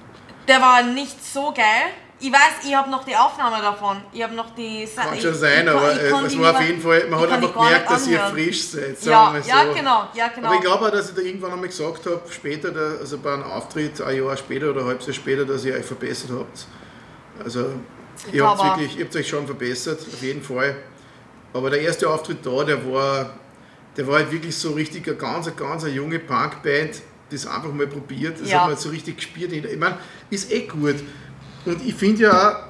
Der war nicht so geil. Ich weiß, ich habe noch die Aufnahme davon. Ich habe noch die. Sa- kann schon sein, ich aber ich äh, kann es war auf jeden Fall, man hat einfach gemerkt, dass ihr frisch seid, sagen Ja, so. ja, genau, ja, genau. Aber ich glaube auch, dass ich da irgendwann einmal gesagt habe, später, also bei einem Auftritt, ein Jahr später oder ein halbes Jahr später, dass ihr euch verbessert habt. Also, Ich ihr habt, wirklich, ihr habt euch schon verbessert, auf jeden Fall. Aber der erste Auftritt da, der war, der war halt wirklich so richtig eine ganz, ganz eine junge Punkband, die es einfach mal probiert. Das Ja. hat man halt so richtig gespielt. Ich meine, ist eh gut. Und ich finde ja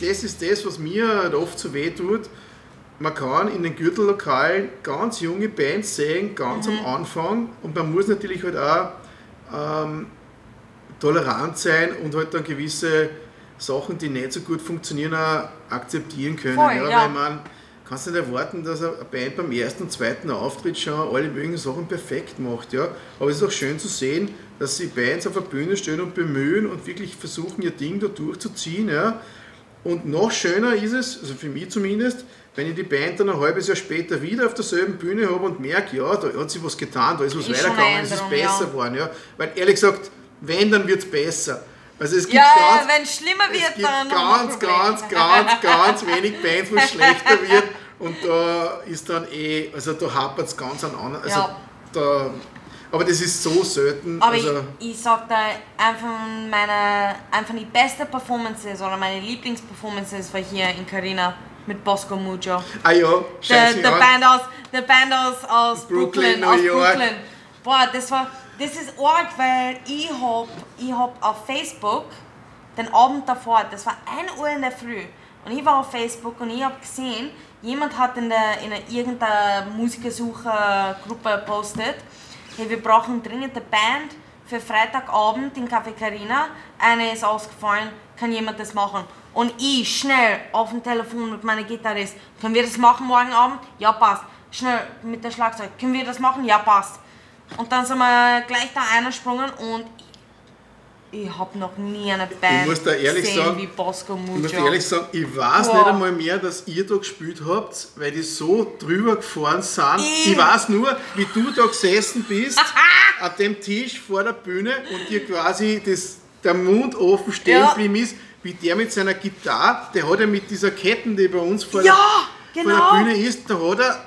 das ist das, was mir halt oft so weh tut. man kann in den Gürtellokalen ganz junge Bands sehen, ganz Mhm. am Anfang. Und man muss natürlich halt auch ähm, tolerant sein und halt dann gewisse Sachen, die nicht so gut funktionieren, auch akzeptieren können. Voll, ja, ja. Weil man kannst nicht erwarten, dass eine Band beim ersten und zweiten Auftritt schon alle möglichen Sachen perfekt macht. Ja? Aber es ist auch schön zu sehen, dass sie Bands auf der Bühne stehen und bemühen und wirklich versuchen, ihr Ding da durchzuziehen. Ja? Und noch schöner ist es, also für mich zumindest, wenn ich die Band dann ein halbes Jahr später wieder auf derselben Bühne habe und merke, ja, da hat sich was getan, da ist was Ist weitergegangen, es ist besser ja. geworden. Ja? Weil ehrlich gesagt, wenn, dann wird es besser. Also es gibt Ja, ganz, wenn es schlimmer es wird, gibt dann ganz, ganz, ganz, ganz wenig Bands, wo es schlechter wird. Und da ist dann eh, also da hapert es ganz an anderen. Also Ja. da, aber das ist so selten. Aber also, ich, ich sag da einfach meine, einfach die beste Performances oder meine Lieblingsperformances war hier in Carina mit Bosco Mujo. ah ja, Der, scheiße. der. Band aus, der Band aus, aus Brooklyn, Brooklyn, New aus York. Brooklyn. Boah, das war, das ist arg, weil ich hab, ich hab auf Facebook den Abend davor, das war 1 Uhr in der Früh, und ich war auf Facebook und ich hab gesehen, jemand hat in, der, in einer, irgendeiner Musikersuche-Gruppe postet, hey, wir brauchen dringend eine Band für Freitagabend in Café Carina. Eine ist ausgefallen, kann jemand das machen? Und ich schnell auf dem Telefon mit meiner Gitarrist, können wir das machen morgen Abend? Ja, passt. Schnell mit der Schlagzeug, können wir das machen? Ja, passt. Und dann sind wir gleich da eingesprungen und ich, ich habe noch nie eine Band muss da ehrlich gesehen sagen, wie Bosco Ich muss Mujo. ehrlich sagen, ich weiß Wow. nicht einmal mehr, dass ihr da gespielt habt, weil die so drüber gefahren sind. Ich- Ich weiß nur, wie du da gesessen bist, an dem Tisch vor der Bühne und dir quasi das, der Mund offen stehen Ja. geblieben ist, wie der mit seiner Gitarre, der hat ja mit dieser Ketten, die bei uns vor, Ja, der, genau. vor der Bühne ist, da hat er.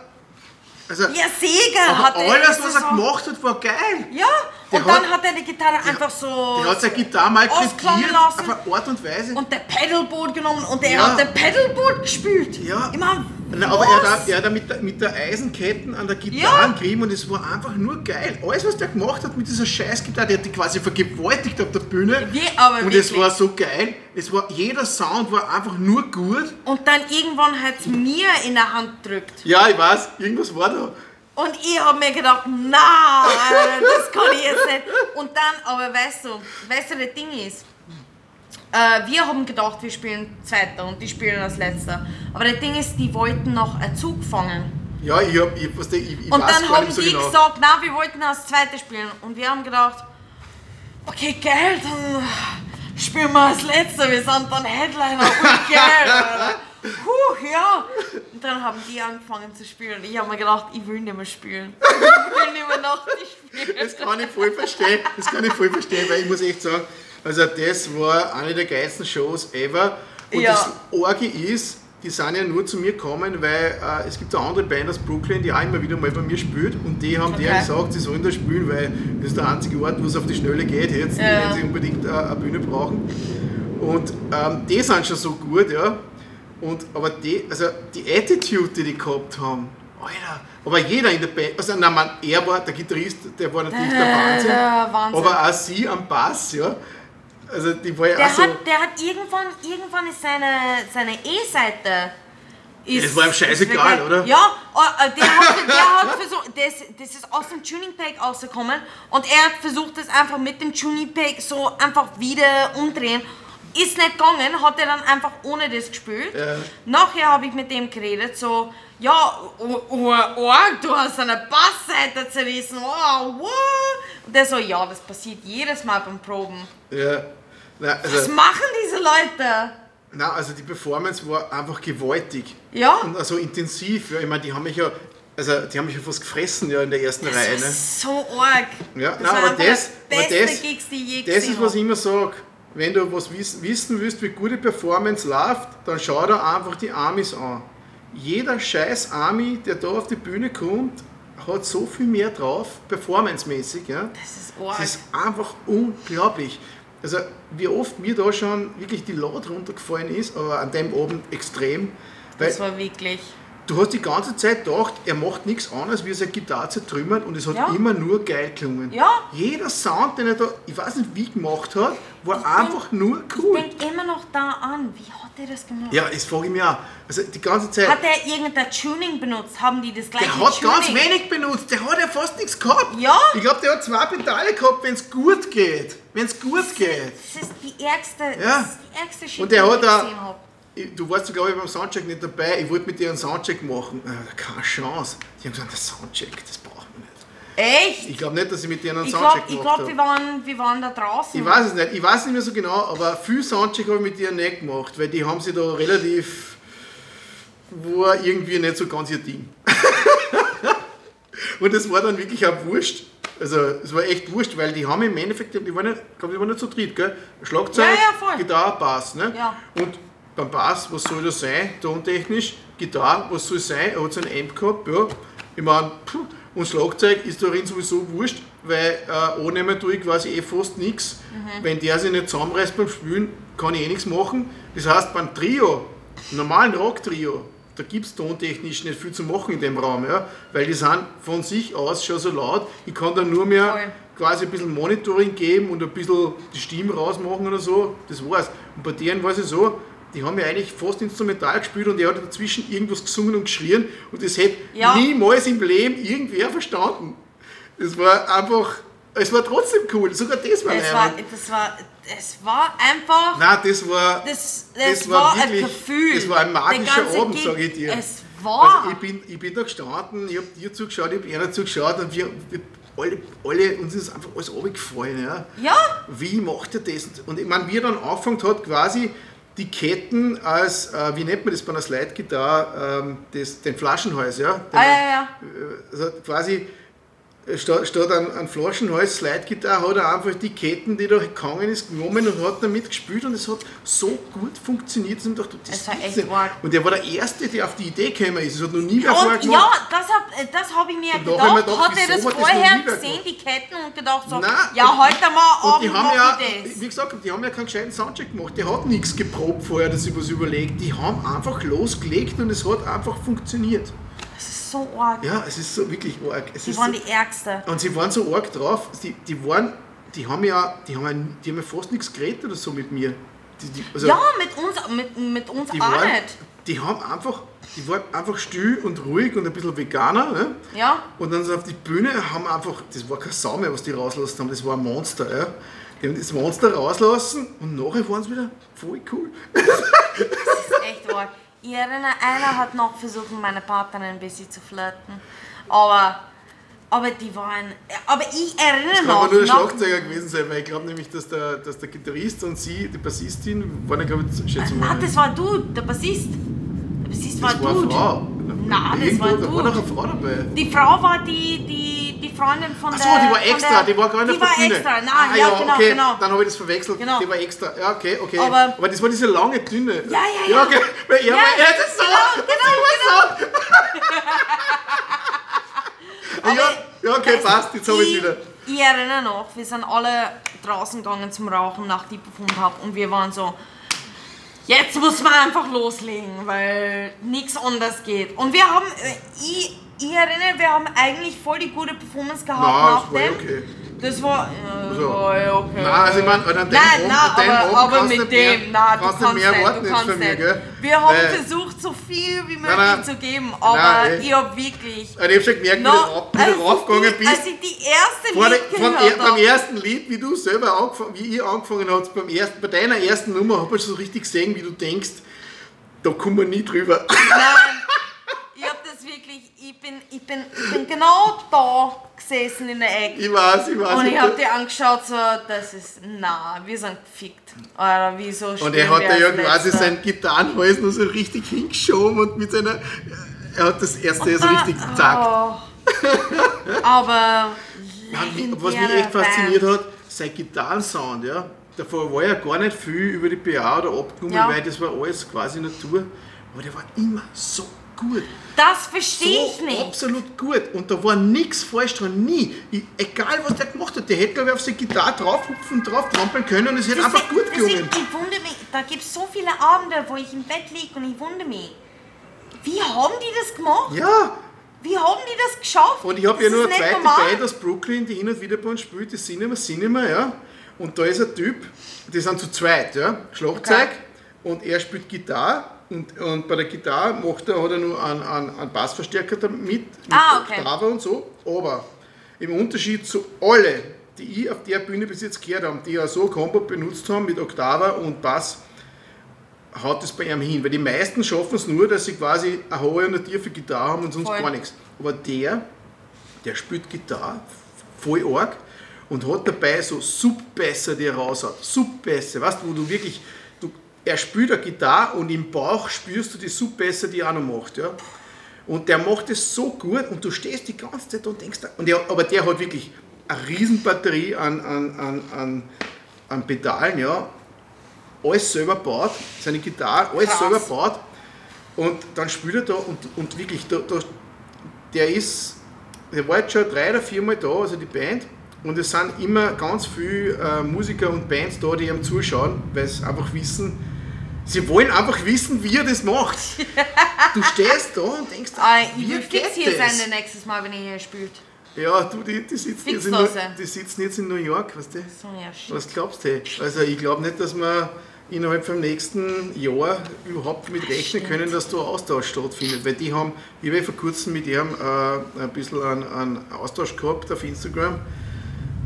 Also, Ja, Sega hat er. alles, was er gemacht hat, war geil. Ja, Der und dann hat- hat er die Gitarre einfach so. Der hat seine Gitarre mal kritiert, lassen. auf eine Art und Weise. und der Pedalboard genommen und er Ja. hat der Pedalboard gespielt. Ja. Ich mein, Na, aber er hat, er hat mit, der, mit der Eisenketten an der Gitarre gerieben und es war einfach nur geil. Alles, was der gemacht hat mit dieser Scheißgitarre, der hat die quasi vergewaltigt auf der Bühne. Wie, aber und wirklich. es war so geil. Es war, jeder Sound war einfach nur gut. Und dann irgendwann hat es mir in der Hand gedrückt. Ja, ich weiß, irgendwas war da. Und ich habe mir gedacht, na, das kann ich jetzt nicht. Und dann, aber weißt du, weißt du, das Ding ist, äh, wir haben gedacht, wir spielen Zweiter und die spielen als Letzter. Aber das Ding ist, die wollten noch einen Zug fangen. Ja, ich, hab, ich, was, ich, ich Und dann haben so die genau. gesagt, na, wir wollten als Zweite spielen. Und wir haben gedacht, okay, geil, dann spielen wir als Letzter. Wir sind dann Headliner und geil. Puh, ja. Und dann haben die angefangen zu spielen. Und ich habe mir gedacht, ich will nicht mehr spielen. Ich will nicht mehr nach die spielen. Das kann ich voll verstehen. Das kann ich voll verstehen, weil ich muss echt sagen, also das war eine der geilsten Shows ever. Und Ja. das Orgi ist, die sind ja nur zu mir gekommen, weil äh, es gibt eine andere Band aus Brooklyn, die auch immer wieder mal bei mir spielt und die haben Okay. der gesagt, sie sollen da spielen, weil das ist der einzige Ort, wo es auf die Schnelle geht jetzt, Ja. wenn sie unbedingt äh, eine Bühne brauchen. Und ähm, die sind schon so gut, ja. Und, aber die, also die Attitude, die die gehabt haben, Alter, aber jeder in der Band, also nein, man, er war der Gitarrist, der war natürlich der Wahnsinn, Der Wahnsinn. aber auch sie am Bass, ja. Also die war ja Der auch so, hat, der hat irgendwann, irgendwann ist seine, seine E-Seite. ist- Das war ihm scheißegal, wirklich- oder? Ja, äh, der hat, der hat versucht, das, das ist aus dem Tuning Pack rausgekommen und er hat versucht, das einfach mit dem Tuning Pack so einfach wieder umdrehen. Ist nicht gegangen, hat er dann einfach ohne das gespielt. Ja. Nachher habe ich mit dem geredet, so, ja, oh, oh, oh, du hast eine Bassseite zerrissen, oh, what? Und der so, ja, das passiert jedes Mal beim Proben. ja. Nein, Was also, machen diese Leute? nein, also die Performance war einfach gewaltig. Ja. Und also intensiv, ja. Ich meine, die haben mich ja, also die haben mich ja fast gefressen ja in der ersten Das Reihe. Ne? so arg. Ja, das nein, aber das- aber das- Gigs, Das ist, was ich immer sage. Wenn du was wissen, wissen willst, wie gute Performance läuft, dann schau dir einfach die Amis an. Jeder scheiß Ami, der da auf die Bühne kommt, hat so viel mehr drauf, performancemäßig. Ja? Das ist arg. Das ist einfach unglaublich. Also wie oft mir da schon wirklich die Lade runtergefallen ist, aber an dem Abend extrem. Das war wirklich. Du hast die ganze Zeit gedacht, er macht nichts anderes, wie seine Gitarre zu trümmern und es hat Ja. immer nur geil gelungen. Ja. Jeder Sound, den er da, ich weiß nicht wie gemacht hat, war Ich einfach nur Ich cool. denke immer noch da an, wie hat er das gemacht? Ja, das frage ich mich auch. Also die ganze Zeit. Hat er irgendein Tuning benutzt? Haben die das gleiche der hat Tuning? ganz wenig benutzt, der hat ja fast nichts gehabt. Ja. Ich glaube, der hat zwei Pedale gehabt, wenn es gut geht. Wenn es gut geht. Das ist die ärgste, Ja. das ist die ärgste Shit, Und der hat ich auch, ich- du warst, glaube ich, beim Soundcheck nicht dabei. Ich wollte mit dir einen Soundcheck machen. Äh, keine Chance. Die haben gesagt, der Soundcheck, das brauchen wir nicht. Echt? Ich glaube nicht, dass ich mit dir einen Ich Soundcheck glaube, ich gemacht glaub, habe. wir, waren, wir waren da draußen. Ich weiß es nicht. Ich weiß nicht mehr so genau, aber viel Soundcheck habe ich mit dir nicht gemacht, weil die haben sie da relativ. war irgendwie nicht so ganz ihr Ding. Und es war dann wirklich auch wurscht. Also es war echt wurscht, weil die haben im Endeffekt, die waren nicht, ich glaube, die waren nicht zu dritt, gell? Schlagzeug, Ja, ja. Gitarre, Bass, ne? Ja. Und beim Bass, was soll das sein, tontechnisch? Gitarre, was soll es sein? Er hat so ein Amp gehabt, ja. Ich meine, und Schlagzeug ist darin sowieso wurscht, weil äh, annehmen tue ich quasi eh fast nichts. Mhm. Wenn der sich nicht zusammenreißt beim Spielen, kann ich eh nichts machen. Das heißt, beim Trio, normalen Rock-Trio, da gibt es tontechnisch nicht viel zu machen in dem Raum, ja? weil die sind von sich aus schon so laut. Ich kann da nur mehr Voll. quasi ein bisschen Monitoring geben und ein bisschen die Stimme rausmachen oder so. Das war's. Und bei denen war es so, die haben ja eigentlich fast instrumental gespielt und er hat dazwischen irgendwas gesungen und geschrien und das hätte Ja. niemals im Leben irgendwer verstanden. Es war einfach, es war trotzdem cool. Sogar das war das, war, das, war, das war einfach. Nein, das war, Das, das, das war, war ein wirklich- Gefühl. das war ein magischer Abend, Gig, sag ich dir. Es war. Also ich bin, ich bin da gestanden, ich habe dir zugeschaut, ich habe einer zugeschaut und wir, wir alle, alle, uns ist einfach alles runtergefallen. Ja. ja, Wie macht er das? Und ich meine, wie er dann angefangen hat, quasi die Ketten als, äh, wie nennt man das bei einer Slide-Gitarre, ähm, das, den Flaschenhals, ja? Den, ah, ja, ja. Also quasi äh, statt, statt an, an Flaschenhals Slide-Gitarre hat er einfach die Ketten, die da gegangen ist, genommen und hat damit gespielt und es hat so gut funktioniert, dass ich habe, das Es war echt nicht. Und der war der Erste, der auf die Idee gekommen ist. Das hat noch nie wer vorher gemacht. ja, das habe das hab ich mir Und ich mir gedacht. Hat er das das vorher wer gesehen, die Ketten, und gedacht so, Nein, ja, heute mal Und die haben ja, ich das. wie gesagt, die haben ja keinen gescheiten Soundcheck gemacht. Der hat nichts geprobt vorher, dass sie was überlegt. Die haben einfach losgelegt und es hat einfach funktioniert. Das ist so arg. Ja, es ist so wirklich arg. Es Die waren so, die Ärgste. und sie waren so arg drauf, die, die waren, die haben ja, die haben ja, die haben ja fast nichts geredet oder so mit mir. Die, die, also Ja, mit uns, mit, mit uns die auch waren, nicht. die haben einfach, die waren einfach still und ruhig und ein bisschen Veganer. Ne? Ja, Und dann sind auf die Bühne, haben einfach, das war kein Sau mehr, was die rauslassen haben, das war ein Monster. Ja? Die haben das Monster rauslassen und nachher waren sie wieder voll cool. das ist echt arg. Ich erinnere, einer hat noch versucht, mit meiner Partnerin ein bisschen zu flirten. Aber, aber die waren. Aber ich erinnere Das kann aber nur der Schlagzeuger gewesen sein, weil ich glaube nämlich, dass der, dass der Gitarrist und sie, die Bassistin, waren ja, glaube ich, schätze ah, mal. das war du, der Bassist. Der Bassist war das war du. eine Frau. Nein, das war Da war noch eine Frau dabei. Die Frau war die, die, die Freundin von Achso, der. die war extra, der, die war gar nicht Die auf der war Bühne. extra, nein, ah, ja, genau, okay, genau. dann habe ich das verwechselt. Genau. Die war extra, ja, okay, okay. Aber- das war diese lange, dünne. Ja, ja, ja. okay. Weil er Ja, war, er ist so, genau, genau, war so. ja, ja, okay, passt, jetzt habe ich es wieder. Ich erinnere noch, wir sind alle draußen gegangen zum Rauchen, nach die performt habe und wir waren so, jetzt muss man einfach loslegen, weil nichts anders geht. Und wir haben, äh, ich, ich erinnere, wir haben eigentlich voll die gute Performance gehabt Nein, nach das war dem. okay. Das war, das So. war ja okay. Nein, also ich meine, an deinem Nein, an deinem aber, Abend aber mit nicht mehr- dem, nein, du kannst kannst nicht mehr nicht, du kannst von mir, nicht. gell? Wir haben Weil- versucht, so viel wie möglich nein. zu geben, aber Nein, ey. ich hab wirklich... Und ich habe schon gemerkt, wie du rauf- wie als du raufgegangen ich, bist. Als ich die erste Vor Lied vom, gehört er, beim ersten Lied, wie du selber angefangen, wie ihr angefangen habt, beim ersten, bei deiner ersten Nummer, habe ich so richtig gesehen, wie du denkst, da kommen wir nie drüber. Nein, ich hab das wirklich, ich bin, ich bin, ich bin genau da gesessen in der Ecke. Ich weiß, ich weiß. Und ich hab hab da- die angeschaut, so, das ist, na, wir sind gefickt. Oder wieso und er hat ja quasi sein Gitarrenhals noch so richtig hingeschoben und mit seiner. Er hat das erste so richtig gezackt. Oh. Aber. Was mich echt fasziniert hat, sein Gitarrensound, ja. Davor war ja gar nicht viel über die PA oder abgenommen, Ja. weil das war alles quasi Natur. Aber der war immer so gut. Das verstehe ich so nicht. absolut gut. Und da war nichts falsch dran, nie. Ich, egal was der gemacht hat, der hätte glaube ich auf seine Gitarre draufhupfen, drauf trampeln können und es hätte einfach gut gelungen. ich wundere mich, da gibt es so viele Abende, wo ich im Bett liege und ich wundere mich. Wie haben die das gemacht? Ja, Wie haben die das geschafft? und ich habe ja Das nur eine zweite normal. Band aus Brooklyn, die hin und wieder bei uns spielt, die Cinema, Cinema, ja. Und da ist ein Typ, die sind zu zweit, ja. Schlagzeug und er spielt Gitarre. Und, und bei der Gitarre macht er, hat er nur einen, einen, einen Bassverstärker damit, mit Ah, okay. Oktave und so. Aber im Unterschied zu alle, die ich auf der Bühne bis jetzt gehört habe, die ja so Combo benutzt haben mit Oktava und Bass, haut es bei ihm hin. Weil die meisten schaffen es nur, dass sie quasi eine hohe und eine tiefe Gitarre haben und sonst Voll. gar nichts. Aber der, der spielt Gitarre voll arg und hat dabei so Subbässe, die er raushaut. Subbässe, weißt du, wo du wirklich, er spielt eine Gitarre und im Bauch spürst du die Subbässe, die er auch noch macht. Ja? Und der macht es so gut und du stehst die ganze Zeit da und denkst, und der, aber der hat wirklich eine Riesenbatterie an, an, an, an, an Pedalen, ja. Alles selber baut, seine Gitarre, alles Krass. selber baut. Und dann spielt er da und, und wirklich, da, da, der ist, der war jetzt schon drei oder viermal da, also die Band. Und es sind immer ganz viele äh, Musiker und Bands da, die ihm zuschauen, weil sie einfach wissen, sie wollen einfach wissen, wie er das macht. Du stehst da und denkst, Ah, ich wie will geht fix hier das? sein nächstes Mal, wenn ihr hier spielt. Ja, du, die, die, sitzen jetzt in, New- die sitzen jetzt in New York, weißt du? So, ja, shit. Was glaubst du? Also ich glaube nicht, dass wir innerhalb vom nächsten Jahr überhaupt mit rechnen können, dass da Austausch stattfindet. Weil die haben, ich habe vor kurzem mit ihm äh, ein bisschen einen, einen Austausch gehabt auf Instagram.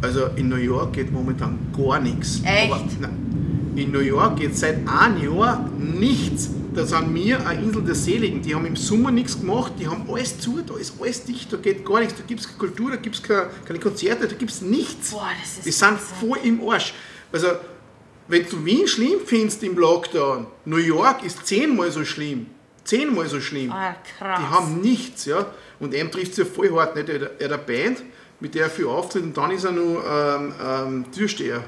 Also in New York geht momentan gar nichts. Echt? Aber, nein, in New York geht seit einem Jahr nichts. Da sind wir eine Insel der Seligen. Die haben im Sommer nichts gemacht, die haben alles zu, da ist alles dicht, da geht gar nichts, da gibt es keine Kultur, da gibt es keine, keine Konzerte, da gibt es nichts. Boah, das ist Die sind voll im Arsch. Also, wenn du Wien schlimm findest im Lockdown, New York ist zehnmal so schlimm. Zehnmal so schlimm. Ah, krass. Die haben nichts, ja. Und ihm trifft es ja voll hart. Nicht? Er er hat eine Band, mit der er viel auftritt und dann ist er nur ähm, ähm, Türsteher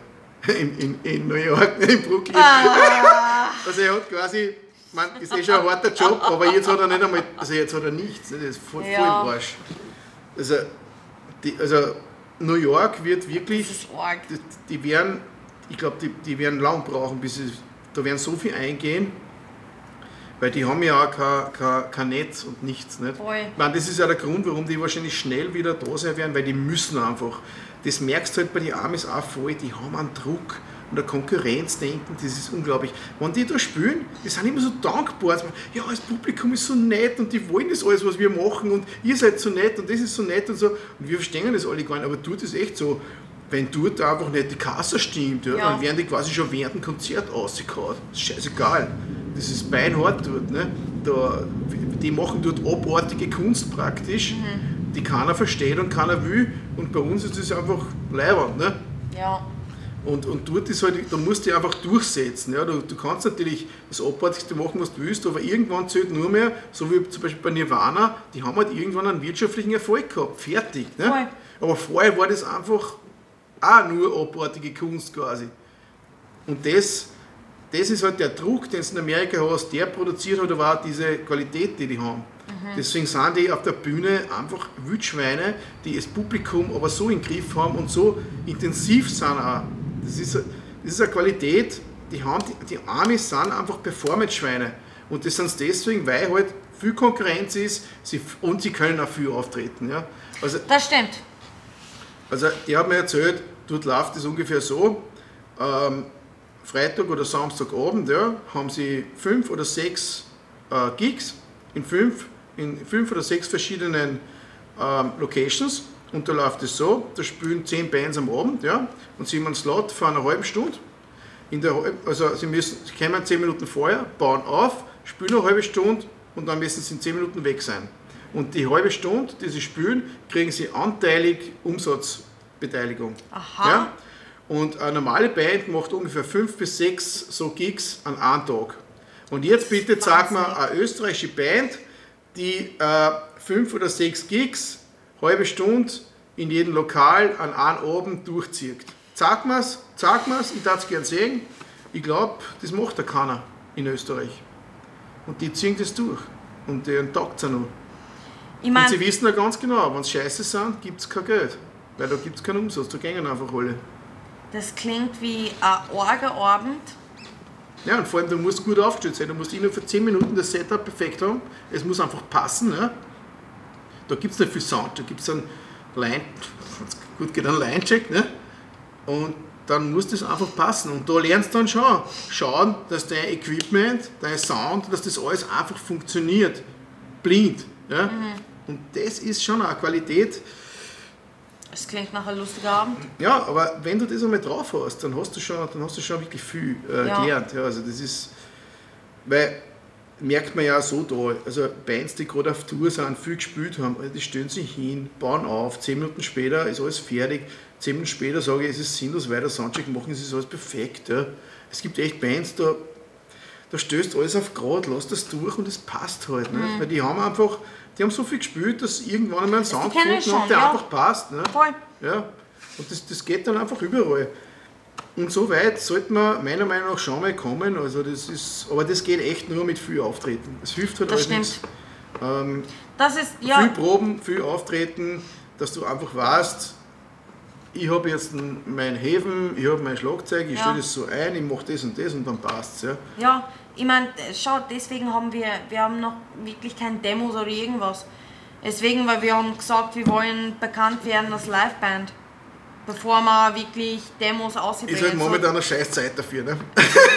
in, in, in New York, in Brooklyn. Ah. Also er hat quasi, man, ist eh schon ein harter Job, aber jetzt hat er nicht einmal, also jetzt hat er nichts. nicht? Das ist voll, voll Ja. im Arsch. Also, die, also New York wird wirklich, die, die werden, ich glaube, die, die werden lang brauchen, bis sie, da werden so viel eingehen, weil die haben ja auch kein, kein, kein Netz und nichts. Nicht? Voll. Ich meine, das ist ja der Grund, warum die wahrscheinlich schnell wieder da sein werden, weil die müssen einfach. Das merkst du halt bei den Amis auch voll, die haben einen Druck und eine Konkurrenzdenken, das ist unglaublich. Wenn die da spielen, die sind immer so dankbar. Ja, das Publikum ist so nett und die wollen das alles, was wir machen und ihr seid so nett und das ist so nett und so. Und wir verstehen das alle gar nicht, aber dort ist echt so, wenn dort einfach nicht die Kasse stimmt, ja, Ja. dann werden die quasi schon während dem Konzert ausgehauen. Das ist scheißegal. Das ist beinhart dort. Ne? Da, die machen dort abartige Kunst praktisch, die keiner versteht und keiner will. Und bei uns ist das einfach leiwand. Ne? Ja. Und, und dort ist halt, da musst du dich einfach durchsetzen. Ja? Du, du kannst natürlich das Abartigste machen, was du willst, aber irgendwann zählt nur mehr, so wie zum Beispiel bei Nirvana, die haben halt irgendwann einen wirtschaftlichen Erfolg gehabt. Fertig. Ne? Voll. Aber vorher war das einfach auch nur abartige Kunst quasi. Und das, das ist halt der Druck, den du in Amerika hast, der produziert halt aber auch diese Qualität, die die haben. Deswegen sind die auf der Bühne einfach Wildschweine, die das Publikum aber so im Griff haben und so intensiv sind auch. Das ist, das ist eine Qualität, die haben die, die Amis sind einfach Performance-Schweine. Und das sind sie deswegen, weil halt viel Konkurrenz ist sie, und sie können auch viel auftreten. Ja? Also Das stimmt. also, die hat mir erzählt, dort läuft es ungefähr so: ähm, Freitag oder Samstagabend ja, haben sie fünf oder sechs äh, Gigs in fünf, in fünf oder sechs verschiedenen ähm, Locations. Und da läuft es so: da spielen zehn Bands am Abend ja, und sie haben einen Slot für eine halbe Stunde. In der, also sie, müssen, sie kommen 10 Minuten vorher, bauen auf, spielen eine halbe Stunde und dann müssen sie in 10 Minuten weg sein. Und die halbe Stunde, die sie spielen, kriegen sie anteilig Umsatzbeteiligung. Aha. Ja? Und eine normale Band macht ungefähr 5 bis 6 so Gigs an einem Tag. Und jetzt bitte sag mir eine österreichische Band, die äh, 5 oder 6 Gigs, halbe Stunde in jedem Lokal an einem Abend durchzieht. Sag mir's, sag mir's, ich darf es gern sehen. Ich glaube, das macht da keiner in Österreich. Und die ziehen das durch. Und deren taugt es auch noch. Ich Und meine, sie wissen ja ganz genau, wenn sie scheiße sind, gibt es kein Geld. Weil da gibt es keinen Umsatz, da gehen einfach alle. das klingt wie ein arger Abend. Ja, und vor allem, du musst gut aufgestellt sein. Du musst innerhalb von 10 Minuten das Setup perfekt haben. Es muss einfach passen. Ja? Da gibt es nicht viel Sound. Da gibt es einen Line, gut geht einen Line-Check. Ne? Und dann muss das einfach passen. Und da lernst du dann schon schauen, dass dein Equipment, dein Sound, dass das alles einfach funktioniert. Blind. Ja? Mhm. Und das ist schon eine Qualität. Es klingt nach einem lustigen Abend. Ja, aber wenn du das einmal drauf hast, dann hast du schon, dann hast du schon wirklich viel äh, ja. gelernt. Ja, also das ist, weil merkt man ja so da, also Bands, die gerade auf Tour sind, viel gespielt haben, die stellen sich hin, bauen auf, zehn Minuten später ist alles fertig, zehn Minuten später sage ich, es ist sinnlos weiter Soundcheck machen, es ist alles perfekt. Ja. Es gibt echt Bands, da, da stößt alles auf Grad, lass das durch und es passt halt. Mhm. Weil die haben einfach, die haben so viel gespielt, dass irgendwann einmal ein Sound gefunden haben, der ja. einfach passt. Ne? Voll. Ja. Und das, das geht dann einfach überall. Und so weit sollte man meiner Meinung nach schon mal kommen. Also das ist, aber das geht echt nur mit viel Auftreten. Es hilft halt das stimmt. Ähm, das ist, ja. Viel Proben, viel Auftreten, dass du einfach weißt, ich habe jetzt mein Häfen, ich habe mein Schlagzeug, ich ja. stelle das so ein, ich mache das und das und dann passt es. Ja. ja, ich meine, schau, deswegen haben wir, wir haben noch wirklich keine Demos oder irgendwas. Deswegen, weil wir haben gesagt, wir wollen bekannt werden als Liveband. Bevor wir wirklich Demos ausbringen. Ist halt momentan eine scheiß Zeit dafür, ne?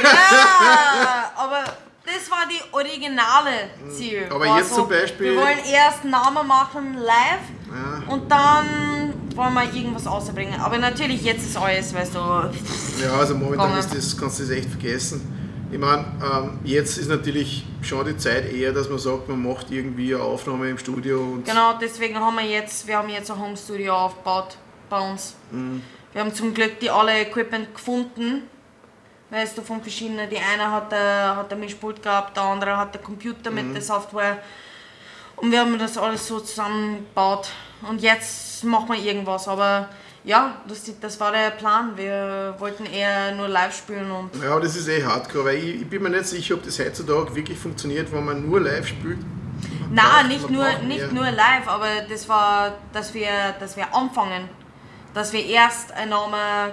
Ja, aber das war die originale Ziel. Aber also, jetzt zum Beispiel. Wir wollen erst Namen machen live ja. und dann wollen wir irgendwas ausbringen. Aber natürlich, jetzt ist alles, weißt du. Ja, also momentan ist das, kannst du das echt vergessen. Ich meine, ähm, jetzt ist natürlich schon die Zeit eher, dass man sagt, man macht irgendwie eine Aufnahme im Studio. genau, deswegen haben wir jetzt, wir haben jetzt ein Home Studio aufgebaut bei uns. Mhm. Wir haben zum Glück die alle Equipment gefunden. Weißt du, von verschiedenen. Die eine hat, der, hat ein Mischpult gehabt, der andere hat der Computer mhm. mit der Software. Und wir haben das alles so zusammengebaut. Und jetzt machen wir irgendwas. Aber ja, das, das war der Plan. Wir wollten eher nur live spielen. Und ja, das ist eh hardcore, weil ich, ich bin mir nicht sicher, ob das heutzutage wirklich funktioniert, wenn man nur live spielt. Nein, nicht, nur, nicht nur live, aber das war, dass wir, dass wir anfangen. Dass wir erst einen Namen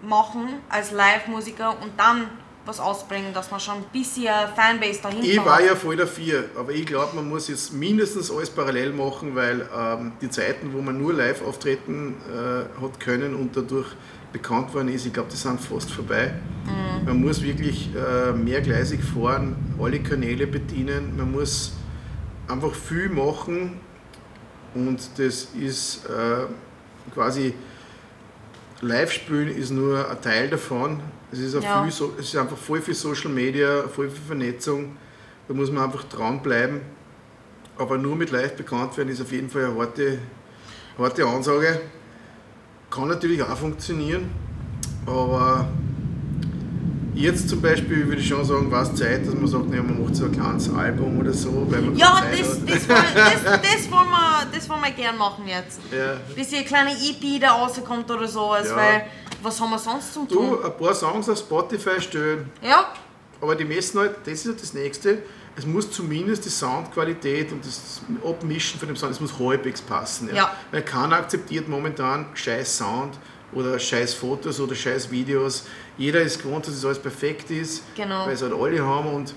machen als Live-Musiker und dann was ausbringen, dass man schon ein bisschen Fanbase dahinter Ich war ja voll dafür, aber ich glaube, man muss jetzt mindestens alles parallel machen, weil ähm, die Zeiten, wo man nur live auftreten äh, hat können und dadurch bekannt worden ist, ich glaube, die sind fast vorbei. Mhm. Man muss wirklich äh, mehrgleisig fahren, alle Kanäle bedienen, man muss einfach viel machen und das ist äh, quasi Live-Spielen ist nur ein Teil davon. Es ist, ja. viel, es ist einfach voll viel Social Media, voll viel Vernetzung. Da muss man einfach dranbleiben. Aber nur mit live bekannt werden ist auf jeden Fall eine harte, harte Ansage. Kann natürlich auch funktionieren, aber Jetzt zum Beispiel würde ich schon sagen, war es Zeit, dass man sagt, naja, man macht so ein kleines Album oder so. Weil man ja, das, das, wollen, das, das, wollen wir, das wollen wir gern machen jetzt. Ja. Bis hier eine kleine EP da rauskommt oder so. Also ja. weil, was haben wir sonst zum tun? Du, ein paar Songs auf Spotify stellen. Ja. Aber die messen halt, das ist halt das Nächste, es muss zumindest die Soundqualität und das Abmischen von dem Sound, es muss halbwegs passen. Ja. ja. Weil keiner akzeptiert momentan scheiß Sound oder scheiß Fotos oder scheiß Videos. Jeder ist gewohnt, dass es alles perfekt ist, genau. weil es halt alle haben und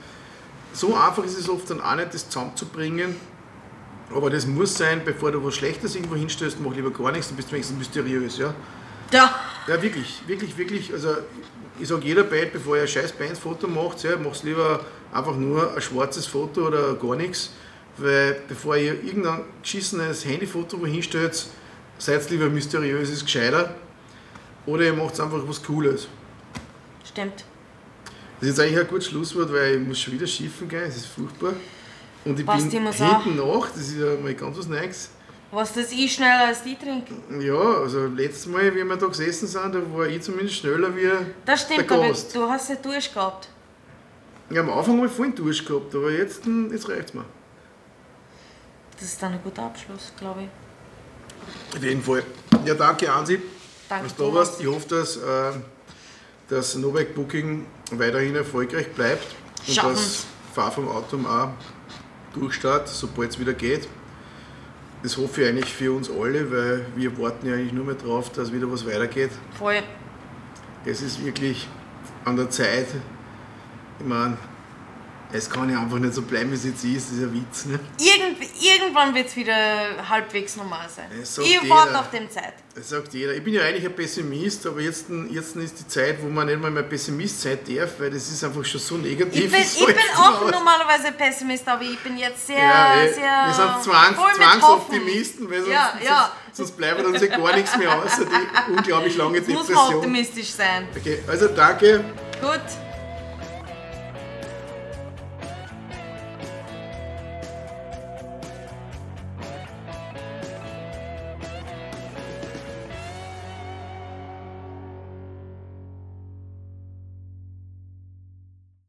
so einfach ist es oft dann auch nicht, das zusammenzubringen. Aber das muss sein, bevor du was Schlechtes irgendwo hinstößt, mach lieber gar nichts, dann bist du wenigstens mysteriös, ja? Ja. Ja, wirklich, wirklich, wirklich. Also ich sage jeder Band, bevor ihr ein scheiß Bandfoto macht, ja, macht lieber einfach nur ein schwarzes Foto oder gar nichts. Weil bevor ihr irgendein geschissenes Handyfoto wohin stellt, seid lieber mysteriös, ist gescheiter. Oder ihr macht einfach was Cooles. Stimmt. Das ist jetzt eigentlich ein gutes Schlusswort, weil ich muss schon wieder schiffen gehen, es ist furchtbar. Und ich Passt bin hinten nach, das ist ja mal ganz was Neues. Was das ich schneller als die trinke? Ja, also letztes Mal, wie wir da gesessen sind, da war ich zumindest schneller wie Das stimmt, der Gast. aber du hast ja Durst gehabt. Ja, am Anfang habe ich vorhin Durst gehabt, aber jetzt, hm, jetzt reicht es mir. Das ist dann ein guter Abschluss, glaube ich. Auf jeden Fall. Ja, danke Ansi. Danke, dass du da warst. Ich hoffe, dass äh, das Novak Booking weiterhin erfolgreich bleibt und Schaffen. dass Fahr vom Auto auch durchstartet, sobald es wieder geht. Das hoffe ich eigentlich für uns alle, weil wir warten ja eigentlich nur mehr darauf, dass wieder was weitergeht. Voll. Es ist wirklich an der Zeit, ich meine, es kann ja einfach nicht so bleiben, wie es jetzt ist, das ist ein Witz. Ne? Irgend, irgendwann wird es wieder halbwegs normal sein. Ich warte auf dem Zeit. Das sagt jeder. Ich bin ja eigentlich ein Pessimist, aber jetzt, jetzt ist die Zeit, wo man nicht mal mehr Pessimist sein darf, weil das ist einfach schon so negativ. Ich bin, ich bin auch raus. normalerweise Pessimist, aber ich bin jetzt sehr, Ja, eh, sehr wir sind Zwangs, Zwangsoptimisten, weil sonst, Ja, ja. sonst, sonst bleibt uns ja gar nichts mehr außer die unglaublich lange Hoffen. Muss man Depression. optimistisch sein. Okay, also danke. Gut.